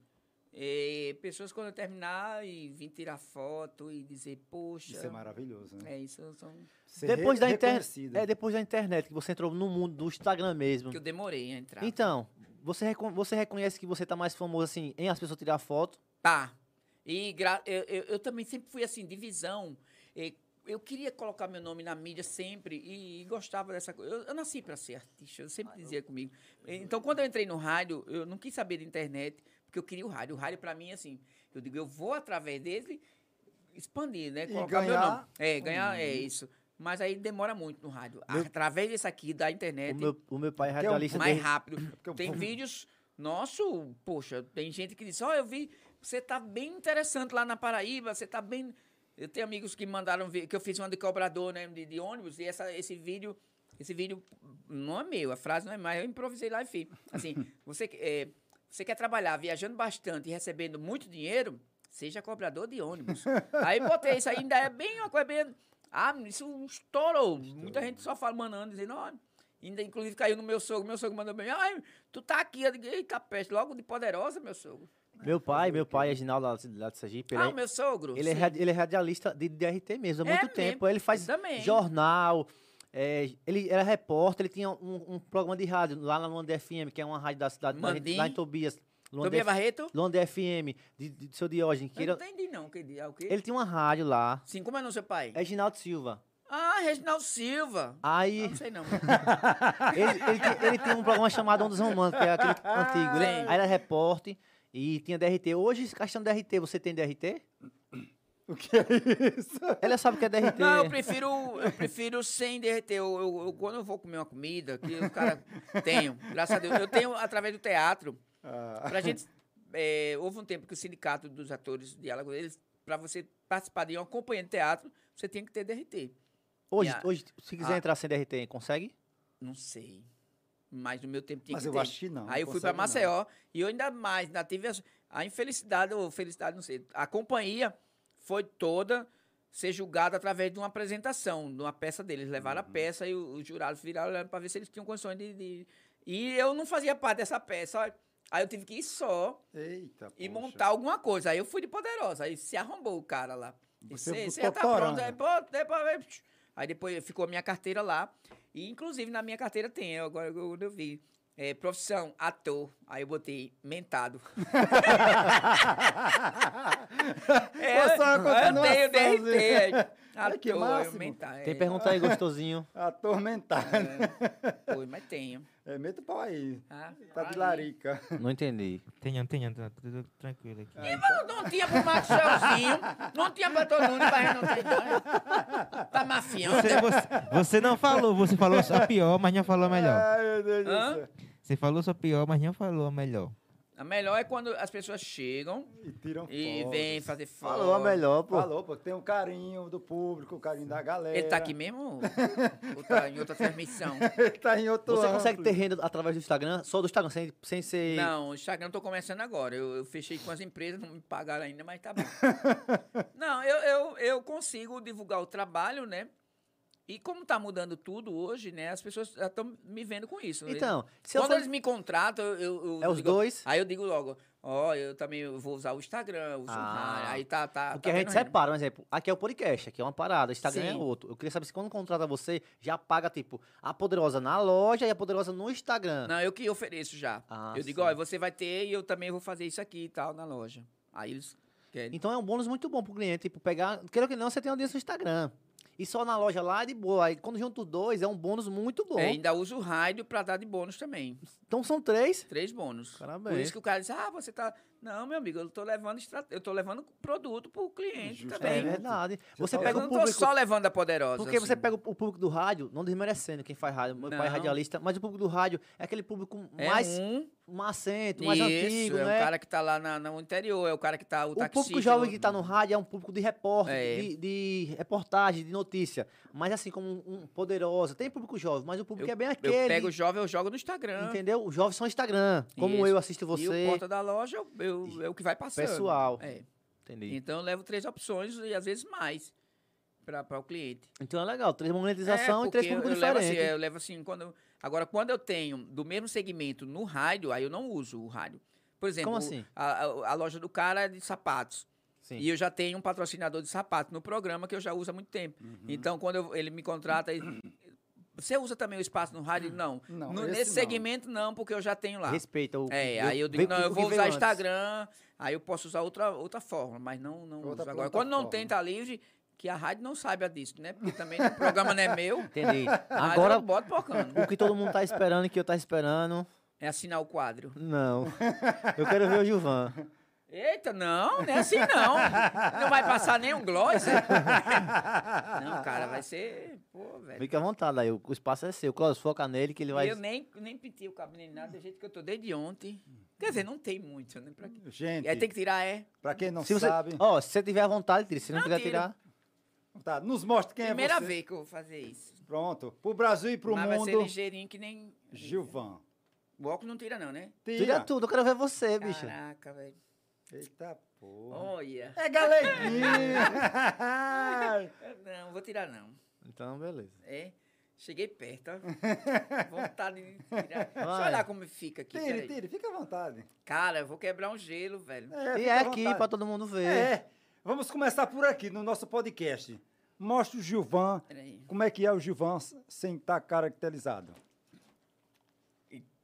eh, pessoas quando eu terminar e vir tirar foto e dizer, poxa, Isso é maravilhoso, né? é isso, são... Ser Depois da, internet, é, depois da internet, que você entrou no mundo do Instagram mesmo. que eu demorei a entrar. Então, você, recon- você reconhece que você tá mais famoso assim em as pessoas tirar foto? Tá. E gra- eu, eu, eu também sempre fui assim, de visão. E eu queria colocar meu nome na mídia sempre e, gostava dessa coisa. Eu, eu nasci para ser artista, eu sempre dizia comigo. Então, quando eu entrei no rádio, eu não quis saber de internet, porque eu queria o rádio. O rádio, para mim, assim, eu digo, eu vou através dele expandir, né? Colocar meu ganhar- nome. É, ganhar, é isso. Mas aí demora muito no rádio. Através desse aqui, da internet, O meu, o meu pai é é radialista mais desde- rápido. Tem vídeos nosso, poxa, tem gente que diz, ó, eu vi, você tá bem interessante lá na Paraíba, você tá bem. Eu tenho amigos que mandaram ver, que eu fiz uma de cobrador, né, de, de ônibus, e essa, esse vídeo, esse vídeo não é meu, a frase não é mais, eu improvisei lá e fiz. Assim, você, é, você quer trabalhar viajando bastante e recebendo muito dinheiro, seja cobrador de ônibus. Aí botei isso aí, ainda é bem uma coisa bem. Ah, isso estourou. Muita gente só fala, mandando, dizendo, ó. Ainda, inclusive, caiu no meu sogro. Meu sogro mandou bem. Ai, tu tá aqui. Eu digo, eita, peste. Logo de poderosa, meu sogro. Meu pai, meu pai é Ginaldo lá, lá de Sergipe. Ah, é, o meu sogro. ele, é, sim. ele é radialista de DRT mesmo, há É muito mesmo, tempo. Ele faz também. jornal. É, ele era repórter, ele tinha um, um programa de rádio lá na Luanda FM, que é uma rádio da cidade, Mandim. lá em Tobias. Luanda, Tobia F- Barreto? Luanda FM, de, de, seu Diógenes. Que Eu não entendi, não. Que, é o quê? ele tinha uma rádio lá. Sim, como é o seu pai? É Ginaldo Silva. Ah, Reginaldo Silva. Ah, Aí não sei não. ele, ele, tinha- ele um programa chamado Ondas Românticas, que é aquele antigo. Ele, Sim. aí era repórter e tinha DRT. Hoje, questão DRT, você tem DRT? O que é isso? Ela sabe o que é DRT. Não, eu prefiro, eu prefiro sem derreter. Eu, eu- eu- quando eu vou comer uma comida, que o cara. Tenho, graças a Deus. Eu tenho através do teatro. Ah, Pra gente. é, houve um tempo que o sindicato dos atores de Alagoas, eles, pra você participar de uma companhia de teatro, você tinha que ter DRT. Hoje, a- hoje, se quiser Ah. entrar sem DRT, consegue? Não sei. Mas no meu tempo tinha Mas que eu ter. acho que não, Aí eu fui pra consegue não. Maceió e eu ainda mais, ainda tive a, a infelicidade, ou felicidade, não sei. A companhia foi toda ser julgada através de uma apresentação, de uma peça deles. Levaram Uhum. a peça e os jurados viraram pra ver se eles tinham condições de, de- E eu não fazia parte dessa peça. Aí eu tive que ir só Eita, e poxa. montar alguma coisa. Aí eu fui de poderosa. Aí se arrombou o cara lá. Você Você, já tá pronto. Aí, pô, depois, aí depois ficou a minha carteira lá. E inclusive na minha carteira tem, agora eu, eu vi. É, profissão, ator. Aí eu botei mentado. é, só uma eu tenho DRT. aí. Olha que máximo. aumentar, Tem é. pergunta aí, gostosinho. Atormentado. Pô, mas tenho. É, meta o pau aí. Ah, Tá de aí. larica. Não entendi. Tenha, tenha, tá tudo tranquilo aqui. Não, não tinha pro Maxwellzinho, não tinha pra todo mundo, pra gente não ter ideia. Tá mafiando. Você, você, você não falou, você falou só pior, mas não falou a melhor. Ai, meu Deus do céu. Você falou só pior, mas não falou a melhor. A melhor é quando as pessoas chegam E tiram e fotos. vêm fazer foto. Falou a melhor, pô. Falou, pô, tem um carinho do público, o carinho da galera. Ele tá aqui mesmo? Ou tá em outra transmissão? Ele tá em outro Você consegue amplo. ter renda através do Instagram? Só do Instagram, sem, sem ser. Não, o Instagram eu tô começando agora. Eu, eu fechei com as empresas, não me pagaram ainda, mas tá bom. não, eu, eu, eu consigo divulgar o trabalho, né? E como tá mudando tudo hoje, né? As pessoas já estão me vendo com isso. Então, se Quando for- eles me contratam, eu. eu- É os digo- dois? Aí eu digo logo, ó, eu também vou usar o Instagram, uso Ah. rádio, Aí tá, tá. Porque tá a gente separa, um exemplo. Aqui é o podcast, aqui é uma parada, Instagram é Sim. outro. Eu queria saber se quando contrata você, já paga, tipo, a poderosa na loja e a poderosa no Instagram. Não, eu que ofereço já. Ah, eu digo, ó, você vai ter e eu também vou fazer isso aqui e tal na loja. Aí eles querem. Então é um bônus muito bom pro cliente, tipo, pegar. Quero que não, você tem audiência no Instagram. E só na loja lá é de boa. Aí quando junta os dois, é um bônus muito bom. É, ainda uso o rádio pra dar de bônus também. Então são três. Três bônus. Parabéns. Por isso que o cara diz, ah, você tá. Não, meu amigo, eu tô levando estra... eu tô levando produto pro cliente Justo. É também. verdade. Você tá eu pega não o tô público. só levando a poderosa. Porque você assim. pega o público do rádio, não desmerecendo quem faz rádio. Meu pai é Não. radialista, mas o público do rádio é aquele público É mais um, macento, mais isso, antigo, é né? o cara que tá lá na, no interior, é o cara que tá o, O taxista. público jovem que tá no rádio é um público de repórter, É. de, de reportagem, de notícia. Mas assim, como um, um poderosa. Tem público jovem, mas o público eu, é bem eu aquele. pego o jovem, eu jogo no Instagram. Entendeu? Os jovens são Instagram. Como Isso. eu assisto E você. o porta da loja eu, eu- é o que vai passando. Pessoal. É. Entendi. Então eu levo três opções e às vezes mais para o cliente. Então é legal. Três monetização e É, três porque públicos eu levo assim, diferentes. eu levo assim, quando eu- agora quando eu tenho do mesmo segmento no rádio, aí eu não uso o rádio. Por exemplo, Como assim? a, a- a loja do cara é de sapatos. Sim. E eu já tenho um patrocinador de sapato no programa que eu já uso há muito tempo. Uhum. Então, quando eu- ele me contrata, você usa também o espaço no rádio? Não. Não, No- esse nesse não. segmento, não, porque eu já tenho lá. Respeita o. É, o- aí eu digo, veio não, eu vou usar. Instagram, aí eu posso usar outra, outra forma, mas não, não Outra uso. Agora, quando não plataforma. tem, tá livre, que a rádio não saiba disso, né? Porque também o programa não é meu. Entendi. Mas Agora, eu boto o que todo mundo tá esperando e que eu tá esperando. É assinar o quadro. Não. Eu quero ver o Gilvan. Eita, não, não é assim não. Não vai passar nem um gloss. é? Não, cara, vai ser. Pô, velho. Fique à vontade aí. O espaço é seu. Clóvis, foca nele que ele vai. Eu nem, nem pintei o cabelo nem nada, do jeito que eu tô desde ontem. Quer dizer, não tem muito, né? Pra... Gente, E aí tem que tirar, é. pra quem não Se você, sabe, ó, se você tiver à vontade, tira. Se não, Não, quiser tira. tirar. tá, nos mostre quem Primeira é você. vez que eu vou fazer isso. Pronto. Pro Brasil e pro Mas vai ser mundo, ligeirinho que nem. Gilvan. O óculos não tira, não, né? Tira Tira. tudo, eu quero ver você, bicho. Caraca, velho. Eita porra. Olha. É galeguinha. Não, vou tirar, não. Então, beleza. É. Cheguei perto, ó. Vontade de tirar. Deixa eu Vai. olhar como fica aqui. tire, tire, fica à vontade. Cara, eu vou quebrar um gelo, velho. É, e é aqui pra todo mundo ver. É. Vamos começar por aqui, no nosso podcast. Mostra o Gilvan. Como é que é o Gilvan sem estar caracterizado?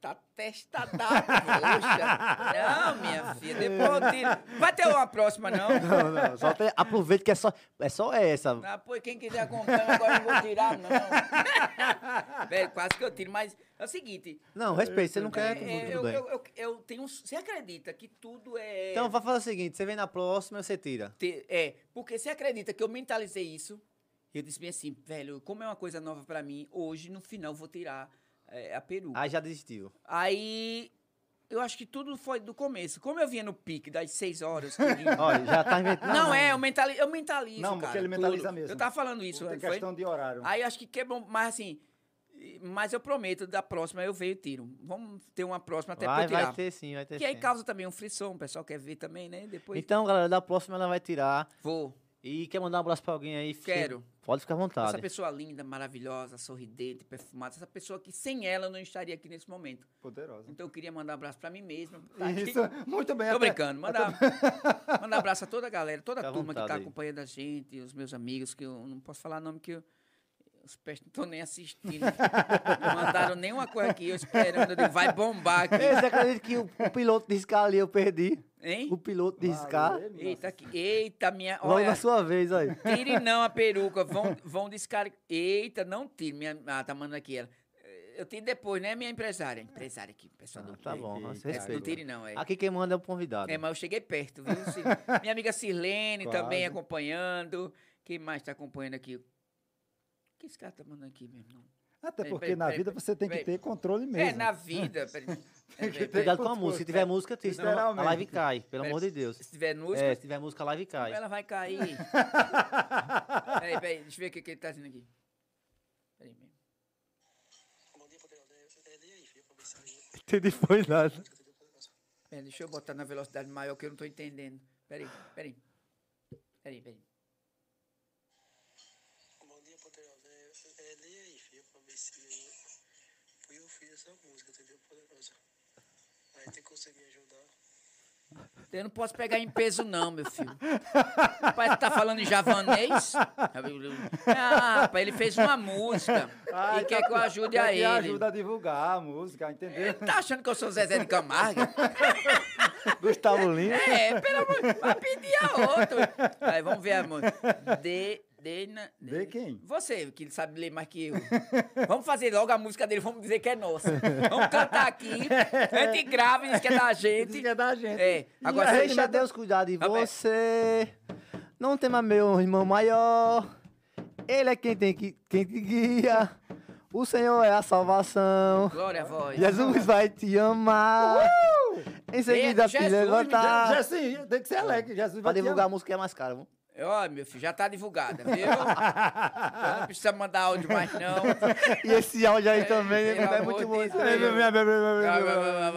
Tá testadaço, poxa. Não, minha filha, depois eu tiro. Vai ter uma próxima, não? Não, não. Só tem- aproveita que é só, é só essa. Ah, pô, quem quiser acompanhar, agora não vou tirar, não. Velho, quase que eu tiro, mas é o seguinte. Não, respeito. Você não quer, é, tudo, eu, eu, eu, eu tenho. Você acredita que tudo é. Então, vai fazer o seguinte. Você vem na próxima e você tira. é, porque você acredita que eu mentalizei isso? Eu disse bem assim, velho, como é uma coisa nova pra mim, hoje no final vou tirar é, a peruca. Aí já desistiu. Aí eu acho que tudo foi do começo. Como eu vinha no pique das seis horas. Olha, já tá inventando. não, é, eu, mentali, eu mentalizo. Não, porque cara, ele mentaliza tudo. mesmo. Eu tava falando isso, Tem não foi? questão de horário. Aí eu acho que quebrou, mas assim. Mas eu prometo, da próxima eu venho e tiro. Vamos ter uma próxima até pra Vai, eu tirar. vai ter sim, vai ter que aí sim. causa também um frisson, o pessoal quer ver também, né? Depois. Então, galera, da próxima ela vai tirar. Vou. E quer mandar um abraço pra alguém aí? Quero. Pode ficar à Essa vontade. pessoa linda, maravilhosa, sorridente, perfumada. Essa pessoa que sem ela eu não estaria aqui nesse momento. Poderosa. Então eu queria mandar um abraço pra mim mesma. Tá aqui. Isso, muito bem. Tô até- brincando. Mandar, mandar um abraço a toda a galera, toda a turma que tá aí. acompanhando a gente, os meus amigos, que eu não posso falar nome que eu, Os pés não estão nem assistindo. não mandaram nenhuma coisa aqui, eu esperando. Eu digo, vai bombar aqui. Você acredita que o, o piloto de Scar ali eu perdi? Hein? O piloto de Scar. Nossa. Eita, aqui. Eita, minha. Logo Olha, na sua vez aí. tire não a peruca. Vão, vão descarregar. Eita, não tire. Minha, ah, tá mandando aqui ela. Eu tiro depois, né, minha empresária? Empresária aqui, pessoal do. Tá bom, você É, não respeita. tire não, é. Aqui quem manda é o convidado. É, mas eu cheguei perto, viu? Minha amiga Sirlene também acompanhando. Quem mais tá acompanhando aqui? Que esse cara tá mandando aqui mesmo? Não. Até porque peraí, na peraí, vida você tem que ter controle mesmo. É, na vida. É. Cuidado com a música. Se tiver música, triste, a live cai. Pelo amor de Deus. Se tiver música, É, se tiver música, a live cai. ela vai cair. peraí, peraí, deixa eu ver o que, que ele tá dizendo aqui. Peraí. É, aí. Entendi foi nada. Peraí, deixa eu botar na velocidade maior que eu não tô entendendo. Peraí, peraí. Peraí, peraí. Bom dia, Poderoso. É, é, lê aí, Fui eu fiz essa música, entendeu, Poderoso? Aí tem como você me ajudar. Eu não posso pegar em peso, não, meu filho. Rapaz, tá falando em javanês? Ah, rapaz, ele fez uma música Ah, e quer que eu ajude a que ele. ajuda a divulgar a música, entendeu? Tá achando que eu sou Zezé de Camargo? Gustavo Lima. É, pelo amor vai pedir a outro. Aí, vamos ver a música. De, de, na- De quem? Você, que sabe ler mais que eu. Vamos fazer logo a música dele, vamos dizer que é nossa. Vamos cantar aqui. A gente grava e diz que é da gente. Diz que é da gente. É, E agora a gente Deixa Deus cuidar de Roberto. você. Não tema meu irmão maior. Ele é quem tem que quem te guia. O Senhor é a salvação. Glória a voz. Jesus vai te amar. Em seguida, Jesus, te levantar. Já, sim, tem que ser alegre. Jesus Pra vai te divulgar a amar. música é mais caro. viu? Ó, meu filho, já tá divulgada, viu? Então não precisa mandar áudio mais, não. E esse áudio aí também é muito bom.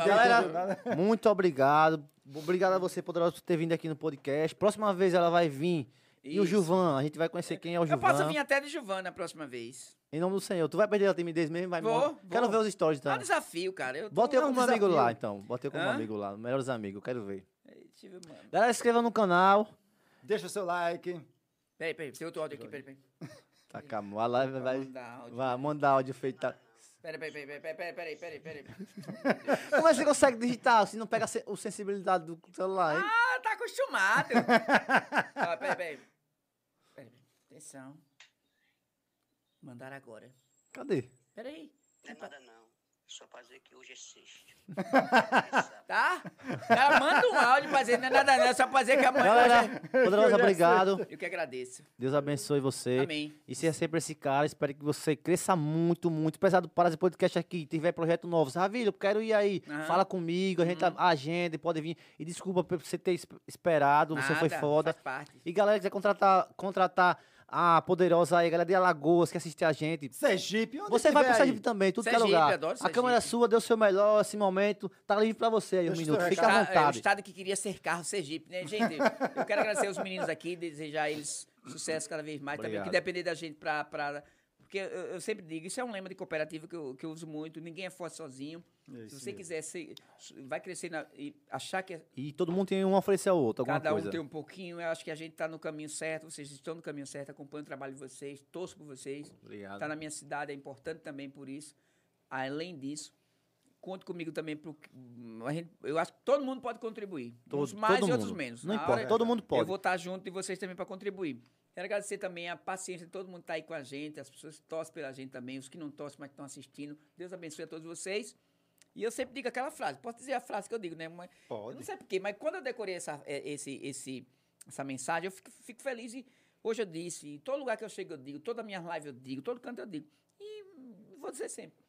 Galera, muito obrigado. Obrigado a você, Poderosa, por ter vindo aqui no podcast. Próxima vez ela vai vir. E o. Juvan, a gente vai conhecer quem é o Eu Juvan. posso vir até de Giovana na próxima vez. Em nome do Senhor. Tu vai perder a timidez mesmo? Vai Vou, vou. Quero ver os stories, É um então. desafio, cara. Eu. Bota eu É um como amigo lá, então. Bota eu como Hã? amigo lá. Melhores amigos, quero ver. Eu. Galera, se inscreva no canal. Deixa o seu like. Peraí, peraí, tem outro áudio aqui, peraí, peraí. Tá, calma. A live vai... mandar áudio. Vai mandar áudio feito. Tá. Peraí, peraí, peraí, peraí, peraí, peraí, peraí, peraí. Como é que você consegue digitar se não pega o sensibilidade do celular, hein? Ah, tá acostumado. Ó, peraí, peraí. Peraí, atenção. Mandaram agora. Cadê? Peraí. Não é nada não. Só pra dizer que hoje é sexta. Tá? Cara manda um áudio pra dizer, não é nada não, é só pra dizer que amanhã Galera, hoje Poderosa, obrigado. é... Eu que agradeço. Deus abençoe você. Amém. E seja sempre esse cara. Espero que você cresça muito, muito. Apesar do Parasite Podcast aqui, tiver projeto novo. Ravilho, eu quero ir aí. Aham. Fala comigo, a gente Uhum. agenda, pode vir. E desculpa por você ter es- esperado, você foi Nada, foda. E galera quiser contratar, contratar a Poderosa aí, galera de Alagoas que assiste a gente. Sergipe, onde Você vai pro aí. Sergipe também, tudo que é Sergipe, lugar. adoro A câmera é Sergipe. sua, deu o seu melhor esse momento. Tá livre pra você aí, um minuto. Fica à Tá, é, o vontade. estado que queria cercar o Sergipe, né, gente? Eu quero agradecer os meninos aqui, desejar a eles sucesso cada vez mais. Também, Obrigado. que depender da gente pra. pra porque eu, eu sempre digo, isso é um lema de cooperativa que eu, que eu uso muito. Ninguém é forte sozinho. Isso Se você mesmo. quiser ser, vai crescer na- e achar que E todo mundo tem um a oferecer ao outro, cada coisa. um tem um pouquinho, eu acho que a gente está no caminho certo. Vocês estão no caminho certo, acompanho o trabalho de vocês, torço por vocês. Obrigado. Tá na minha cidade, é importante também por isso. Além disso, conte comigo também pro gente, eu acho que todo mundo pode contribuir. Todo- uns mais e outros mundo. menos. Não Na importa, hora- todo mundo pode. Eu vou estar junto de vocês também para contribuir. Quero agradecer também a paciência de todo mundo que está aí com a gente, as pessoas que torcem pela gente também, os que não torcem, mas que estão assistindo. Deus abençoe a todos vocês. E eu sempre digo aquela frase, posso dizer a frase que eu digo, né? Mas, Pode. não sei porquê, mas quando eu decorei essa, é, esse, esse, essa mensagem, eu fico, fico feliz e hoje eu disse, em todo lugar que eu chego eu digo, toda minha live eu digo, todo canto eu digo. E vou dizer sempre.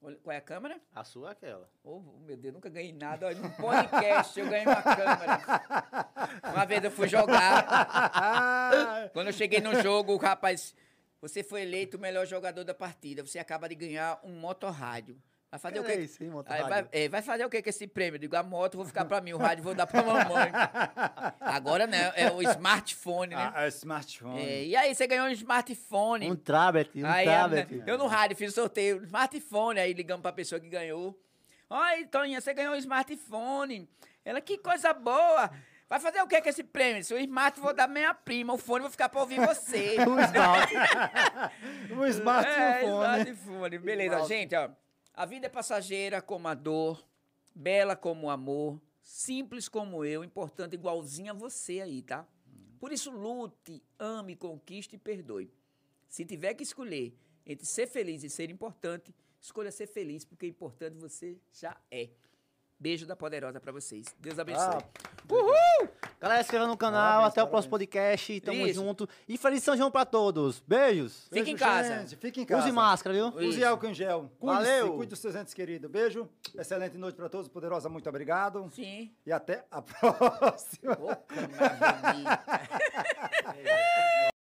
Qual é a câmera? A sua é aquela. Oh, meu Deus, nunca ganhei nada. Olha, no podcast eu ganhei uma câmera. Uma vez eu fui jogar. Quando eu cheguei no jogo, o rapaz, você foi eleito o melhor jogador da partida. Você acaba de ganhar um motorrádio. Vai fazer o é quê? isso, hein, Aí vai, é, vai fazer o quê com esse prêmio? Eu digo, a moto vou ficar pra mim, o rádio vou dar pra mamãe. Agora, né? É o smartphone, né? Ah, é smartphone. É, e aí, você ganhou um smartphone. Um tablet, um Aí, tablet. eu no rádio fiz o sorteio, smartphone, aí ligamos pra pessoa que ganhou. Oi, Toninha, você ganhou um smartphone. Ela, que coisa boa. Vai fazer o que com esse prêmio? Se o smart vou dar minha prima, o fone vou ficar pra ouvir você. O esmalte. Um smartphone. É, smartphone. Beleza, gente, ó. A vida é passageira como a dor, bela como o amor, simples como eu, importante igualzinho a você aí, tá? Por isso, lute, ame, conquiste e perdoe. Se tiver que escolher entre ser feliz e ser importante, escolha ser feliz, porque importante você já é. Beijo da Poderosa pra vocês. Deus abençoe. Ah, Galera, se inscreva no canal. Parabéns, até o próximo podcast. Tamo Isso. junto. E feliz São João pra todos. Beijos. Fica em beijo, casa. gente, Fica em casa. Use máscara, viu? Use Isso. álcool em gel. Cuide-se, Valeu. Cuide dos seus entes queridos. Beijo. Excelente noite para todos. Poderosa, muito obrigado. Sim. E até a próxima. Ô,